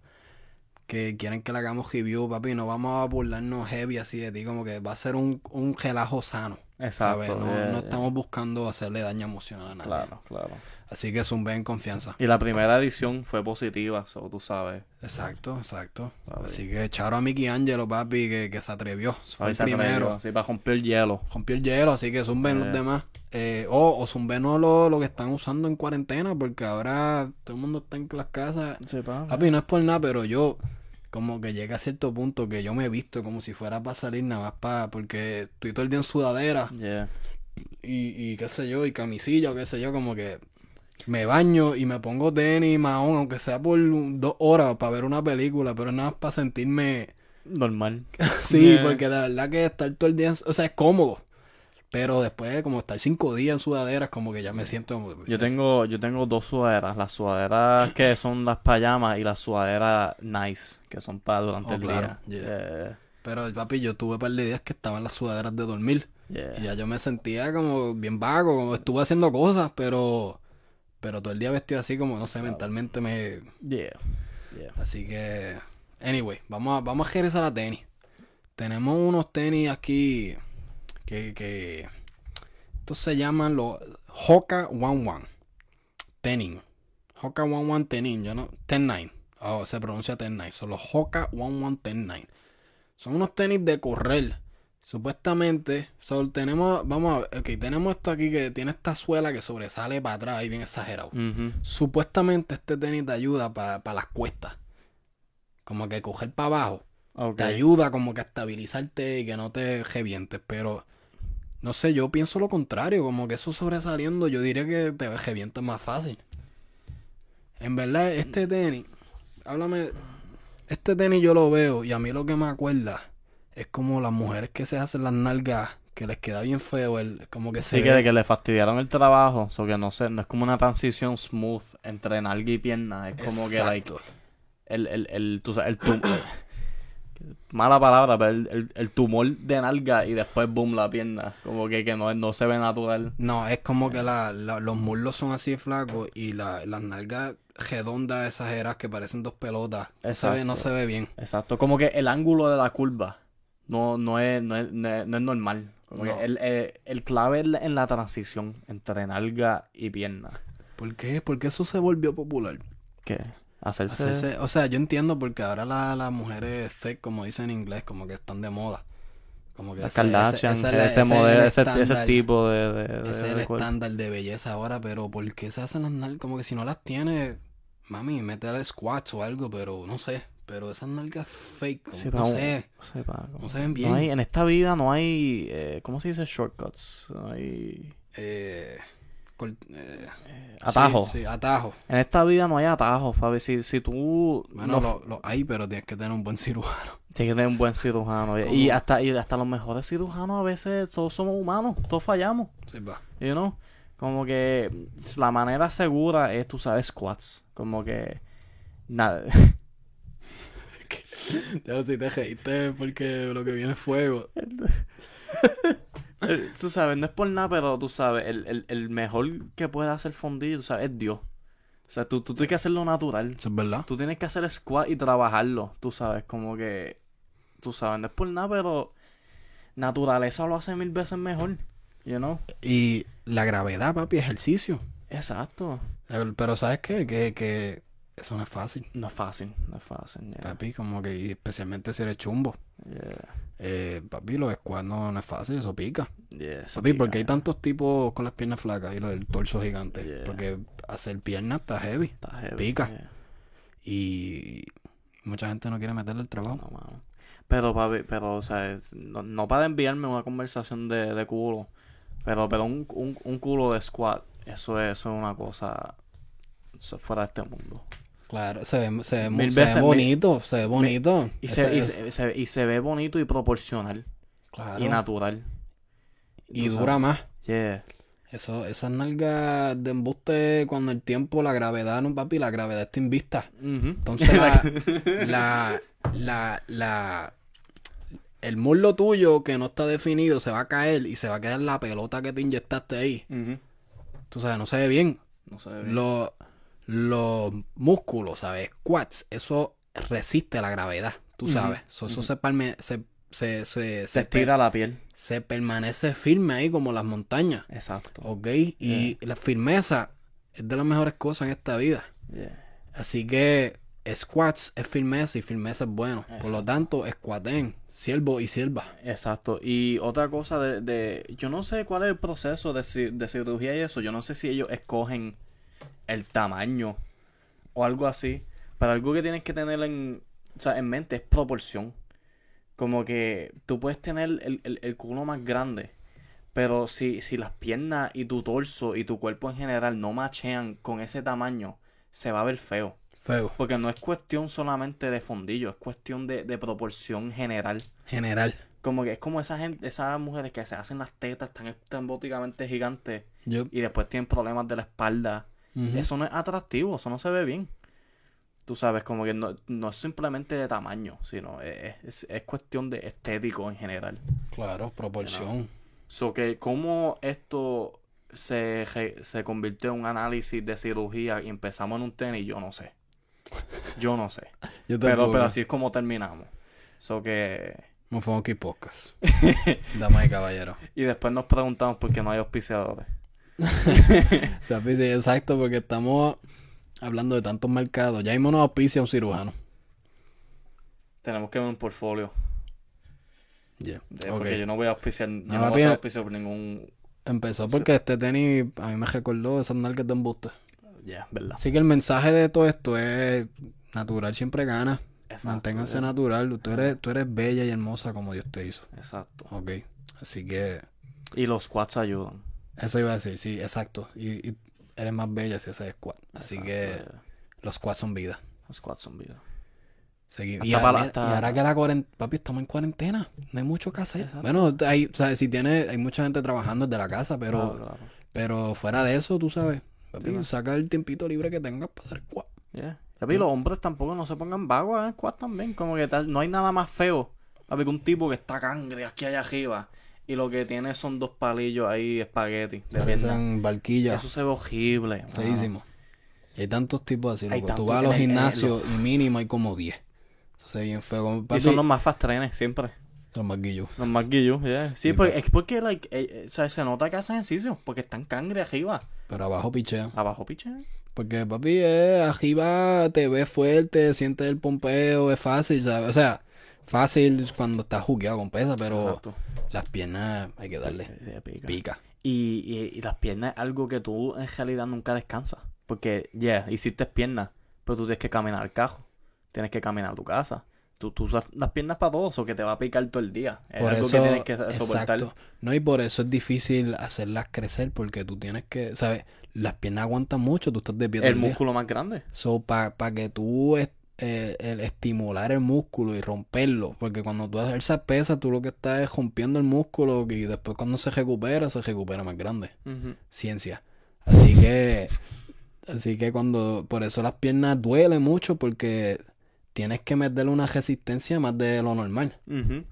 Que quieren que le hagamos review, papi. No vamos a burlarnos heavy así de ti, como que va a ser un, un relajo sano. Exacto. ¿sabes? No, yeah, no yeah. estamos buscando hacerle daño emocional a nadie. Claro, claro. Así que zumbe en confianza. Y la primera edición fue positiva, so, tú sabes. Exacto, exacto. Papi. Así que charo a Mickey Angelo, papi, que, que se atrevió. Fue Ahí el se atrevió, primero. Así para romper el hielo. rompió el hielo, así que zumben Eh. los demás. Eh, o, o zumbenos lo, lo que están usando en cuarentena, porque ahora todo el mundo está en las casas. Sí. Papi, no es por nada, pero yo como que llega a cierto punto que yo me he visto como si fuera para salir nada más para... Porque estoy todo el día en sudadera Yeah. y, y qué sé yo, y camisilla o qué sé yo, como que me baño y me pongo tenis, mahón, aunque sea por dos horas para ver una película, pero nada más para sentirme... Normal. Sí, Yeah. porque de verdad que estar todo el día, o sea, es cómodo. Pero después, como estar cinco días en sudaderas, como que ya me siento. Yo tengo, yo tengo dos sudaderas. Las sudaderas que son las payamas y las sudaderas nice, que son para durante Oh, el claro, día. yeah. Pero, papi, yo tuve un par de días que estaba en las sudaderas de dormir. Yeah, Y ya yo me sentía como bien vago, como estuve haciendo cosas, pero... Pero todo el día vestido así como, no sé, mentalmente me... Yeah. Yeah. Así que... Anyway, vamos a, vamos a regresar a tenis. Tenemos unos tenis aquí que... que estos se llaman los Hoka One One. Tenin. Hoka One One Tenin. Yo no... Ten Nine. Oh, se pronuncia Ten Nine. Son los Hoka One One Ten Nine. Son unos tenis de correr. Supuestamente, so, tenemos, vamos a ver, ok, tenemos esto aquí que tiene esta suela que sobresale para atrás y bien exagerado. Supuestamente este tenis te ayuda para las cuestas. Como que coger para abajo. Te ayuda como que a estabilizarte y que no te revientes. Pero no sé, yo pienso lo contrario. Como que eso sobresaliendo, yo diría que te revientas más fácil. En verdad, este tenis, háblame. Este tenis yo lo veo y a mí lo que me acuerda es como las mujeres que se hacen las nalgas que les queda bien feo. El, como que se Sí, que, ve- de que le fastidiaron el trabajo, so que no sé, no es como una transición smooth entre nalga y pierna, es como que like, Exacto. el, el, el, tú sabes, el tum- mala palabra, pero el, el, el tumor de nalga y después boom la pierna, como que, que no, no se ve natural. No, es como que la, la- los muslos son así flacos y la, las nalgas redondas, exageradas, que parecen dos pelotas. Se ve- no Exacto. se ve bien. Exacto, como que el ángulo de la curva no, no, es, no, es, no, es, no es normal. Como que No. el, el, el clave en la transición entre nalga y pierna. ¿Por qué? ¿Por qué eso se volvió popular? ¿Qué? Hacerse... Hacerse, o sea, yo entiendo porque ahora la- las mujeres thick, como dicen en inglés, como que están de moda. Como que Las ese- Kardashian, ese modelo, el ese, tipo de, de, de- Ese es el estándar de belleza ahora, pero ¿por qué se hacen las nalgas? Como que si no las tiene, mami, métele squats o algo, pero no sé. Pero esas nalgas fake, Sí, no sé. no se ven bien. No hay, en esta vida no hay, eh, ¿cómo se dice? Shortcuts. No hay... Eh, eh, Atajos. Sí, sí, atajos. En esta vida no hay atajos, Fabi. Si, si tú... Bueno, no- lo, lo hay, pero tienes que tener un buen cirujano. Tienes que tener un buen cirujano. Y hasta, y hasta los mejores cirujanos a veces todos somos humanos, todos fallamos. Sí, va. You know? Como que la manera segura es, tú sabes, squats. Como que... Nada. Ya si te reíste porque lo que viene es fuego. Tú sabes, no es por nada, pero tú sabes, el, el, el mejor que puede hacer fondillo, tú sabes, es Dios. O sea, tú, tú tienes que hacerlo natural. Eso es verdad. Tú tienes que hacer squat y trabajarlo, tú sabes, como que... Tú sabes, no es por nada, pero... Naturaleza lo hace mil veces mejor. You know? Y la gravedad, papi, ejercicio. Exacto. Eh, Pero ¿sabes qué? Que, que eso no es fácil. No es fácil, no es fácil. yeah, Papi, como que, y especialmente si eres chumbo. yeah, Eh, papi, los squats no, no es fácil, eso pica. yeah, eso Papi, pica, porque hay tantos tipos con las piernas flacas y lo del torso gigante. Porque hacer piernas está heavy. Está heavy, pica. Y mucha gente no quiere meterle el trabajo. No, mano. Pero, papi, pero, o sea, no, no para enviarme una conversación de, de culo, pero, pero un, un, un culo de squat, eso es, eso es una cosa fuera de este mundo. Claro, se ve, se ve, Mil se ve bonito, se ve bonito. Y Ese se, y, se, se- y se ve bonito y proporcional claro. y natural. Y dura más. Yeah. Eso, esas nalgas de embuste cuando el tiempo, la gravedad, no papi, la gravedad está invista. Entonces la, la, la, la- el muslo tuyo que no está definido se va a caer y se va a quedar la pelota que te inyectaste ahí. Ujú. Tú sabes, no se ve bien. No se ve bien. Los, los músculos, ¿sabes? Quads, eso resiste la gravedad, tú sabes. So, Eso se, palme- se, se, se, Se per- estira la piel. se permanece firme ahí como las montañas. Exacto. ¿Ok? Y la firmeza es de las mejores cosas en esta vida. Yeah. Así que squats es firmeza y firmeza es bueno. Por lo tanto, squaten, siervo y sierva. Exacto. Y otra cosa de, de... Yo no sé cuál es el proceso de, de cirugía y eso. Yo no sé si ellos escogen el tamaño o algo así. Pero algo que tienes que tener en, o sea, en mente es proporción. Como que tú puedes tener el, el, el culo más grande. Pero si, si las piernas y tu torso y tu cuerpo en general no machean con ese tamaño, se va a ver feo. Feo. Porque no es cuestión solamente de fondillo, es cuestión de, de proporción general. General. Como que es como esa gente, esas mujeres que se hacen las tetas tan estambóticamente gigantes y después tienen problemas de la espalda. Eso no es atractivo, eso no se ve bien. Tú sabes, como que no, no es simplemente de tamaño, sino es, es, es cuestión de estético en general. Claro, proporción. So que cómo esto se, se convirtió en un análisis de cirugía y empezamos en un tenis, yo no sé. Yo no sé. Yo Pero, pero así es como terminamos. So que... Mofongo y podcast. Damas y caballeros. Y después nos preguntamos por qué no hay auspiciadores. O sea, pues, exacto, porque estamos hablando de tantos mercados. Ya mismo nos auspicia un cirujano. Tenemos que ver un portfolio. De- Ok. Porque yo no voy a auspiciar, yo No, no, voy a auspiciado por ningún... Empezó porque este tenis a mí me recordó esas nalgas de embuste. Ya, ¿verdad? Así que el mensaje de todo esto es natural siempre gana. Exacto, Manténganse natural. Tú eres, tú eres bella y hermosa como Dios te hizo. Exacto. Ok. Así que Y los squats ayudan. Eso iba a decir, sí, exacto. Y, y eres más bella si haces squat. Así Exacto, que los squats son vida. Los squats son vida. Segui- Hasta Y, a- para- mira, hasta- y ahora que la cuarentena, papi, estamos en cuarentena, no hay mucho que hacer. Exacto. Bueno, hay, o sea, si tiene, hay mucha gente trabajando desde la casa, pero, Claro, claro. pero fuera de eso, tú sabes, papi, Sí, saca el tiempito libre que tengas para hacer squat. Yeah. Papi, los hombres tampoco no se pongan vagos en squat también. Como que tal, no hay nada más feo. Papi, que un tipo que está cangre aquí allá arriba. Y lo que tiene son dos palillos ahí, espagueti. De. Parecen barquillas, Eso se ve horrible. feísimo. Y hay tantos tipos así, loco. Tú vas a los gimnasios y mínimo hay como 10. Eso se ve bien feo. Y son los más fast trenes siempre. Los maquillos. Los marquillos, yeah. Sí, porque, es porque, like, eh, eh, o sea, se nota que hacen ejercicio, porque están cangre arriba. Pero abajo pichea. Abajo, piche. Porque, papi, eh, arriba te ves fuerte, sientes el pompeo, es fácil, ¿sabes? O sea, fácil cuando estás jugueado con pesa, pero Exacto. las piernas hay que darle. Sí, sí, pica. Pica. Y, y, y las piernas es algo que tú en realidad nunca descansas. Porque, yeah, hiciste piernas, pero tú tienes que caminar al cajo. Tienes que caminar a tu casa. Tú, tú usas las piernas para todo, eso que te va a picar todo el día. Es Por algo eso, que tienes que soportar. exacto. No, y por eso es difícil hacerlas crecer, porque tú tienes que, ¿sabes? Las piernas aguantan mucho, tú estás de pie todo El día. músculo más grande. So, para que tú eh, el estimular el músculo y romperlo, porque cuando tú haces pesas, tú lo que estás es rompiendo el músculo y después cuando se recupera, se recupera más grande. Ciencia. Así que, así que cuando, por eso las piernas duelen mucho porque tienes que meterle una resistencia más de lo normal.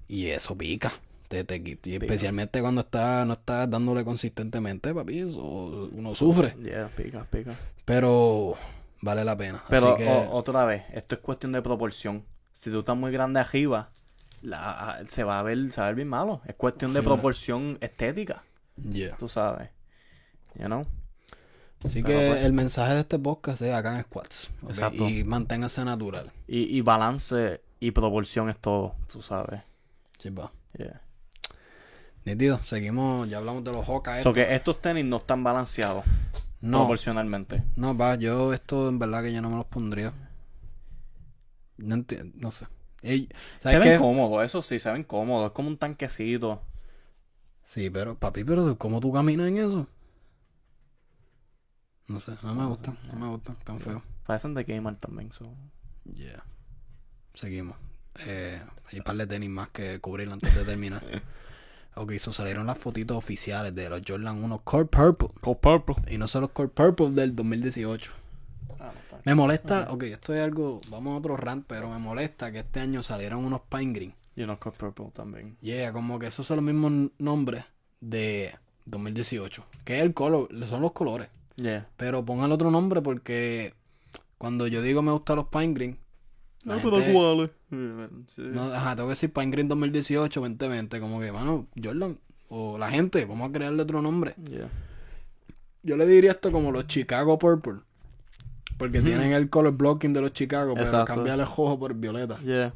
Y eso pica. Te, te. Y especialmente cuando está, no estás dándole consistentemente, papi, eso uno sufre. Yeah, pica, pica. Pero vale la pena. Pero Así que, o- otra vez, esto es cuestión de proporción. Si tú estás muy grande arriba, la, se va a ver, se va a ver bien malo. Es cuestión de proporción estética, yeah. tú sabes. You know? Así Pero que pues- el mensaje de este podcast es hagan squats. ¿ok? Exacto. Y manténgase natural. Y, y balance y proporción es todo, tú sabes. Sí, va. Yeah. Nítido, seguimos, ya hablamos de los Hawkeyes. So que estos tenis no están balanceados no, proporcionalmente. no, va, yo esto en verdad que yo no me los pondría. No entiendo, no sé. Ey, Se ¿Sabes ven qué? cómodos, eso sí, se ven cómodos. Es como un tanquecito. Sí, pero papi, pero ¿cómo tú caminas en eso? No sé, no me gustan, no me gustan, tan feos. Parecen de gamer también. So. Yeah. Seguimos. Eh, hay un par de tenis más que cubrir antes de terminar. ok, so salieron las fotitos oficiales de los Jordan 1 Core Purple. Cold Purple. Y no son los Core Purple del 2018. Ah, no está. Me molesta, ok, esto es algo, vamos a otro rant, pero me molesta que este año salieron unos Pine Green. Y unos Cold Purple también. Yeah, como que esos son los mismos nombres de 2018. Que es el color, son los colores. Yeah. Pero pongan otro nombre porque cuando yo digo me gustan los Pine Green, la No, gente- iguales. Sí. no, ajá, tengo que decir Pine Green 2018, 2020, como que, mano, Jordan, o la gente, vamos a crearle otro nombre. Yeah. Yo le diría esto como los Chicago Purple. Porque tienen el color blocking de los Chicago, pero Exacto. cambiar el rojo por violeta. Yeah.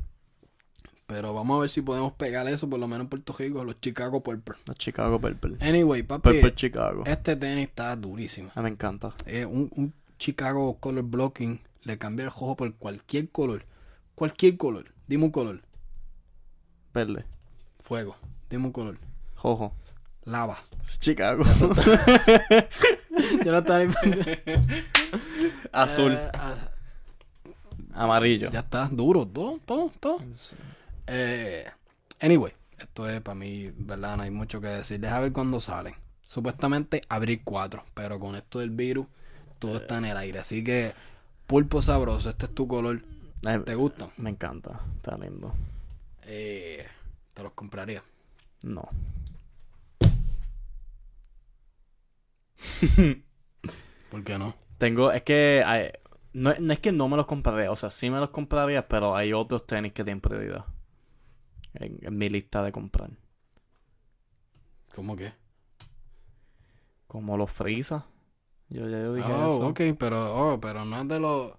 Pero vamos a ver si podemos pegar eso, por lo menos en Puerto Rico, los Chicago Purple. Los Chicago Purple. Anyway, papi, Purple Chicago. este tenis está durísimo. Ah, me encanta. Eh, un, un Chicago color blocking le cambia el rojo por cualquier color. Cualquier color. Dime un color. Verde. Fuego. Dime un color. Rojo. Lava. Chicago. Yo no estaba ni- Azul. Eh, Amarillo. ya está. Duro. Todo, todo, todo. Eh, anyway, esto es para mí, ¿verdad? No hay mucho que decir. Deja ver cuándo salen. Supuestamente abril 4, pero con esto del virus, todo está en el aire. Así que, pulpo sabroso, este es tu color. ¿Te gustan? Me encanta. Está lindo. Eh, te los compraría. No. ¿Por qué no? Tengo, es que hay- no, no es que no me los compraría, o sea, sí me los compraría, pero hay otros tenis que tienen prioridad en, en mi lista de comprar. ¿Cómo que? Como los Freeza. Yo ya yo dije Oh, eso. ok, pero, oh, pero no es de los.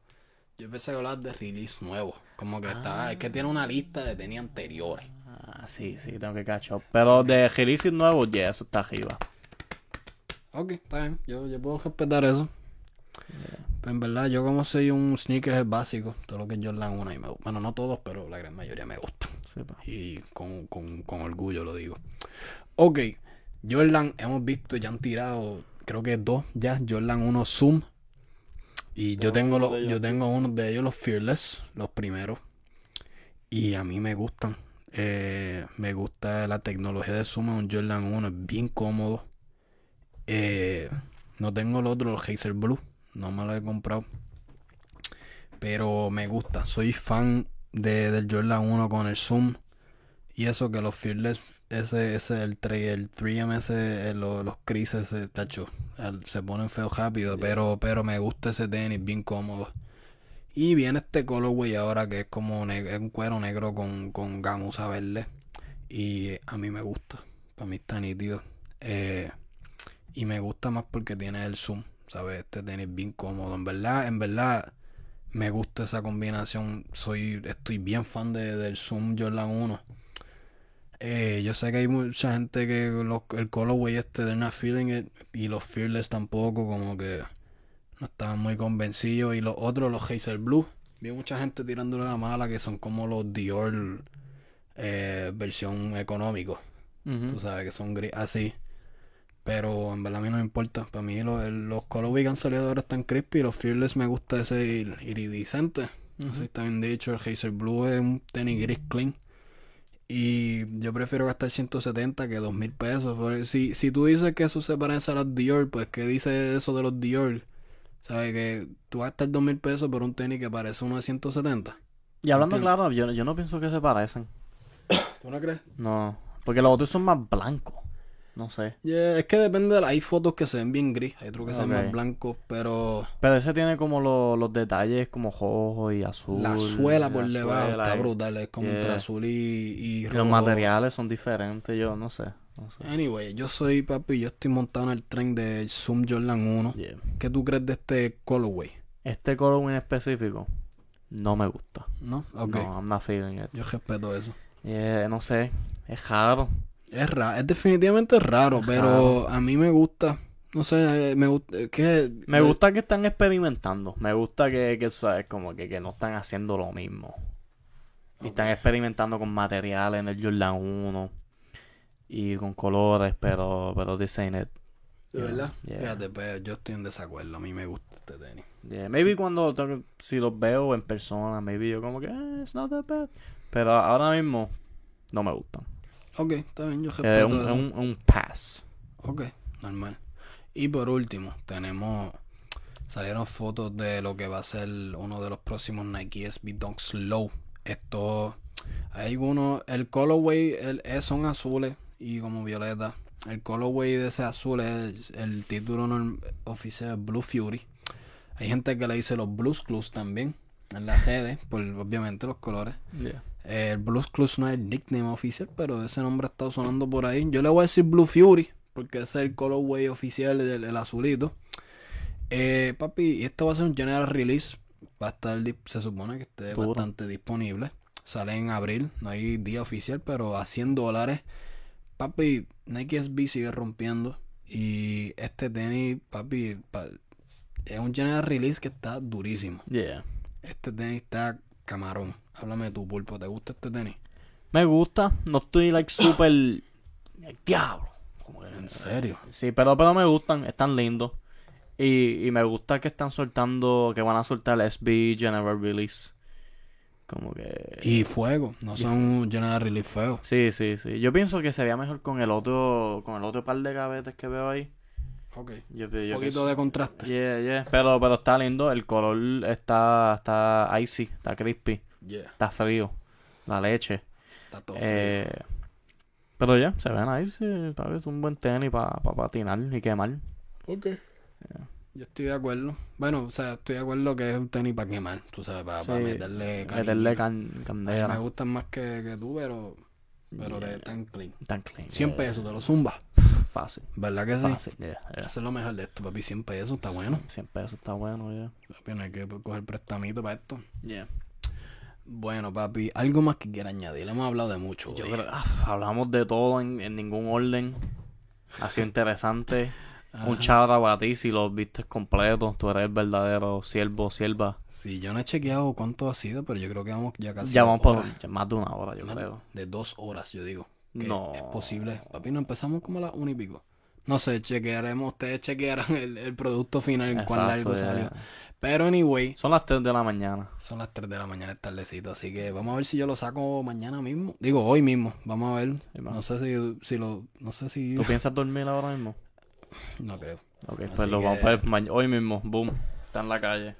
Yo pensé que hablar de release nuevo. Como que está, es que tiene una lista de tenis anteriores. Ah, sí, sí, tengo que catch up. Pero de releases nuevos, ya, eso está arriba. Ok, está bien, yo, yo puedo respetar eso. Pero en verdad, yo como soy un sneaker básico, todo lo que es Jordan 1 y me Bueno, no todos, pero la gran mayoría me pa. Y con, con, con orgullo lo digo. Ok, Jordan, hemos visto, ya han tirado, creo que dos ya, Jordan 1 Zoom. Y yo Tengo los, de ellos yo tengo uno de ellos, los Fearless, los primeros. Y a mí me gustan. Eh, me gusta la tecnología de Zoom en un Jordan 1, es bien cómodo. Eh, no tengo el otro, los Hazer Blue, no me lo he comprado. Pero me gusta, soy fan de, del Jordan 1 con el Zoom. Y eso que los Fearless, ese, ese el 3, el 3M, ese, eh, lo- los crises, ese, tacho, el- se ponen feos rápido, pero, pero me gusta ese tenis, bien cómodo. Y viene este colorway ahora que es como es un cuero negro con, con gamuza verde. Y a mí me gusta. Para mí está nítido. Eh, y me gusta más porque tiene el zoom. ¿Sabes? Este tenis bien cómodo. En verdad, en verdad, me gusta esa combinación. Soy, estoy bien fan de, del Zoom Jordan 1. Eh, yo sé que hay mucha gente que los, el colorway este de not feeling it y los fearless tampoco, como que no estaban muy convencidos. Y los otros, los Hazel Blue, vi mucha gente tirándole la mala que son como los Dior eh, versión económico. Ujú. Tú sabes que son gris así. Pero en verdad a mí no me importa. Para mí los, los colorway que han salido ahora están crispy. y Los fearless me gusta ese ir- iridiscente. Ujú. Así está bien dicho. El Hazel Blue es un tenis gris clean. Y yo prefiero gastar 170 que 2000 pesos. Porque si, si tú dices que eso se parece a los Dior, pues ¿qué dice eso de los Dior? ¿Sabes? Que tú gastas 2000 pesos por un tenis que parece uno de 170. Y hablando claro, yo, yo no pienso que se parecen. ¿Tú no crees? No, porque los otros son más blancos. No sé. Yeah, es que depende de la... Hay fotos que se ven bien gris, hay otros que se ven más blancos, pero... Pero ese tiene como lo- los detalles como rojo y azul. La suela por debajo está brutal, es como Yeah. entre azul y, y rojo. los materiales son diferentes, yo no sé. No sé. Anyway, yo soy papi, yo estoy montado en el tren de Zoom Jordan 1. Yeah. ¿Qué tú crees de este colorway? Este color en específico no me gusta. ¿No? Ok, No, I'm not feeling it. yo respeto eso. Yeah, no sé, es raro. Es raro, es definitivamente raro, pero a mí me gusta. No sé, eh, me gusta. es que Me gusta que están experimentando. Me gusta que, que ¿sabes? Como que, que no están haciendo lo mismo. Y están experimentando con materiales en el Jordan 1 y con colores, pero pero ain't it. ¿De verdad? Yeah. Fíjate, pues, yo estoy en desacuerdo. A mí me gusta este tenis. Yeah, Maybe cuando si los veo en persona, maybe yo como que eh, it's not that bad. Pero ahora mismo no me gustan. Ok, está bien, yo Es respeto un, eso. un, un pass. Ok, normal. Y por último, tenemos. Salieron fotos de lo que va a ser uno de los próximos Nike SB Dunk Slow. Esto. Hay uno. El colorway el, es- son azules y como violeta. El colorway de ese azul es el título oficial Blue Fury. Hay gente que le dice los Blues Clues también. En las redes, por obviamente los colores. Yeah. Eh, el Blues Clues no es el nickname oficial, pero ese nombre ha estado sonando por ahí. Yo le voy a decir Blue Fury, porque ese es el colorway oficial del el azulito. Eh, papi, y esto va a ser un general release. Va a estar, se supone que esté bastante disponible. Sale en abril, no hay día oficial, pero a 100 dólares. Papi, Nike SB sigue rompiendo. Y este tenis, papi, pa- es un general release que está durísimo. Yeah. Este tenis está camarón. Háblame de tu pulpo. ¿Te gusta este tenis? Me gusta, no estoy like super el diablo. Como que- ¿En serio? Sí, pero, pero me gustan, están lindos. Y, y me gusta que están soltando, que van a soltar el SB General Release. Como que... Y fuego. No son general release feo. Sí, sí, sí. Yo pienso que sería mejor con el otro, con el otro par de gavetes que veo ahí. Ok. Yo, yo Un poquito de contraste. Yeah, yeah. Pero, pero está lindo, el color está, está icy, está crispy, Yeah. está frío. La leche. Está todo Eh, pero ya, se ven ahí, sí, tal vez un buen tenis para patinar y quemar. Ok. Yo estoy de acuerdo. Bueno, o sea, estoy de acuerdo que es un tenis para quemar. Tú sabes, para, meterle meterle cariñito. can- A mí me candela. gustan más que, que tú, pero... Pero Yeah. están clean. Tan clean. 100 yeah. pesos, te lo zumba. Fácil, ¿Verdad que sí? fácil, yeah, yeah. Eso es lo mejor de esto, papi. 100 pesos, está bueno. 100 pesos está bueno, ya. Papi, no hay que coger prestamito para esto. Yeah. Bueno, papi, algo más que quiera añadir. Hemos hablado de mucho. Yo creo, ah, hablamos de todo en, en ningún orden. Ha sido interesante. Un chavo para ti si lo viste completo. Tú eres el verdadero siervo, sierva. Sí, yo no he chequeado cuánto ha sido, pero yo creo que vamos ya casi. Ya vamos por más de una hora, yo Más creo. De dos horas, yo digo. No. Es posible. Papi, no empezamos como a las una y pico. No sé, chequearemos. Ustedes chequearán el, el producto final, en cuán Exacto, largo salió. Pero, anyway, Son las 3 de la mañana. son las 3 de la mañana, es tardecito. Así que vamos a ver si yo lo saco mañana mismo. Digo, hoy mismo. Vamos a ver. Sí, no sé si, si lo. No sé si. ¿Tú piensas dormir ahora mismo? No creo. Ok, Así pues lo que- vamos a ver hoy mismo. Boom. Está en la calle.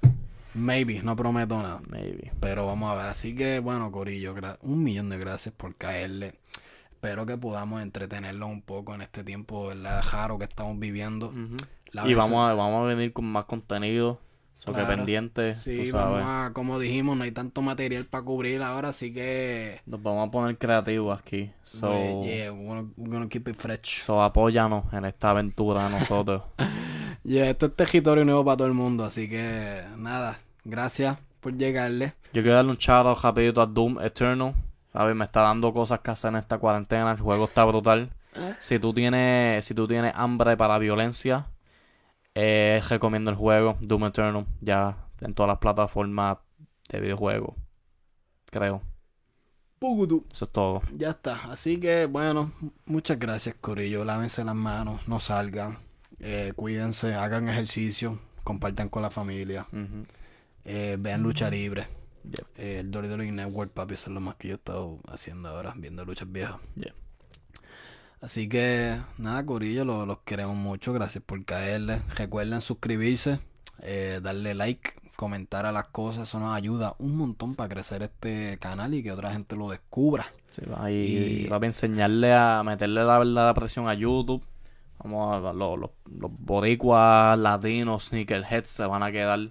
Maybe, no prometo nada. Maybe. Pero vamos a ver. Así que, bueno, Corillo, un millón de gracias por caerle. Espero que podamos entretenerlo un poco en este tiempo, ¿verdad? Raro que estamos viviendo. Ujú. La Y vamos a, vamos a venir con más contenido. So que Claro. pendiente, Sí, tú sabes. vamos a, como dijimos, no hay tanto material para cubrir ahora, así que... Nos vamos a poner creativos aquí. So, we- yeah, we're gonna, we're gonna keep it fresh. so apóyanos en esta aventura a nosotros. Yeah, esto es territorio nuevo para todo el mundo, así que nada, gracias por llegarle. Yo quiero darle un shout out rapidito a Doom Eternal. ¿Sabes? Me está dando cosas que hacer en esta cuarentena. El juego está brutal. Si tú tienes, si tú tienes hambre para violencia, eh, recomiendo el juego Doom Eternal. Ya en todas las plataformas de videojuegos. Creo. Eso es todo. Ya está, así que bueno, muchas gracias Corillo, lávense las manos, no salgan, eh, cuídense, hagan ejercicio, compartan con la familia, eh, vean lucha libre. Eh, el WWE Network, papi, eso es lo más que yo he estado haciendo ahora, viendo luchas viejas. Yeah. Así que, nada, Corillo, lo- los queremos mucho. Gracias por caerle. Recuerden suscribirse, eh, darle like, comentar a las cosas. Eso nos ayuda un montón para crecer este canal y que otra gente lo descubra. Sí, va, y, Y- va a enseñarle a meterle la verdadera presión a YouTube. Vamos a los, los, los boricuas latinos, sneakerheads se van a quedar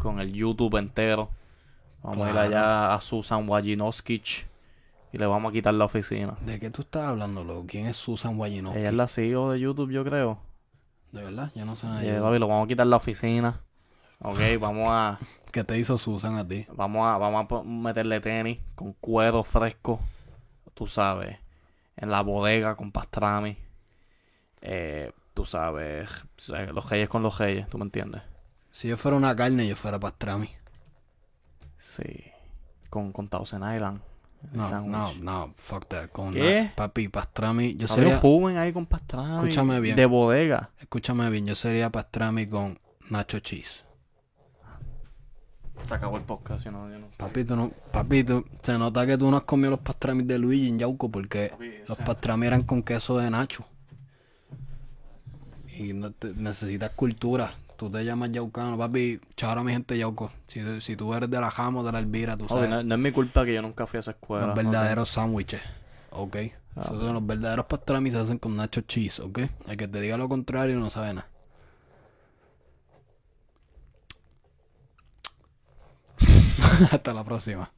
con el YouTube entero. Vamos a ir allá a Susan Wajinoskich y le vamos a quitar la oficina. ¿De qué tú estás hablando, loco? ¿Quién es Susan Wajinowski? Ella es la CEO de YouTube, yo creo. ¿De verdad? Yo no sé Y, nada. eh, papi, lo vamos a quitar la oficina. Ok, vamos a, ¿Qué te hizo Susan a ti? vamos a, vamos a meterle tenis con cuero fresco. Tú sabes, en la bodega con pastrami. Eh, tú sabes, los reyes con los reyes, ¿tú me entiendes? Si yo fuera una carne, yo fuera pastrami. Sí. Con, con Thousand Island. No, no, no, fuck that. Con ¿Qué? papi, pastrami. Yo sería, un joven ahí con pastrami. Escúchame bien. De bodega. escúchame bien, yo sería pastrami con nacho cheese. Se acabó el podcast, si no, yo no. Papi, tú no, papi, tú- se nota que tú no has comido los pastramis de Luigi en Yauco porque Papi, los pastramis eran con queso de nacho. Y no te- necesitas cultura. Tú te llamas yaucano, papi. Chahora mi gente Yauco. Si, si tú eres de la Jamo, de la Elvira, tú sabes. no, no es mi culpa que yo nunca fui a esa escuela. los verdaderos sándwiches. Ok. Ah, Esos son los verdaderos pastramis se hacen con nacho cheese, ok. El que te diga lo contrario no sabe nada. Hasta la próxima.